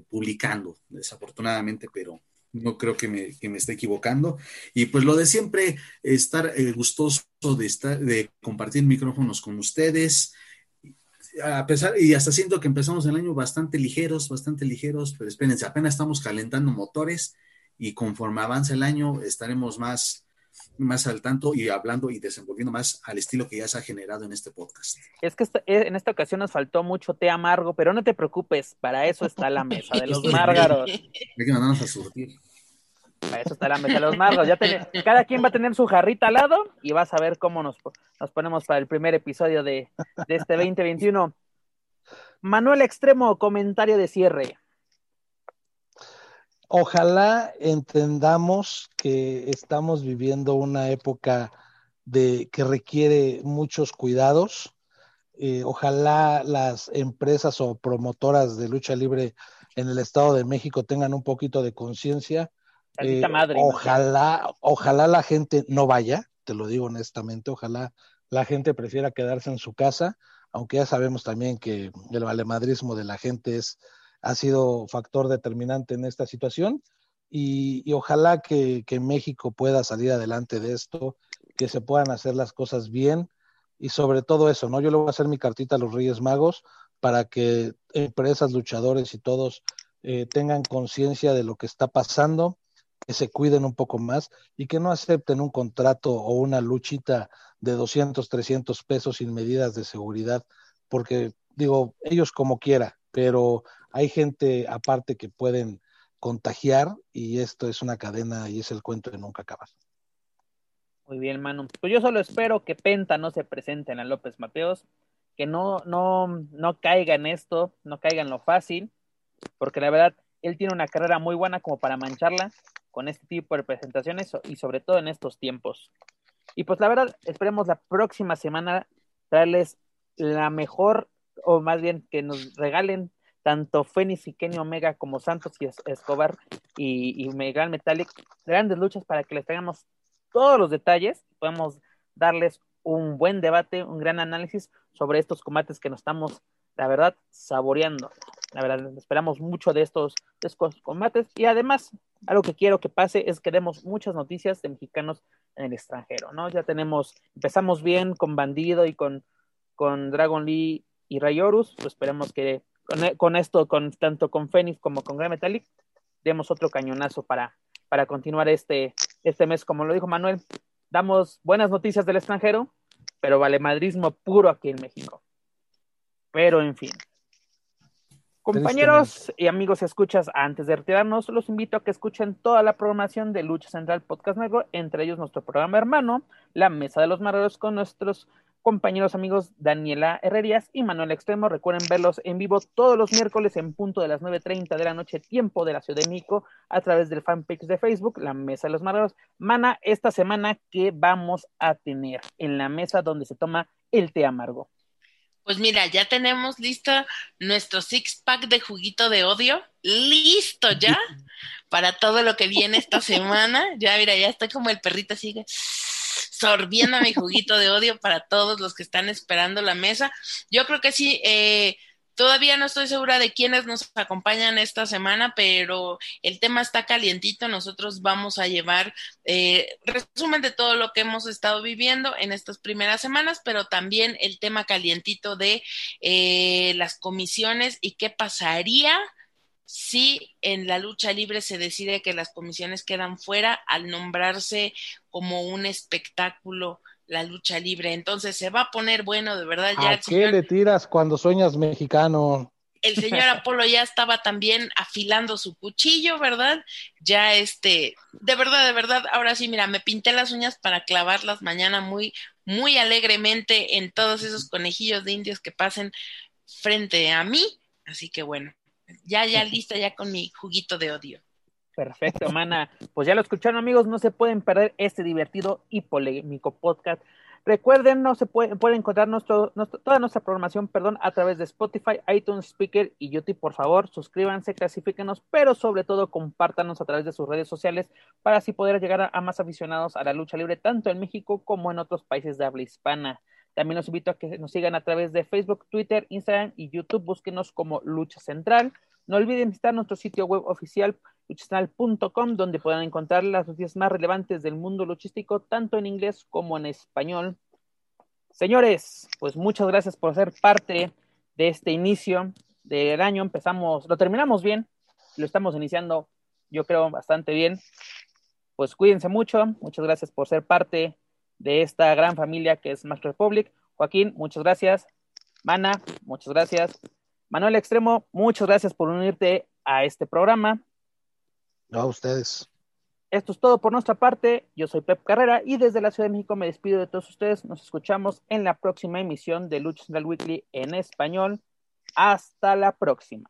publicando, desafortunadamente, pero no creo que me, que me esté equivocando. Y pues lo de siempre, estar eh, gustoso de, estar, de compartir micrófonos con ustedes. A pesar, y hasta siento que empezamos el año bastante ligeros, bastante ligeros, pero espérense, apenas estamos calentando motores y conforme avanza el año estaremos más, más al tanto y hablando y desenvolviendo más al estilo que ya se ha generado en este podcast. Es que esta- eh, en esta ocasión nos faltó mucho té amargo, pero no te preocupes, para eso está la mesa de los *laughs* márgaros. Hay que mandarnos a surtir. Para eso está la mesa de los márgaros. Ya ten- cada quien va a tener su jarrita al lado y vas a ver cómo nos, nos ponemos para el primer episodio de, de este 2021. Manuel Extremo, comentario de cierre. Ojalá entendamos que estamos viviendo una época de que requiere muchos cuidados. Eh, ojalá las empresas o promotoras de lucha libre en el Estado de México tengan un poquito de conciencia. Eh, ojalá, ojalá la gente no vaya, te lo digo honestamente, ojalá la gente prefiera quedarse en su casa, aunque ya sabemos también que el valemadrismo de la gente es, ha sido factor determinante en esta situación y, ojalá que, que México pueda salir adelante de esto, que se puedan hacer las cosas bien y sobre todo eso, ¿no? Yo le voy a hacer mi cartita a los Reyes Magos para que empresas, luchadores y todos eh, tengan conciencia de lo que está pasando, que se cuiden un poco más y que no acepten un contrato o una luchita de 200, 300 pesos sin medidas de seguridad, porque digo, ellos como quiera, pero hay gente aparte que pueden contagiar y esto es una cadena y es el cuento de nunca acabar. Muy bien, Manu. Pues yo solo espero que Penta no se presente en López Mateos, que no, no, no caiga en esto, no caiga en lo fácil, porque la verdad, él tiene una carrera muy buena como para mancharla con este tipo de presentaciones y sobre todo en estos tiempos. Y pues la verdad, esperemos la próxima semana traerles la mejor, o más bien que nos regalen tanto Fénix y Kenny Omega como Santos y Es- Escobar y, y Megal Metallic, grandes luchas para que les traigamos todos los detalles, podemos darles un buen debate, un gran análisis sobre estos combates que nos estamos, la verdad, saboreando. La verdad, esperamos mucho de estos, de estos combates y además, algo que quiero que pase es que demos muchas noticias de mexicanos en el extranjero, ¿no? Ya tenemos, empezamos bien con Bandido y con, con Dragon Lee y Rayorus, pues esperemos que con, con esto, tanto con Phoenix como con Grand Metallic, demos otro cañonazo para, para continuar este, este mes, como lo dijo Manuel, damos buenas noticias del extranjero, pero vale madrismo puro aquí en México. Pero en fin. Compañeros y amigos y escuchas, antes de retirarnos, los invito a que escuchen toda la programación de Lucha Central Podcast Network, entre ellos nuestro programa hermano, La Mesa de los Marreros, con nuestros compañeros amigos Daniela Herrerías y Manuel Extremo. Recuerden verlos en vivo todos los miércoles en punto de las 9.30 de la noche, tiempo de la Ciudad de México, a través del fanpage de Facebook, La Mesa de los Marreros. Mana, esta semana, ¿qué vamos a tener en la mesa donde se toma el té amargo? Pues mira, ya tenemos lista nuestro six pack de juguito de odio, listo ya *laughs* para todo lo que viene esta semana. Ya, mira, ya estoy como el perrito sigue sorbiendo mi juguito de odio para todos los que están esperando la mesa. Yo creo que sí, eh, Todavía no estoy segura de quiénes nos acompañan esta semana, pero el tema está calientito. Nosotros vamos a llevar eh, resumen de todo lo que hemos estado viviendo en estas primeras semanas, pero también el tema calientito de eh, las comisiones y qué pasaría si en la lucha libre se decide que las comisiones quedan fuera al nombrarse como un espectáculo la lucha libre. Entonces se va a poner bueno, de verdad. Ya ¿A qué le tiras cuando sueñas mexicano? El señor *laughs* Apolo ya estaba también afilando su cuchillo, ¿verdad? Ya este, de verdad, de verdad, ahora sí, mira, me pinté las uñas para clavarlas mañana muy, muy alegremente en todos esos conejillos de indios que pasen frente a mí. Así que bueno, ya, ya lista ya con mi juguito de odio. Perfecto, mana. Pues ya lo escucharon, amigos. No se pueden perder este divertido y polémico podcast. Recuerden, no se puede, pueden encontrar nuestro, toda nuestra programación, perdón, a través de Spotify, iTunes, Speaker y YouTube. Por favor, suscríbanse, clasifíquenos, pero sobre todo compártanos a través de sus redes sociales para así poder llegar a, más aficionados a la lucha libre, tanto en México como en otros países de habla hispana. También los invito a que nos sigan a través de Facebook, Twitter, Instagram y YouTube. Búsquenos como Lucha Central. No olviden visitar nuestro sitio web oficial luchistral.com, donde podrán encontrar las noticias más relevantes del mundo luchístico, tanto en inglés como en español. Señores, pues muchas gracias por ser parte de este inicio del año. Empezamos, lo terminamos bien, lo estamos iniciando, yo creo, bastante bien. Pues cuídense mucho, muchas gracias por ser parte de esta gran familia que es Master Republic. Joaquín, muchas gracias. Mana, muchas gracias. Manuel Extremo, muchas gracias por unirte a este programa. No, a ustedes. Esto es todo por nuestra parte. Yo soy Pep Carrera y desde la Ciudad de México me despido de todos ustedes. Nos escuchamos en la próxima emisión de Lucha Central Weekly en español. Hasta la próxima.